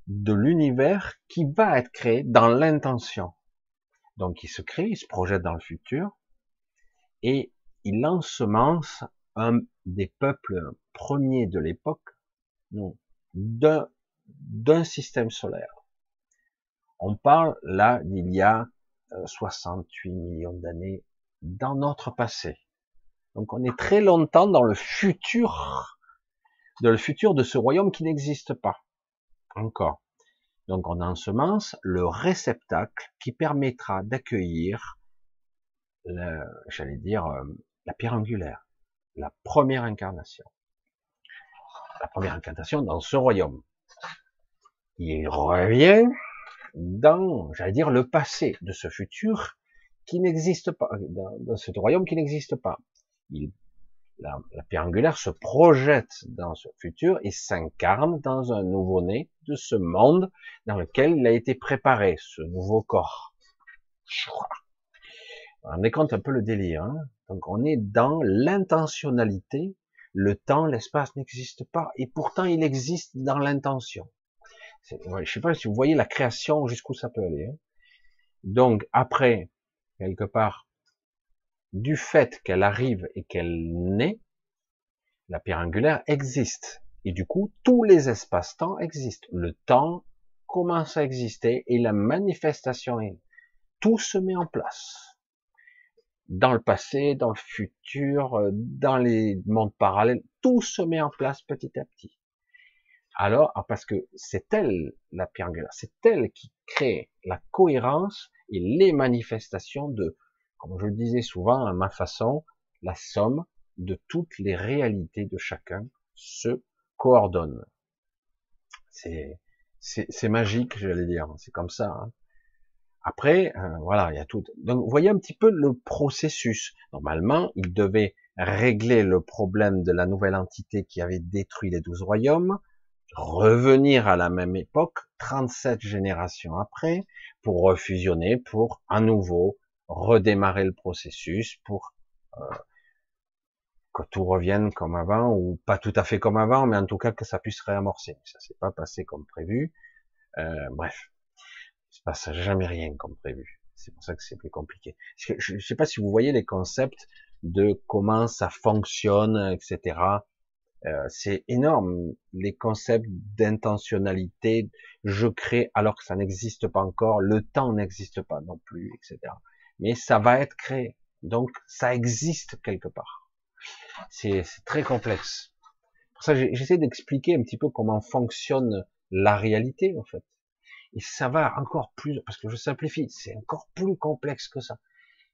De l'univers qui va être créé dans l'intention. Donc il se crée, il se projette dans le futur, et il ensemence un des peuples premiers de l'époque, d'un, d'un système solaire. On parle là d'il y a 68 millions d'années dans notre passé. Donc on est très longtemps dans le futur, de le futur de ce royaume qui n'existe pas encore. Donc on ensemence le réceptacle qui permettra d'accueillir, j'allais dire, euh, la pierre angulaire, la première incarnation. La première incarnation dans ce royaume. Il revient dans, j'allais dire, le passé de ce futur qui n'existe pas, dans, ce royaume qui n'existe pas. Il, la, la, pierre angulaire se projette dans ce futur et s'incarne dans un nouveau-né de ce monde dans lequel il a été préparé, ce nouveau corps. On est compte un peu le délire. Hein? Donc on est dans l'intentionnalité. Le temps, l'espace n'existe pas et pourtant il existe dans l'intention. je sais pas si vous voyez la création jusqu'où ça peut aller. Hein. Donc après, quelque part, du fait qu'elle arrive et qu'elle naît, la pierre angulaire existe. Et du coup, tous les espaces-temps existent. Le temps commence à exister et la manifestation est. Tout se met en place. Dans le passé, dans le futur, euh, dans les mondes parallèles, tout se met en place petit à petit. Alors, ah, parce que c'est elle, la pierre angulaire, c'est elle qui crée la cohérence et les manifestations de, comme je le disais souvent à ma façon, la somme de toutes les réalités de chacun se coordonne. C'est, magique, j'allais dire. C'est comme ça. Hein. Après, euh, voilà, il y a tout. Donc, voyez un petit peu le processus. Normalement, il devait régler le problème de la nouvelle entité qui avait détruit les douze royaumes, revenir à la même époque, 37 générations après, pour refusionner, pour à nouveau redémarrer le processus, pour euh, que tout revienne comme avant, ou pas tout à fait comme avant, mais en tout cas que ça puisse réamorcer. Ça s'est pas passé comme prévu. Euh, bref, il se passe jamais rien comme prévu. C'est pour ça que c'est plus compliqué. Je ne sais pas si vous voyez les concepts de comment ça fonctionne, etc. Euh, c'est énorme, les concepts d'intentionnalité, je crée alors que ça n'existe pas encore, le temps n'existe pas non plus, etc. Mais ça va être créé, donc ça existe quelque part. C'est très complexe. Pour ça, j'essaie d'expliquer un petit peu comment fonctionne la réalité, en fait. Et ça va encore plus, parce que je simplifie, c'est encore plus complexe que ça.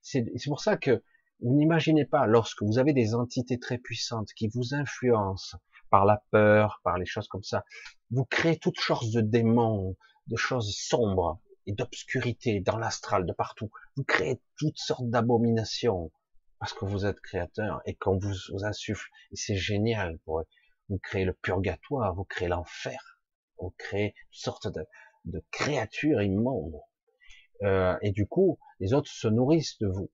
C'est pour ça que vous n'imaginez pas, lorsque vous avez des entités très puissantes qui vous influencent par la peur, par les choses comme ça, vous créez toutes sortes de démons, de choses sombres et d'obscurité dans l'astral, de partout. Vous créez toutes sortes d'abominations parce que vous êtes créateur et qu'on vous, vous insuffle. Et c'est génial pour vous créez le purgatoire, vous créez l'enfer, vous créez toutes sortes de, de créatures immondes. Euh, et du coup, les autres se nourrissent de vous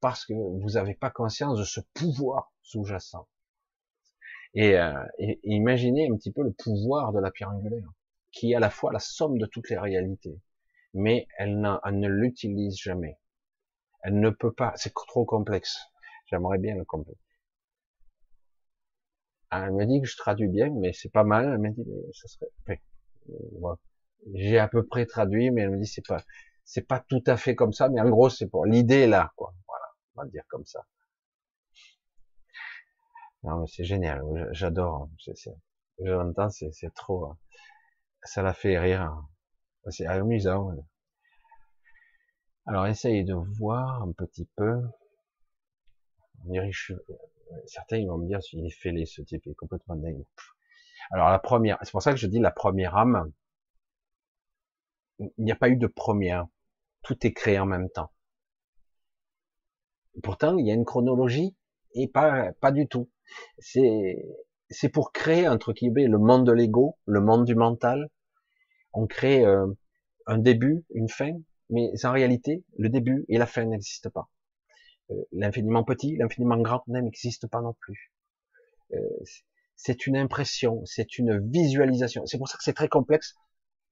parce que vous n'avez pas conscience de ce pouvoir sous-jacent. Et, euh, imaginez un petit peu le pouvoir de la pierre angulaire, qui est à la fois la somme de toutes les réalités, mais elle, ne l'utilise jamais. Elle ne peut pas, c'est trop complexe. J'aimerais bien le comprendre. Ah, elle me dit que je traduis bien, mais c'est pas mal. Elle m'a dit, mais ça serait. Euh, j'ai à peu près traduit, mais elle me dit c'est pas, c'est pas tout à fait comme ça, mais en gros c'est pour l'idée là, quoi on va dire comme ça. Non, mais c'est génial, j'adore. Je l'entends, c'est trop. Hein. Ça la fait rire. C'est amusant. Alors, essaye de voir un petit peu. Certains ils vont me dire s'il est fêlé, ce type est complètement dingue. Alors la première, c'est pour ça que je dis la première âme. Il n'y a pas eu de première. Tout est créé en même temps. Pourtant, il y a une chronologie et pas, pas du tout. C'est, c'est pour créer entre guillemets le monde de l'ego, le monde du mental. On crée euh, un début, une fin, mais en réalité, le début et la fin n'existent pas. Euh, l'infiniment petit, l'infiniment grand n'existe pas non plus. Euh, c'est une impression, c'est une visualisation. C'est pour ça que c'est très complexe.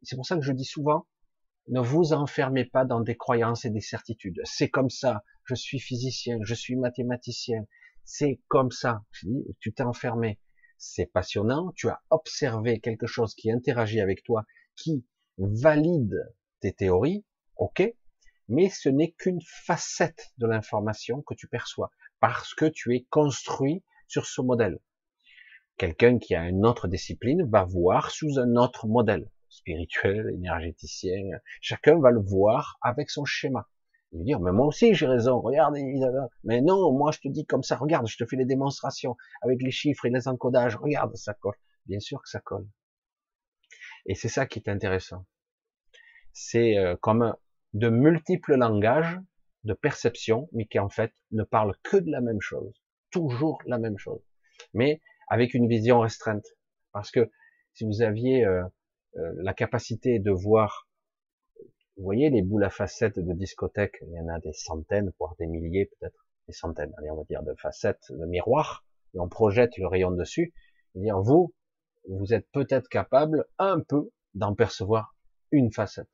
C'est pour ça que je dis souvent, ne vous enfermez pas dans des croyances et des certitudes. C'est comme ça. Je suis physicien, je suis mathématicien. C'est comme ça. tu t'es enfermé. C'est passionnant. Tu as observé quelque chose qui interagit avec toi, qui valide tes théories. Ok. Mais ce n'est qu'une facette de l'information que tu perçois parce que tu es construit sur ce modèle. Quelqu'un qui a une autre discipline va voir sous un autre modèle spirituel, énergéticien, chacun va le voir avec son schéma. Il va dire, mais moi aussi j'ai raison, regarde, mais non, moi je te dis comme ça, regarde, je te fais les démonstrations avec les chiffres et les encodages, regarde, ça colle. Bien sûr que ça colle. Et c'est ça qui est intéressant. C'est euh, comme de multiples langages de perception, mais qui en fait ne parlent que de la même chose. Toujours la même chose. Mais avec une vision restreinte. Parce que si vous aviez euh, euh, la capacité de voir, vous voyez les boules à facettes de discothèque, il y en a des centaines, voire des milliers peut-être, des centaines, allez on va dire de facettes de miroirs, et on projette le rayon dessus, et dire vous, vous êtes peut-être capable un peu d'en percevoir une facette.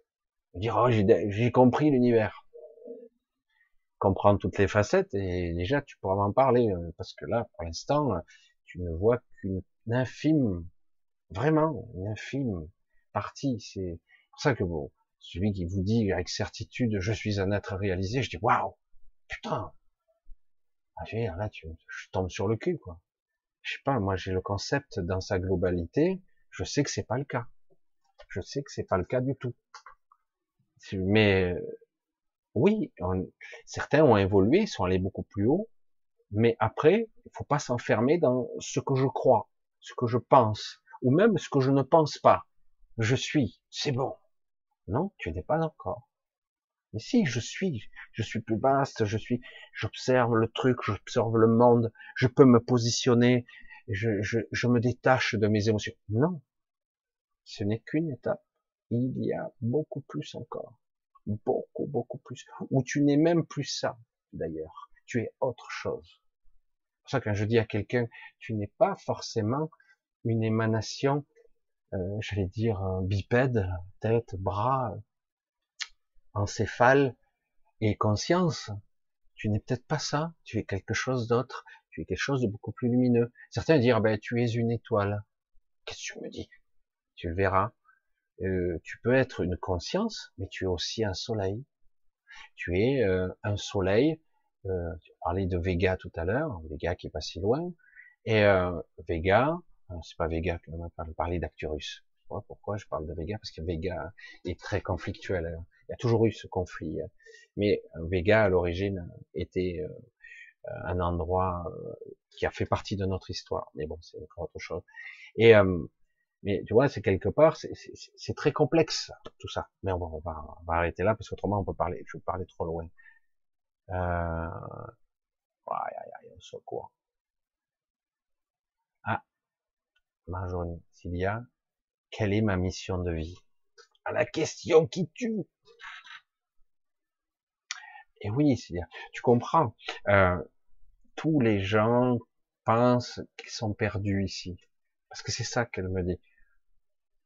Dire, oh, j'ai compris l'univers. Comprendre toutes les facettes, et déjà, tu pourras m'en parler, euh, parce que là, pour l'instant, tu ne vois qu'une infime, vraiment, une infime partie. C'est pour ça que bon, celui qui vous dit avec certitude, je suis un être réalisé, je dis, waouh, putain, ah, là, tu, je tombe sur le cul, quoi. Je sais pas, moi, j'ai le concept dans sa globalité, je sais que c'est pas le cas. Je sais que c'est pas le cas du tout. Mais oui, certains ont évolué, sont allés beaucoup plus haut, mais après, il faut pas s'enfermer dans ce que je crois, ce que je pense, ou même ce que je ne pense pas. Je suis, c'est bon. Non, tu n'es pas encore. Mais si, je suis, je suis plus vaste, je suis, j'observe le truc, j'observe le monde, je peux me positionner, je, je, je me détache de mes émotions. Non, ce n'est qu'une étape. Il y a beaucoup plus encore. Beaucoup, beaucoup plus. Où tu n'es même plus ça, d'ailleurs. Tu es autre chose. C'est pour ça que quand je dis à quelqu'un, tu n'es pas forcément une émanation, euh, j'allais dire, bipède, tête, bras, encéphale et conscience. Tu n'es peut-être pas ça. Tu es quelque chose d'autre. Tu es quelque chose de beaucoup plus lumineux. Certains disent, ah ben, tu es une étoile. Qu'est-ce que tu me dis? Tu le verras. Euh, tu peux être une conscience, mais tu es aussi un soleil. Tu es euh, un soleil. Euh, tu parlais de Vega tout à l'heure, Vega qui est pas si loin. Et euh, Vega, c'est pas Vega que je parlais d'Acturus. Pourquoi je parle de Vega Parce que Vega est très conflictuel. Il y a toujours eu ce conflit. Hein. Mais Vega, à l'origine, était un endroit qui a fait partie de notre histoire. Mais bon, c'est encore autre chose. Et mais tu vois, c'est quelque part, c'est très complexe tout ça. Mais on va, on va, arrêter là parce qu'autrement on peut parler, je vais parler trop loin. Euh... Aïe, aïe, quoi Ah, Marjorie, Sylvia, quelle est ma mission de vie? La question qui tue. Et oui, tu comprends. Euh, tous les gens pensent qu'ils sont perdus ici. Parce que c'est ça qu'elle me dit.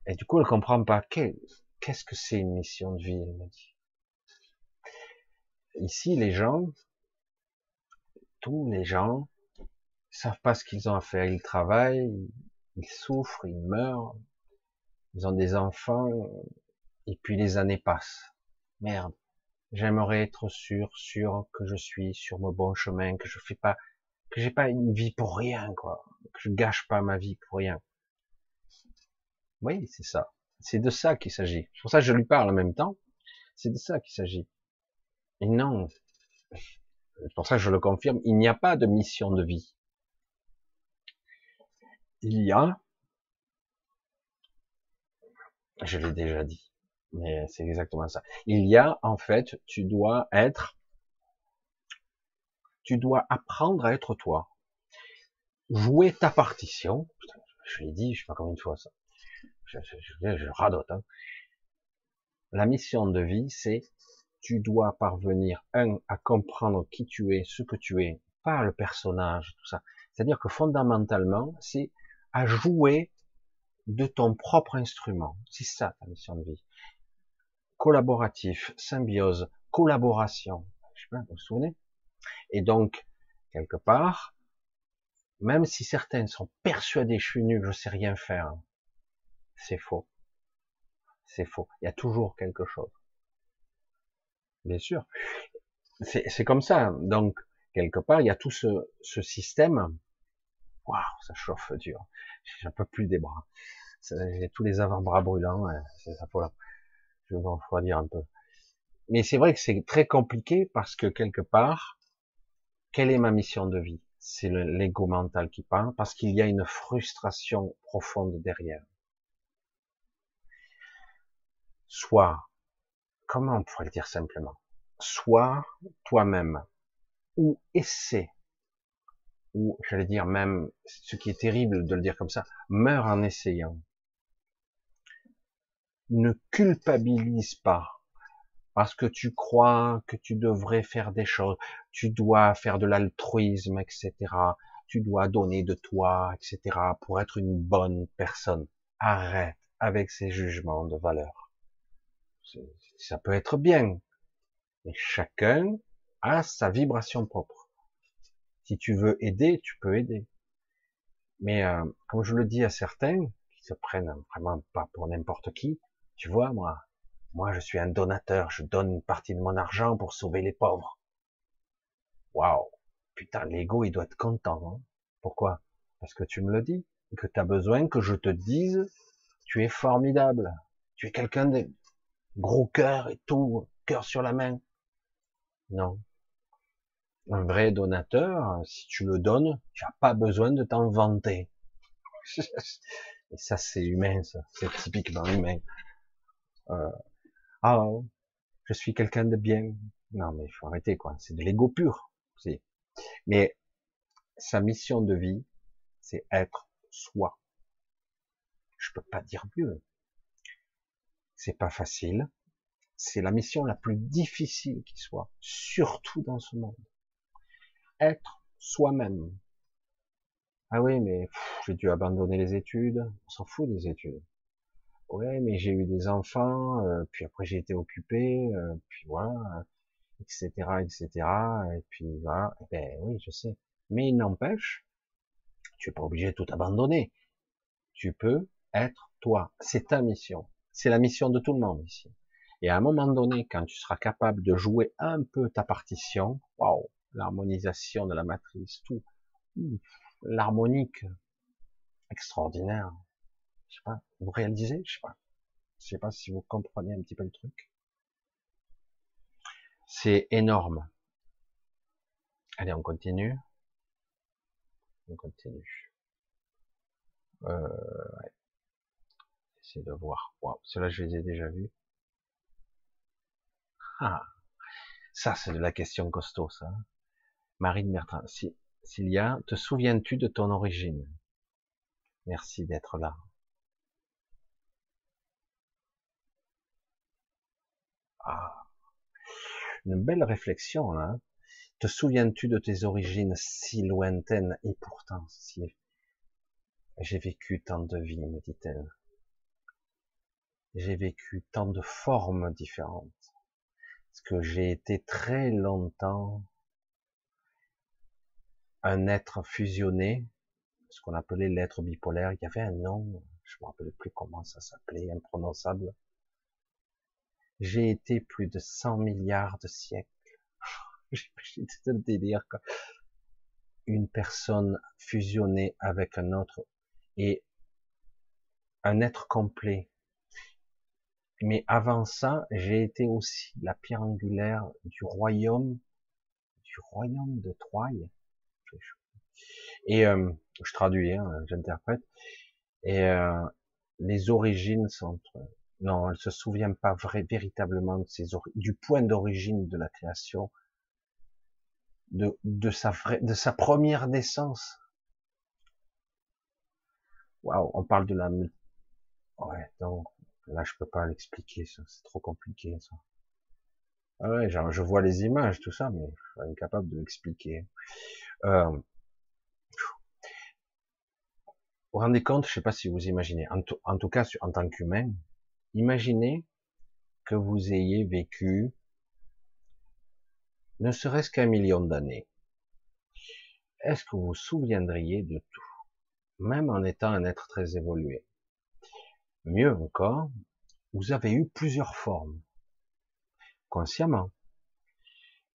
Et du coup, elle comprend pas. Qu'est-ce que c'est une mission de vie, elle me dit. Ici, les gens, tous les gens, savent pas ce qu'ils ont à faire. Ils travaillent, ils souffrent, ils meurent, ils ont des enfants, et puis les années passent. Merde. J'aimerais être sûr, sûr que je suis sur mon bon chemin, que je fais pas, que j'ai pas une vie pour rien, quoi. Que je gâche pas ma vie pour rien. Oui, c'est ça. C'est de ça qu'il s'agit. C'est pour ça que je lui parle en même temps. C'est de ça qu'il s'agit. Et non. C'est pour ça que je le confirme. Il n'y a pas de mission de vie. Il y a, je l'ai déjà dit, mais c'est exactement ça. Il y a, en fait, tu dois être, tu dois apprendre à être toi. Jouer ta partition. Je l'ai dit, je sais pas combien de fois ça je, radote. Hein. La mission de vie, c'est tu dois parvenir, un, à comprendre qui tu es, ce que tu es, pas le personnage, tout ça. C'est-à-dire que fondamentalement, c'est à jouer de ton propre instrument. C'est ça ta mission de vie. Collaboratif, symbiose, collaboration. Je sais pas, vous vous souvenez? Et donc, quelque part, même si certains sont persuadés, je suis nul, je sais rien faire, c'est faux. C'est faux. Il y a toujours quelque chose. Bien sûr. C'est comme ça. Donc, quelque part, il y a tout ce, ce système. Waouh, ça chauffe dur. J'en peux plus des bras. J'ai tous les avant-bras brûlants. C'est ça, là. Je vais refroidir un peu. Mais c'est vrai que c'est très compliqué parce que quelque part, quelle est ma mission de vie? C'est l'ego mental qui parle parce qu'il y a une frustration profonde derrière. Soit, comment on pourrait le dire simplement, soit toi-même, ou essaie, ou j'allais dire même, ce qui est terrible de le dire comme ça, meurs en essayant. Ne culpabilise pas parce que tu crois que tu devrais faire des choses, tu dois faire de l'altruisme, etc. Tu dois donner de toi, etc. pour être une bonne personne. Arrête, avec ses jugements de valeur. Ça peut être bien, mais chacun a sa vibration propre. Si tu veux aider, tu peux aider. Mais euh, comme je le dis à certains, qui se prennent vraiment pas pour n'importe qui, tu vois, moi, moi je suis un donateur, je donne une partie de mon argent pour sauver les pauvres. Waouh, putain, l'ego il doit être content. Hein Pourquoi? Parce que tu me le dis, que tu as besoin que je te dise, tu es formidable, tu es quelqu'un de gros cœur et tout, cœur sur la main. Non. Un vrai donateur, si tu le donnes, tu n'as pas besoin de t'en vanter. Et ça, c'est humain, ça. C'est typiquement humain. Euh, ah, je suis quelqu'un de bien. Non, mais il faut arrêter, quoi. C'est de l'ego pur. Mais sa mission de vie, c'est être soi. Je peux pas dire mieux. C'est pas facile. C'est la mission la plus difficile qui soit, surtout dans ce monde. Être soi-même. Ah oui, mais j'ai dû abandonner les études. On s'en fout des études. Ouais, mais j'ai eu des enfants, euh, puis après j'ai été occupé, euh, puis voilà, etc., etc. Et puis voilà. Eh ben oui, je sais. Mais il n'empêche, tu es pas obligé de tout abandonner. Tu peux être toi. C'est ta mission. C'est la mission de tout le monde ici. Et à un moment donné, quand tu seras capable de jouer un peu ta partition, waouh, l'harmonisation de la matrice, tout, l'harmonique, extraordinaire. Je sais pas, vous réalisez, je sais pas. Je sais pas si vous comprenez un petit peu le truc. C'est énorme. Allez, on continue. On continue. Euh, ouais. Essayer de voir. Wow, cela je les ai déjà vus. Ah, ça c'est de la question costaud, ça. Marine Bertrand. Si, Cilia, te souviens-tu de ton origine? Merci d'être là. Ah, une belle réflexion là. Hein. Te souviens-tu de tes origines si lointaines et pourtant si j'ai vécu tant de vies, me dit-elle. J'ai vécu tant de formes différentes. Parce que j'ai été très longtemps un être fusionné, ce qu'on appelait l'être bipolaire. Il y avait un nom, je me rappelle plus comment ça s'appelait, imprononçable. J'ai été plus de 100 milliards de siècles. j'ai le délire, quoi. Une personne fusionnée avec un autre et un être complet. Mais avant ça, j'ai été aussi la pierre angulaire du royaume, du royaume de Troyes. Et euh, je traduis, hein, j'interprète. Et euh, les origines sont non, elle se souvient pas vrai, véritablement du point d'origine de la création, de, sa première naissance. Waouh, on parle de la, ouais, donc là je peux pas l'expliquer, c'est trop compliqué ça. Ah ouais, genre, je vois les images, tout ça, mais je suis incapable de l'expliquer. Euh, vous vous rendez compte, je sais pas si vous imaginez, en, en tout cas en tant qu'humain, Imaginez que vous ayez vécu ne serait-ce qu'un million d'années. Est-ce que vous vous souviendriez de tout, même en étant un être très évolué? Mieux encore, vous avez eu plusieurs formes, consciemment.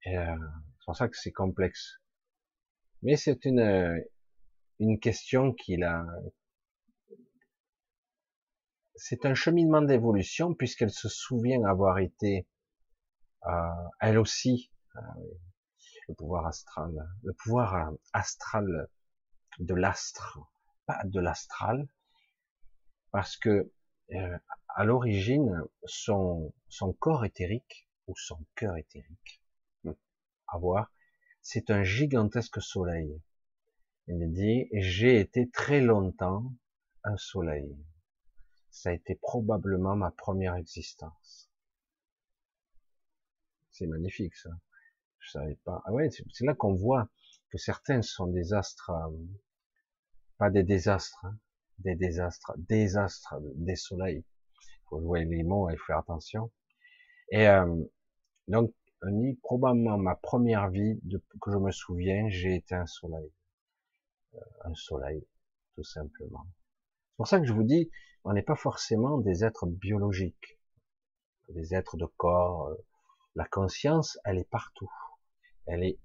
Euh, c'est pour ça que c'est complexe. Mais c'est une, une question qu'il a, c'est un cheminement d'évolution puisqu'elle se souvient avoir été euh, elle aussi euh, le pouvoir astral, le pouvoir euh, astral de l'astre, pas de l'astral, parce que à l'origine son son corps éthérique ou son cœur éthérique, hmm, à voir, c'est un gigantesque soleil. Il dit j'ai été très longtemps un soleil ça a été probablement ma première existence. C'est magnifique ça. Je savais pas. Ah ouais, c'est là qu'on voit que certains sont des astres, euh, pas des désastres, hein, des désastres, désastres, des soleils. Il faut jouer les mots et faire attention. Et euh, donc, probablement ma première vie que je me souviens, j'ai été un soleil, euh, un soleil, tout simplement. C'est pour ça que je vous dis, on n'est pas forcément des êtres biologiques, des êtres de corps. Euh, la conscience, elle est partout. Elle est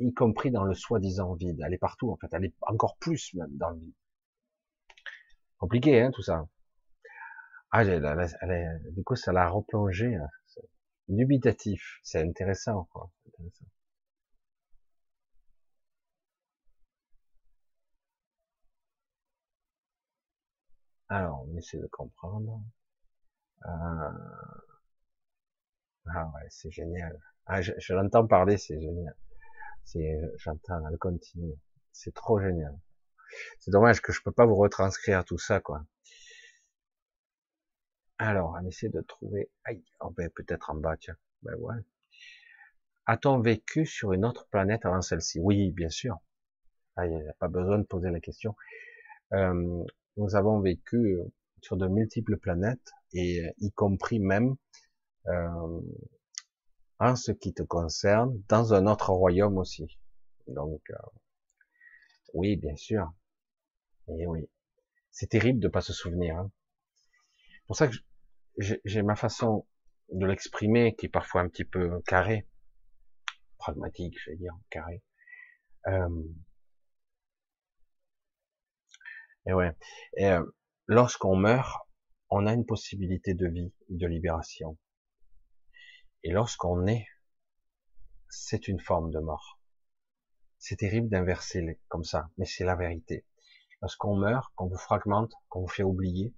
y compris dans le soi-disant vide. Elle est partout, en fait. Elle est encore plus même dans le vide. Compliqué, hein, tout ça. Ah, du coup, ça l'a replongé. Hein. Dubitatif. C'est intéressant, quoi. Intéressant. Alors, on essaie de comprendre. Euh... Ah ouais, c'est génial. Ah, je, l'entends parler, c'est génial. C'est, j'entends, elle continue. C'est trop génial. C'est dommage que je peux pas vous retranscrire tout ça, quoi. Alors, on essaie de trouver. Aïe, oh ben, peut-être en bas, tiens. Ben ouais. A-t-on vécu sur une autre planète avant celle-ci? Oui, bien sûr. Ah, il n'y a pas besoin de poser la question. Euh, nous avons vécu sur de multiples planètes, et y compris même euh, en ce qui te concerne, dans un autre royaume aussi. Donc, euh, oui, bien sûr. Et oui, c'est terrible de pas se souvenir. Hein. Pour ça que j'ai ma façon de l'exprimer qui est parfois un petit peu carré, pragmatique, je vais dire, carré. Euh, et ouais. Euh, lorsqu'on meurt, on a une possibilité de vie, de libération. Et lorsqu'on est, c'est une forme de mort. C'est terrible d'inverser comme ça, mais c'est la vérité. Lorsqu'on meurt, qu'on vous fragmente, qu'on vous fait oublier,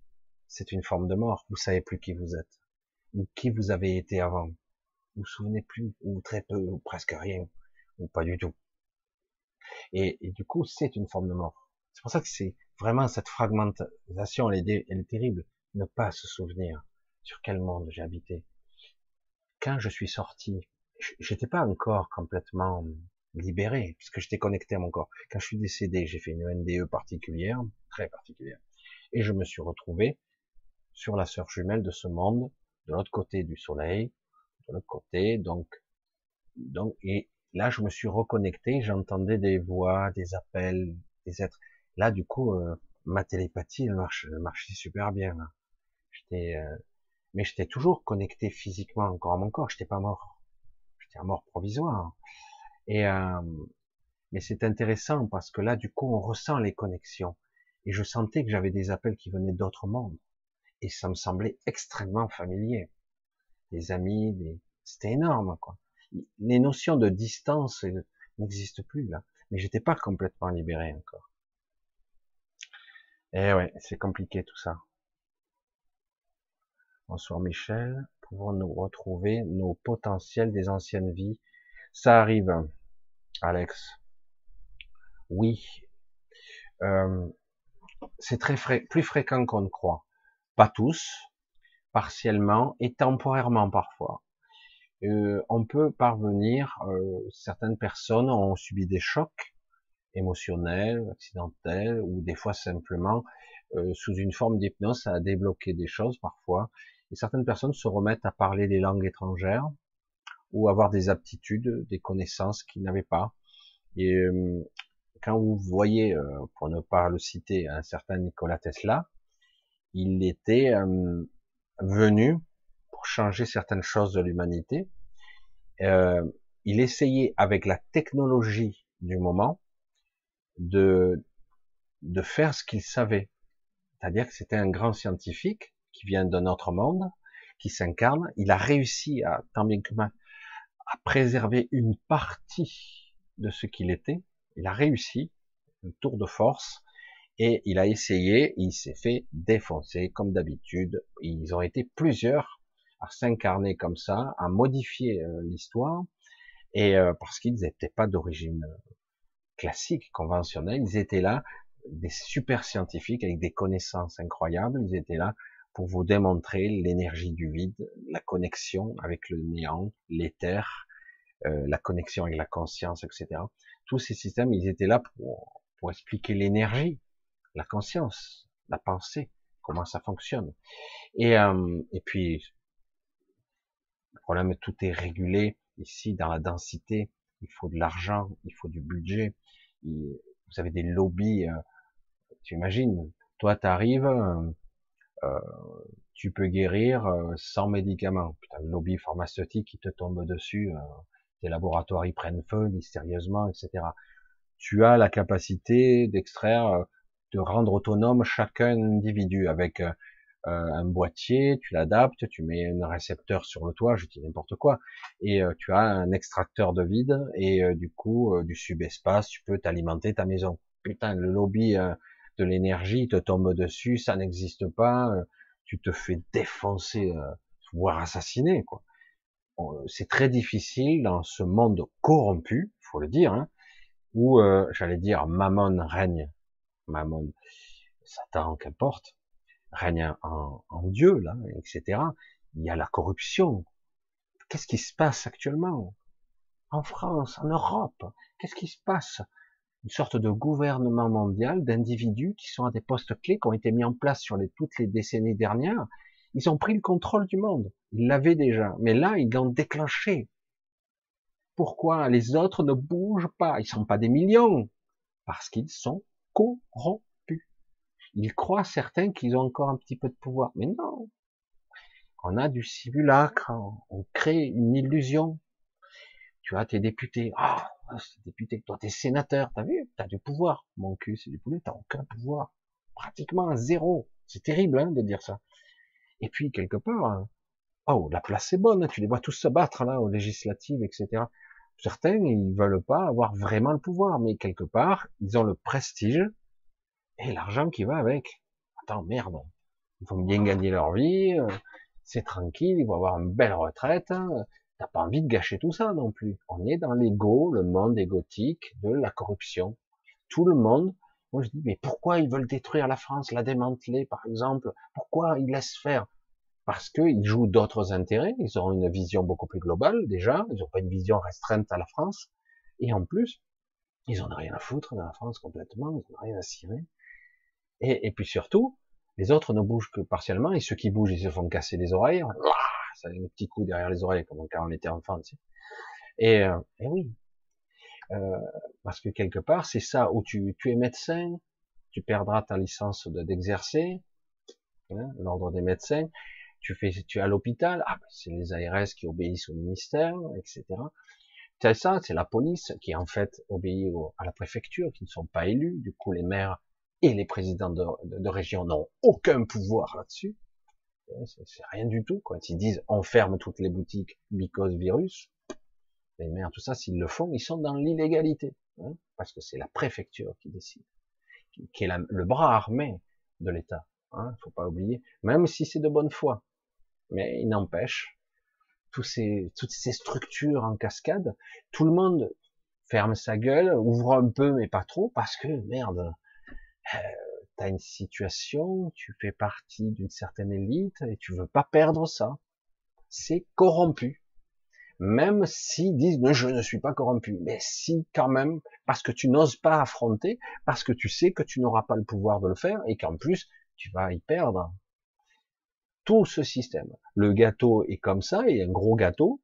c'est une forme de mort. Vous savez plus qui vous êtes, ou qui vous avez été avant. Vous vous souvenez plus, ou très peu, ou presque rien, ou pas du tout. Et, du coup, c'est une forme de mort. C'est pour ça que c'est vraiment cette fragmentation, elle est, terrible. Ne pas se souvenir sur quel monde j'ai habité, quand je suis sorti, j'étais pas encore complètement libéré, puisque j'étais connecté à mon corps. Quand je suis décédé, j'ai fait une NDE particulière, très particulière, et je me suis retrouvé sur la sœur jumelle de ce monde, de l'autre côté du soleil, de l'autre côté, donc, donc, et là, je me suis reconnecté, j'entendais des voix, des appels, des êtres. Là, du coup, euh, ma télépathie, elle, marche, marchait super bien. J'étais, euh, mais j'étais toujours connecté physiquement encore à mon corps, j'étais pas mort, j'étais un mort provisoire. Et euh, mais c'est intéressant parce que là, du coup, on ressent les connexions. Et je sentais que j'avais des appels qui venaient d'autres mondes. Et ça me semblait extrêmement familier. Des amis, c'était énorme, quoi. Les notions de distance n'existent plus là. Mais j'étais pas complètement libéré encore. Et ouais, c'est compliqué tout ça. Bonsoir Michel. Pouvons-nous retrouver nos potentiels des anciennes vies? Ça arrive, Alex. Oui. Euh, c'est très plus fréquent qu'on ne croit. Pas tous, partiellement et temporairement parfois. Euh, on peut parvenir, euh, certaines personnes ont subi des chocs émotionnels, accidentels, ou des fois simplement sous une forme d'hypnose, ça a débloqué des choses parfois, et certaines personnes se remettent à parler des langues étrangères ou avoir des aptitudes, des connaissances qu'ils n'avaient pas. Et euh, quand vous voyez, euh, pour ne pas le citer, un certain Nikola Tesla, il était euh, venu pour changer certaines choses de l'humanité. il essayait avec la technologie du moment de de faire ce qu'il savait. C'est-à-dire que c'était un grand scientifique qui vient d'un autre monde, qui s'incarne. Il a réussi à, tant bien que mal, à préserver une partie de ce qu'il était. Il a réussi, un tour de force, et il a essayé, il s'est fait défoncer, comme d'habitude. Ils ont été plusieurs à s'incarner comme ça, à modifier euh, l'histoire, et euh, parce qu'ils n'étaient pas d'origine classique, conventionnelle, ils étaient là, des super scientifiques avec des connaissances incroyables, ils étaient là pour vous démontrer l'énergie du vide, la connexion avec le néant, l'éther, euh, la connexion avec la conscience, etc. Tous ces systèmes, ils étaient là pour, pour expliquer l'énergie, la conscience, la pensée, comment ça fonctionne. Et, euh, et puis, le problème, tout est régulé ici dans la densité. Il faut de l'argent, il faut du budget. Vous avez des lobbies. Euh, tu imagines, toi, tu arrives, euh, euh, tu peux guérir sans médicaments. Putain, le lobby pharmaceutique qui te tombe dessus, tes laboratoires ils prennent feu mystérieusement, etc. Tu as la capacité d'extraire, de rendre autonome chacun individu avec euh, un boîtier, tu l'adaptes, tu mets un récepteur sur le toit, je dis n'importe quoi, et euh, tu as un extracteur de vide, et euh, du coup, du subespace, tu peux t'alimenter ta maison. Putain, le lobby de l'énergie te tombe dessus, ça n'existe pas, tu te fais défoncer, voire assassiner, quoi. C'est très difficile dans ce monde corrompu, faut le dire, hein, où, j'allais dire, Mammon règne. Mammon, Satan, qu'importe, règne en, Dieu, là, etc. Il y a la corruption. Qu'est-ce qui se passe actuellement En France, en Europe, qu'est-ce qui se passe? Une sorte de gouvernement mondial d'individus qui sont à des postes clés, qui ont été mis en place sur les, toutes les décennies dernières. Ils ont pris le contrôle du monde. Ils l'avaient déjà. Mais là, ils l'ont déclenché. Pourquoi les autres ne bougent pas? Ils sont pas des millions. Parce qu'ils sont corrompus. Ils croient certains qu'ils ont encore un petit peu de pouvoir, mais non. On a du simulacre, on crée une illusion. Tu as tes députés, ah, c'est député, toi t'es sénateur, t'as vu, t'as du pouvoir. Mon cul, c'est du poulet, t'as aucun pouvoir. Pratiquement zéro. C'est terrible hein, de dire ça. Et puis quelque part, hein, oh, la place est bonne, tu les vois tous se battre là aux législatives, etc. Certains, ils veulent pas avoir vraiment le pouvoir, mais quelque part, ils ont le prestige et l'argent qui va avec. Attends, merde. Ils vont bien gagner leur vie, euh, c'est tranquille, ils vont avoir une belle retraite. T'as pas envie de gâcher tout ça non plus. On est dans l'ego, le monde égotique de la corruption. Tout le monde. Moi je dis, mais pourquoi ils veulent détruire la France, la démanteler par exemple? Pourquoi ils laissent faire? Parce qu'ils jouent d'autres intérêts, ils ont une vision beaucoup plus globale déjà, ils n'ont pas une vision restreinte à la France. Et en plus, ils en ont rien à foutre de la France complètement, ils n'ont rien à cirer. Et, puis surtout, les autres ne bougent que partiellement, et ceux qui bougent, ils se font casser les oreilles. Ça a un petit coup derrière les oreilles, comme quand on était enfant. Tu sais. Et, euh, et oui, euh, parce que quelque part, c'est ça où tu, tu es médecin, tu perdras ta licence d'exercer, hein, l'ordre des médecins. Tu fais, tu es à l'hôpital, ah, ben, c'est les ARS qui obéissent au ministère, etc. C'est ça, c'est la police qui en fait obéit à la préfecture, qui ne sont pas élus. Du coup, les maires et les présidents de, région n'ont aucun pouvoir là-dessus. C'est rien du tout. Quand ils disent on ferme toutes les boutiques because virus, les maires, tout ça, s'ils le font, ils sont dans l'illégalité, hein, parce que c'est la préfecture qui décide, qui, est le bras armé de l'État. Hein, faut pas oublier, même si c'est de bonne foi. Mais il n'empêche, toutes ces structures en cascade, tout le monde ferme sa gueule, ouvre un peu mais pas trop, parce que merde, euh, tu as une situation, tu fais partie d'une certaine élite et tu veux pas perdre ça. C'est corrompu. Même s'ils disent je ne suis pas corrompu, mais si quand même, parce que tu n'oses pas affronter, parce que tu sais que tu n'auras pas le pouvoir de le faire et qu'en plus tu vas y perdre. Tout ce système. Le gâteau est comme ça, il y a un gros gâteau.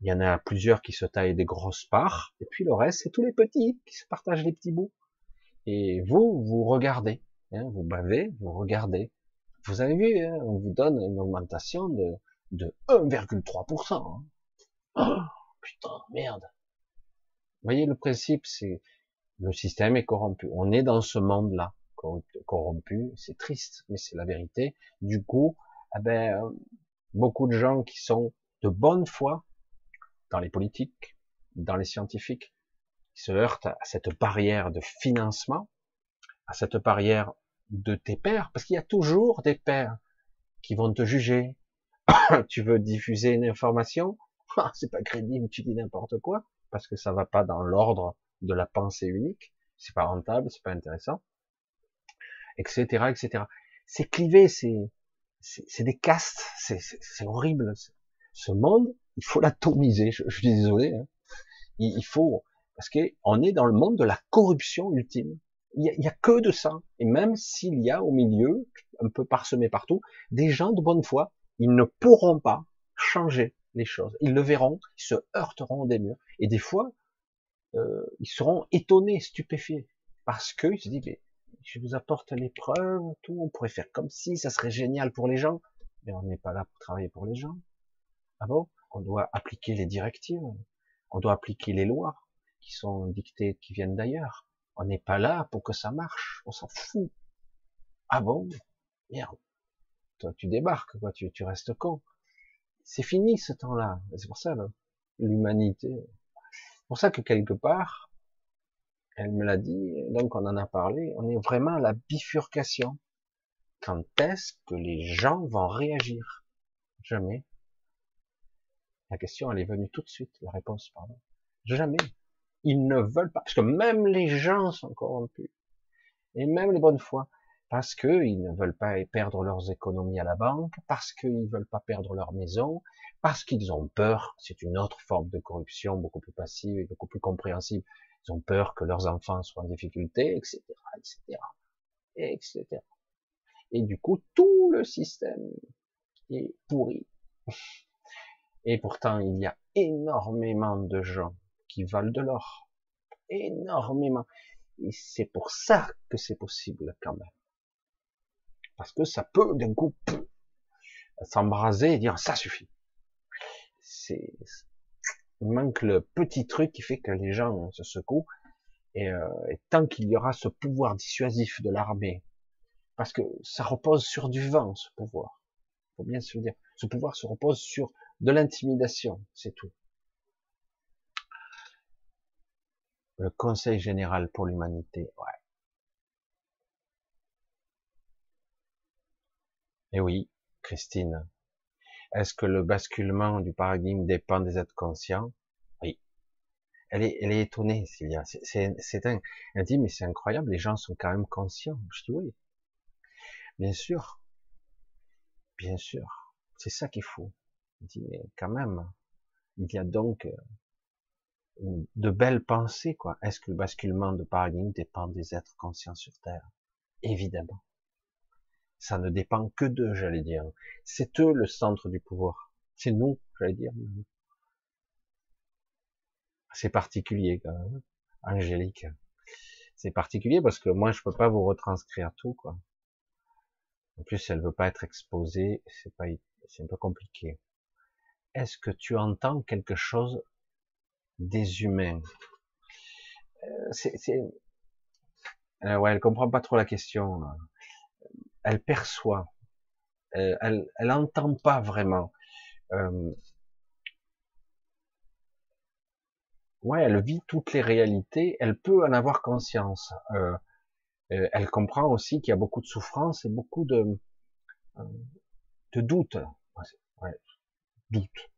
Il y en a plusieurs qui se taillent des grosses parts, et puis le reste, c'est tous les petits qui se partagent les petits bouts. Et vous, vous regardez, hein, vous bavez, vous regardez. Vous avez vu, hein, on vous donne une augmentation de, de 1,3%. Hein. Oh, putain, merde. Vous voyez, le principe, c'est le système est corrompu. On est dans ce monde-là, corrompu. C'est triste, mais c'est la vérité. Du coup, eh ben, beaucoup de gens qui sont de bonne foi dans les politiques, dans les scientifiques, qui se heurtent à cette barrière de financement, à cette barrière de tes pères, parce qu'il y a toujours des pères qui vont te juger. tu veux diffuser une information, ah, c'est pas crédible, tu dis n'importe quoi, parce que ça va pas dans l'ordre de la pensée unique, c'est pas rentable, c'est pas intéressant, etc., etc. C'est clivé, c'est, c'est des castes, c'est horrible. Ce monde, il faut l'atomiser. Je, je, suis désolé. Hein. Il, faut, parce qu'on est dans le monde de la corruption ultime. Il y, a, que de ça. Et même s'il y a au milieu, un peu parsemé partout, des gens de bonne foi, ils ne pourront pas changer les choses. Ils le verront, ils se heurteront des murs. Et des fois, euh, ils seront étonnés, stupéfiés. Parce qu'ils se disent, je vous apporte les preuves, tout, on pourrait faire comme si, ça serait génial pour les gens. Mais on n'est pas là pour travailler pour les gens. Ah On doit appliquer les directives, on doit appliquer les lois qui sont dictées, qui viennent d'ailleurs. On n'est pas là pour que ça marche, on s'en fout. Ah bon? Merde. Toi, tu débarques, quoi, tu, restes con. C'est fini ce temps-là. C'est pour ça, l'humanité. C'est pour ça que quelque part, elle me l'a dit, donc on en a parlé, on est vraiment à la bifurcation. Quand est-ce que les gens vont réagir? Jamais. La question, elle est venue tout de suite, la réponse, pardon. Jamais. Ils ne veulent pas, parce que même les gens sont corrompus. Et même les bonnes foi, parce qu'ils ne veulent pas perdre leurs économies à la banque, parce qu'ils ne veulent pas perdre leur maison, parce qu'ils ont peur, c'est une autre forme de corruption beaucoup plus passive et beaucoup plus compréhensible, ils ont peur que leurs enfants soient en difficulté, etc., etc., etc. Et du coup, tout le système est pourri. Et pourtant, il y a énormément de gens qui valent de l'or. Énormément. Et c'est pour ça que c'est possible quand même. Parce que ça peut d'un coup s'embraser et dire ça suffit. C'est il manque le petit truc qui fait que les gens se secouent. Et, euh, et tant qu'il y aura ce pouvoir dissuasif de l'armée, parce que ça repose sur du vent, ce pouvoir. Faut bien se le dire. Ce pouvoir se repose sur de l'intimidation, c'est tout. Le Conseil général pour l'humanité, ouais. Et oui, Christine, est-ce que le basculement du paradigme dépend des êtres conscients? Oui. Elle est, elle est étonnée, Sylvia. C'est un, elle dit, mais c'est incroyable, les gens sont quand même conscients. Je dis oui. Bien sûr. Bien sûr. C'est ça qu'il faut. Elle dit, mais quand même, il y a donc euh, de belles pensées, quoi. Est-ce que le basculement de paradigme dépend des êtres conscients sur Terre? Évidemment ça ne dépend que d'eux, j'allais dire. C'est eux le centre du pouvoir. C'est nous, j'allais dire. C'est particulier quand même, Angélique. C'est particulier parce que moi je peux pas vous retranscrire tout, quoi. En plus, elle veut pas être exposée, c'est pas, c'est un peu compliqué. Est-ce que tu entends quelque chose des humains euh, C'est, euh, ouais, elle comprend pas trop la question elle perçoit, elle, elle, elle entend pas vraiment. Euh, ouais, elle vit toutes les réalités, elle peut en avoir conscience. Euh, euh elle comprend aussi qu'il y a beaucoup de souffrance et beaucoup de, euh, de doutes. Ouais, doutes.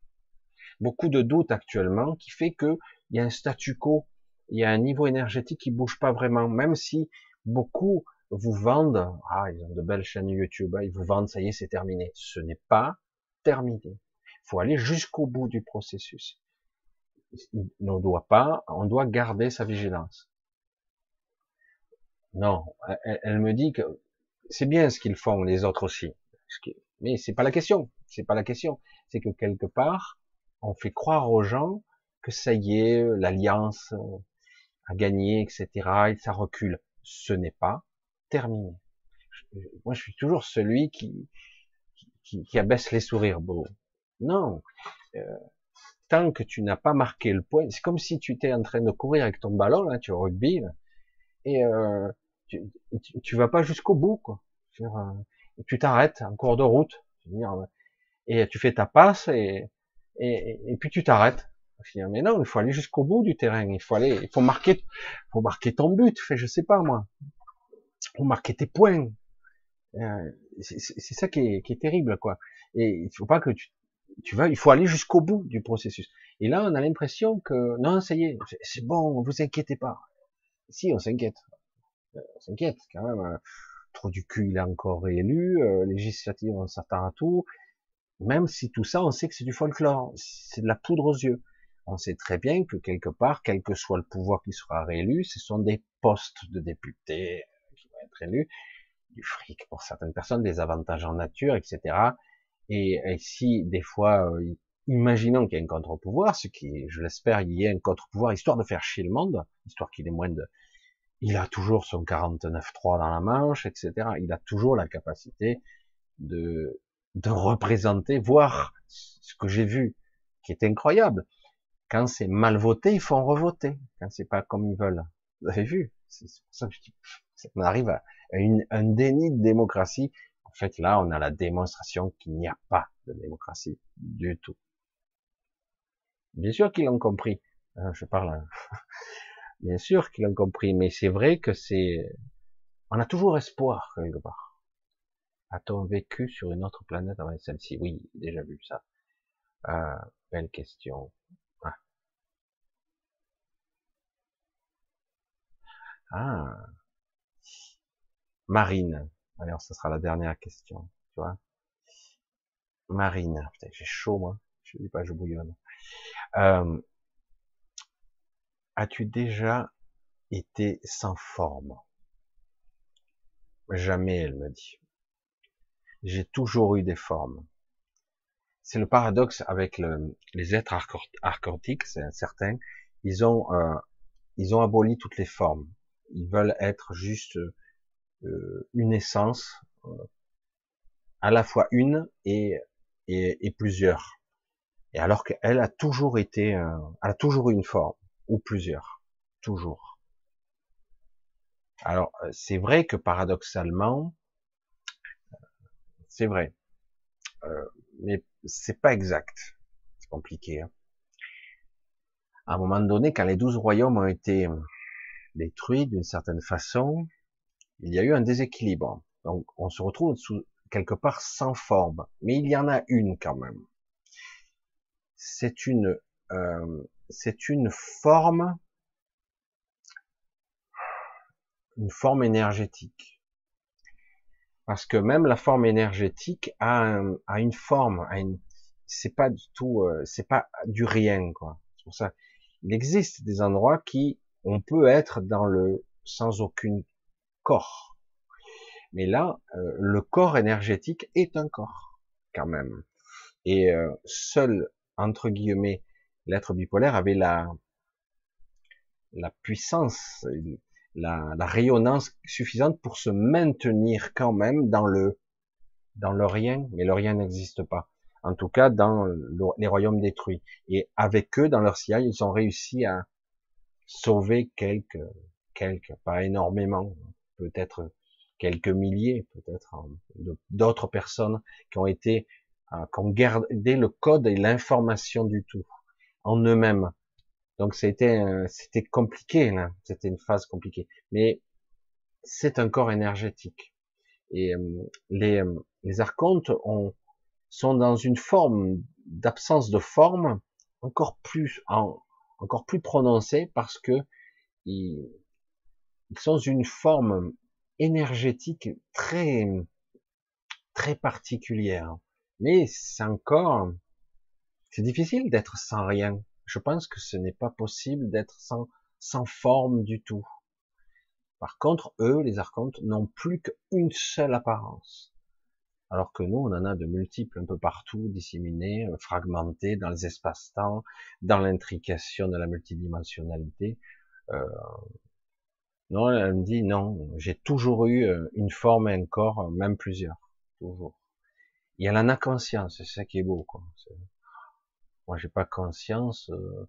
Beaucoup de doutes actuellement qui fait que il y a un statu quo, il y a un niveau énergétique qui bouge pas vraiment, même si beaucoup vous vendent, ah, ils ont de belles chaînes YouTube, ils vous vendent, ça y est, c'est terminé. Ce n'est pas terminé. Il faut aller jusqu'au bout du processus. On doit pas, on doit garder sa vigilance. Non, elle, me dit que c'est bien ce qu'ils font, les autres aussi. Mais c'est pas la question. C'est pas la question. C'est que quelque part, on fait croire aux gens que ça y est, l'alliance a gagné, etc. Et ça recule. Ce n'est pas terminé. Moi, je suis toujours celui qui, qui, qui abaisse les sourires beau. Non. Euh, tant que tu n'as pas marqué le point, c'est comme si tu étais en train de courir avec ton ballon, là, tu es au rugby, et euh, tu, tu, vas pas jusqu'au bout, quoi. Euh, tu t'arrêtes en cours de route, et tu fais ta passe, et, et, et puis tu t'arrêtes. Mais non, il faut aller jusqu'au bout du terrain. Il faut aller, il faut marquer, faut marquer ton but. Fait, je sais pas moi pour marquer tes points. Euh, c'est ça qui est, qui est, terrible, quoi. Et il faut pas que tu, tu vas, il faut aller jusqu'au bout du processus. Et là, on a l'impression que non, ça y est, c'est bon, vous inquiétez pas. Si, on s'inquiète. Euh, on s'inquiète quand même. Euh, trop du cul, il est encore réélu. Euh, législative, on s'attend à tout. Même si tout ça, on sait que c'est du folklore, c'est de la poudre aux yeux. on sait très bien que quelque part, quel que soit le pouvoir qui sera réélu, ce sont des postes de députés qui vont être élus, du fric pour certaines personnes, des avantages en nature, etc. Et, si des fois, euh, imaginons qu'il y ait un contre-pouvoir, ce qui, je l'espère, il y ait un contre-pouvoir, histoire de faire chier le monde, histoire qu'il ait moins de... Il a toujours son 49.3 dans la manche, etc. Il a toujours la capacité de, de représenter, voir ce que j'ai vu, qui est incroyable. Quand c'est mal voté, ils font revoter. Quand c'est pas comme ils veulent. Vous avez vu? C'est pour ça que je dis, on arrive à un déni de démocratie. En fait, là, on a la démonstration qu'il n'y a pas de démocratie du tout. Bien sûr qu'ils l'ont compris. Hein, je parle. Hein. Bien sûr qu'ils l'ont compris, mais c'est vrai que c'est. On a toujours espoir quelque part. A-t-on vécu sur une autre planète avant celle-ci? Oui, déjà vu ça. Euh, belle question. Ah. ah. Marine. Alors, ce sera la dernière question. Tu vois Marine. Putain, j'ai chaud, moi. Je dis pas, je bouillonne. Euh, As-tu déjà été sans forme? Jamais, elle me dit. J'ai toujours eu des formes. C'est le paradoxe avec le, les êtres archontiques, c'est certain. Ils ont, euh, ils ont aboli toutes les formes. Ils veulent être juste euh, une essence, euh, à la fois une et, et, et plusieurs. Et alors qu'elle a toujours été, euh, elle a toujours eu une forme, ou plusieurs, toujours. Alors, euh, c'est vrai que paradoxalement, c'est vrai, euh, mais c'est pas exact. C'est compliqué. Hein. À un moment donné, quand les douze royaumes ont été détruits d'une certaine façon, il y a eu un déséquilibre. Donc, on se retrouve sous, quelque part sans forme, mais il y en a une quand même c'est euh, c'est une forme, une forme énergétique. Parce que même la forme énergétique a, une forme, c'est pas du tout, euh, c'est pas du rien, quoi. C'est pour ça, il existe des endroits qui, on peut être dans le sans aucun corps. Mais là, euh, le corps énergétique est un corps, quand même. Et seul entre guillemets, l'être bipolaire avait la, la puissance, la, la, rayonnance suffisante pour se maintenir quand même dans le, dans le rien, mais le rien n'existe pas. En tout cas, dans les royaumes détruits. Et avec eux, dans leur sillage, ils ont réussi à sauver quelques, quelques, pas énormément, peut-être quelques milliers, peut-être, hein, d'autres personnes qui ont été Hein, qu'on gardait le code et l'information du tout en eux-mêmes. Donc c'était c'était compliqué là, c'était une phase compliquée. Mais c'est un corps énergétique. Et euh, les, euh, les archontes ont, sont dans une forme d'absence de forme encore plus en, encore plus prononcée parce que ils, ils sont une forme énergétique très très particulière. Mais c'est encore, c'est difficile d'être sans rien. Je pense que ce n'est pas possible d'être sans, sans forme du tout. Par contre, eux, les archontes, n'ont plus qu'une seule apparence. Alors que nous, on en a de multiples un peu partout, disséminés, euh, fragmentés dans les espaces-temps, dans l'intrication de la multidimensionnalité. Euh... Non, elle me dit non, j'ai toujours eu euh, une forme et un corps, même plusieurs, toujours. Et elle en a conscience, c'est ça qui est beau. Moi, j'ai pas conscience. Euh,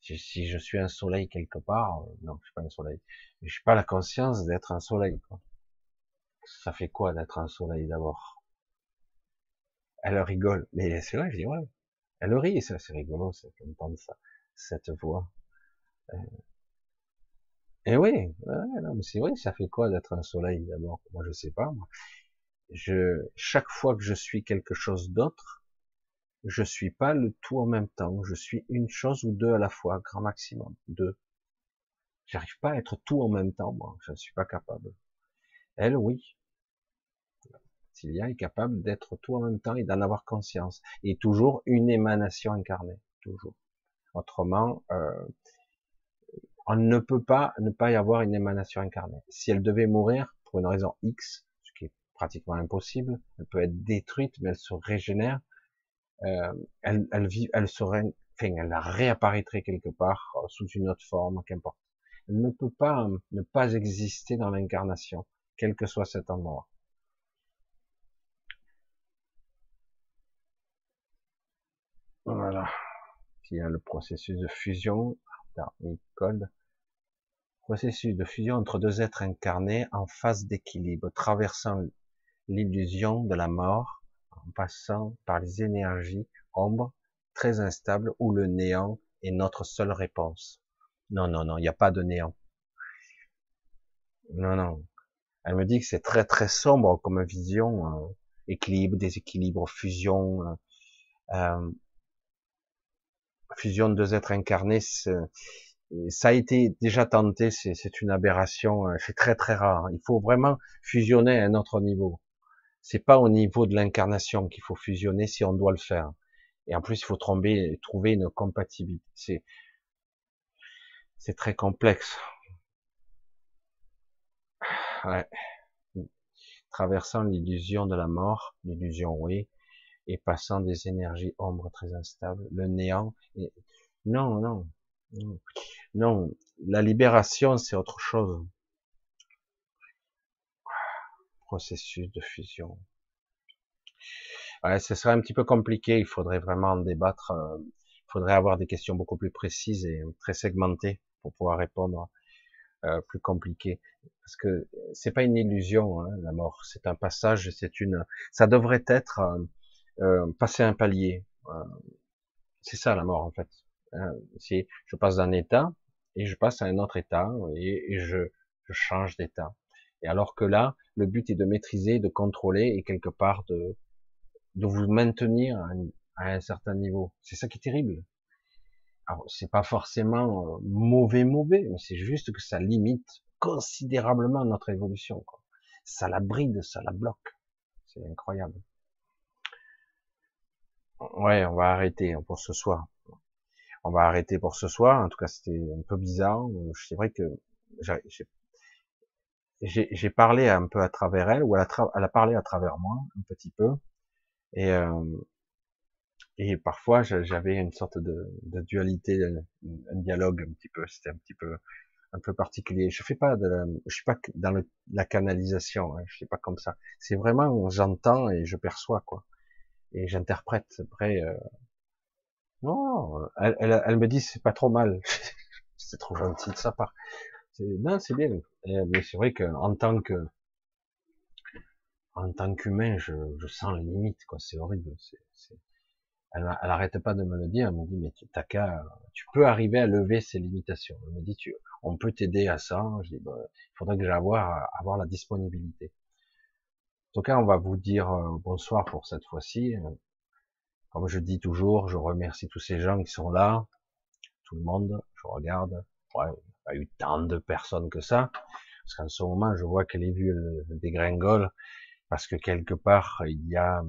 si je suis un soleil quelque part, euh, non, je suis pas un soleil. Mais j'ai pas la conscience d'être un soleil. Ça fait quoi d'être un soleil d'abord? Elle rigole, mais c'est vrai, je dis ouais. Elle rit, c'est rigolo, c'est d'entendre ça, cette voix. Euh, et oui, ouais, non, mais c'est vrai, ça fait quoi d'être un soleil d'abord? Moi, je sais pas. Moi je, chaque fois que je suis quelque chose d'autre, je suis pas le tout en même temps. Je suis une chose ou deux à la fois, grand maximum, deux. J'arrive pas à être tout en même temps, moi. Je ne suis pas capable. Elle, oui. Cilia est capable d'être tout en même temps et d'en avoir conscience. Et toujours une émanation incarnée. Toujours. Autrement, euh, on ne peut pas ne pas y avoir une émanation incarnée. Si elle devait mourir pour une raison X, ce qui est pratiquement impossible, elle peut être détruite, mais elle se régénère. Euh, elle, elle vit, elle serait, enfin, elle réapparaîtrait quelque part euh, sous une autre forme, qu'importe. Elle ne peut pas euh, ne pas exister dans l'incarnation, quel que soit cet endroit. Voilà. Il y a le processus de fusion, code, processus de fusion entre deux êtres incarnés en phase d'équilibre, traversant l'illusion de la mort, en passant par les énergies ombres très instables où le néant est notre seule réponse. Non, non, non, il n'y a pas de néant. Non, non. Elle me dit que c'est très, très sombre comme vision, euh, équilibre, déséquilibre, fusion, euh, euh fusion de deux êtres incarnés, ça a été déjà tenté, c'est une aberration, c'est très très rare. Il faut vraiment fusionner à un autre niveau. C'est pas au niveau de l'incarnation qu'il faut fusionner si on doit le faire. Et en plus, il faut trouver, trouver une compatibilité. C'est, très complexe. Ouais. Traversant l'illusion de la mort, l'illusion oui, et passant des énergies ombres très instables, le néant. Et... Non, non, non, La libération, c'est autre chose. Processus de fusion. Ouais, ce serait un petit peu compliqué. Il faudrait vraiment en débattre. Euh, il faudrait avoir des questions beaucoup plus précises et très segmentées pour pouvoir répondre. Euh, plus compliqué parce que c'est pas une illusion hein, la mort c'est un passage c'est une ça devrait être euh, euh, passer un palier. Euh, c'est ça la mort en fait. Si je passe d'un état et je passe à un autre état et, je, je, change d'état. Et alors que là, le but est de maîtriser, de contrôler et quelque part de, de vous maintenir à un, certain niveau. C'est ça qui est terrible. Alors c'est pas forcément euh, mauvais mauvais, mais c'est juste que ça limite considérablement notre évolution. Quoi. Ça la bride, ça la bloque. C'est incroyable. Ouais, on va arrêter pour ce soir. On va arrêter pour ce soir. En tout cas, c'était un peu bizarre. C'est vrai que j'ai parlé un peu à travers elle, ou elle a, parlé à travers moi, un petit peu. Et, euh, et parfois, j'avais une sorte de, dualité, un dialogue un petit peu. C'était un petit peu un peu particulier. Je fais pas de, je suis pas dans la canalisation. Hein, je suis pas comme ça. C'est vraiment j'entends et je perçois quoi et j'interprète. Après, euh... non, elle, elle, elle, me dit c'est pas trop mal. c'est trop gentil de sa part. Non, c'est bien. Mais c'est vrai qu'en tant que en tant qu'humain, je, je, sens les limites, quoi. C'est horrible. c'est Elle, elle arrête pas de me le dire. Elle me dit, mais t'as qu'à, tu peux arriver à lever ces limitations. Elle me dit, tu, on peut t'aider à ça. Je dis, bah, il faudrait que j'aille avoir, avoir la disponibilité. En tout cas, on va vous dire euh, bonsoir pour cette fois-ci. Comme je dis toujours, je remercie tous ces gens qui sont là, tout le monde. Je regarde, ouais, pas eu tant de personnes que ça, parce qu'en ce moment, je vois que les vues dégringolent, parce que quelque part, il y a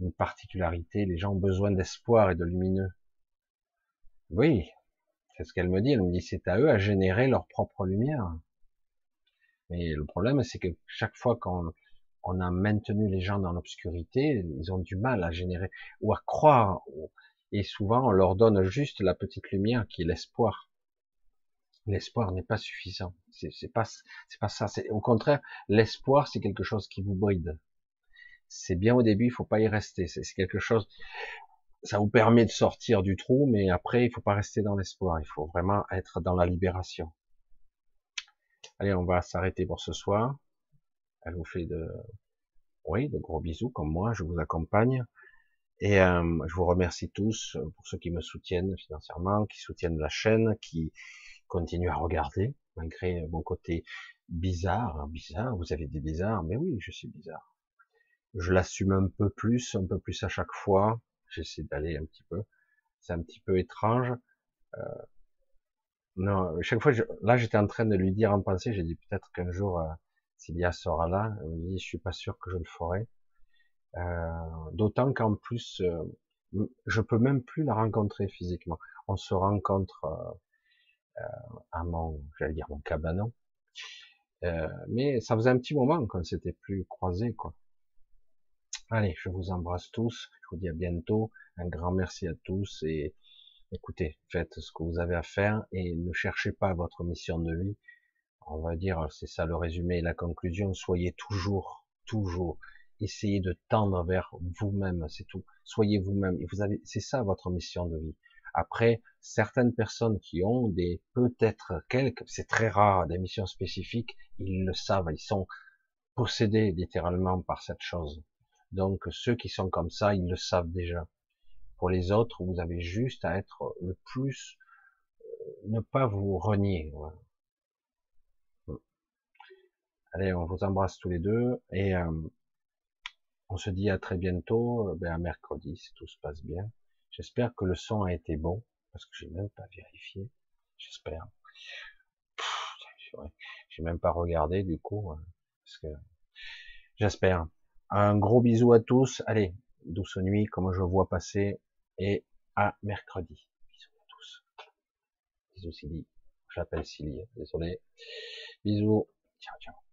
une particularité, les gens ont besoin d'espoir et de lumineux. Oui, c'est ce qu'elle me dit. Elle me dit c'est à eux à générer leur propre lumière. Mais le problème, c'est que chaque fois qu'on on a maintenu les gens dans l'obscurité, ils ont du mal à générer ou à croire. Et souvent, on leur donne juste la petite lumière qui est l'espoir. L'espoir n'est pas suffisant. C'est pas, c'est pas ça. Au contraire, l'espoir, c'est quelque chose qui vous bride. C'est bien au début, il faut pas y rester. C'est quelque chose, ça vous permet de sortir du trou, mais après, il faut pas rester dans l'espoir. Il faut vraiment être dans la libération. Allez, on va s'arrêter pour ce soir. Elle vous fait de, oui, de gros bisous comme moi. Je vous accompagne et euh, je vous remercie tous pour ceux qui me soutiennent financièrement, qui soutiennent la chaîne, qui continuent à regarder malgré mon côté bizarre. Bizarre, vous avez des bizarres, mais oui, je suis bizarre. Je l'assume un peu plus, un peu plus à chaque fois. J'essaie d'aller un petit peu. C'est un petit peu étrange. Euh, non, chaque fois, là, j'étais en train de lui dire en pensée, j'ai dit peut-être qu'un jour, euh, sera là, elle dit, je suis pas sûr que je le ferai. Euh, D'autant qu'en plus, euh, je peux même plus la rencontrer physiquement. On se rencontre euh, à mon, j'allais dire mon cabanon, euh, mais ça faisait un petit moment qu'on s'était plus croisés, quoi. Allez, je vous embrasse tous. Je vous dis à bientôt. Un grand merci à tous et écoutez, faites ce que vous avez à faire et ne cherchez pas votre mission de vie. On va dire, c'est ça le résumé et la conclusion. Soyez toujours, toujours, essayez de tendre vers vous-même, c'est tout. Soyez vous-même. Vous avez, c'est ça votre mission de vie. Après, certaines personnes qui ont des, peut-être quelques, c'est très rare, des missions spécifiques, ils le savent, ils sont possédés littéralement par cette chose. Donc ceux qui sont comme ça, ils le savent déjà. Pour les autres, vous avez juste à être le plus, euh, ne pas vous renier. Allez, on vous embrasse tous les deux et euh, on se dit à très bientôt, euh, ben à mercredi si tout se passe bien. J'espère que le son a été bon parce que j'ai même pas vérifié. J'espère. J'ai même pas regardé du coup parce que j'espère. Un gros bisou à tous. Allez, douce nuit, comme je vois passer, et à mercredi. Bisous à tous. Bisous Silly. J'appelle Silly, désolé. Bisous. Ciao, ciao.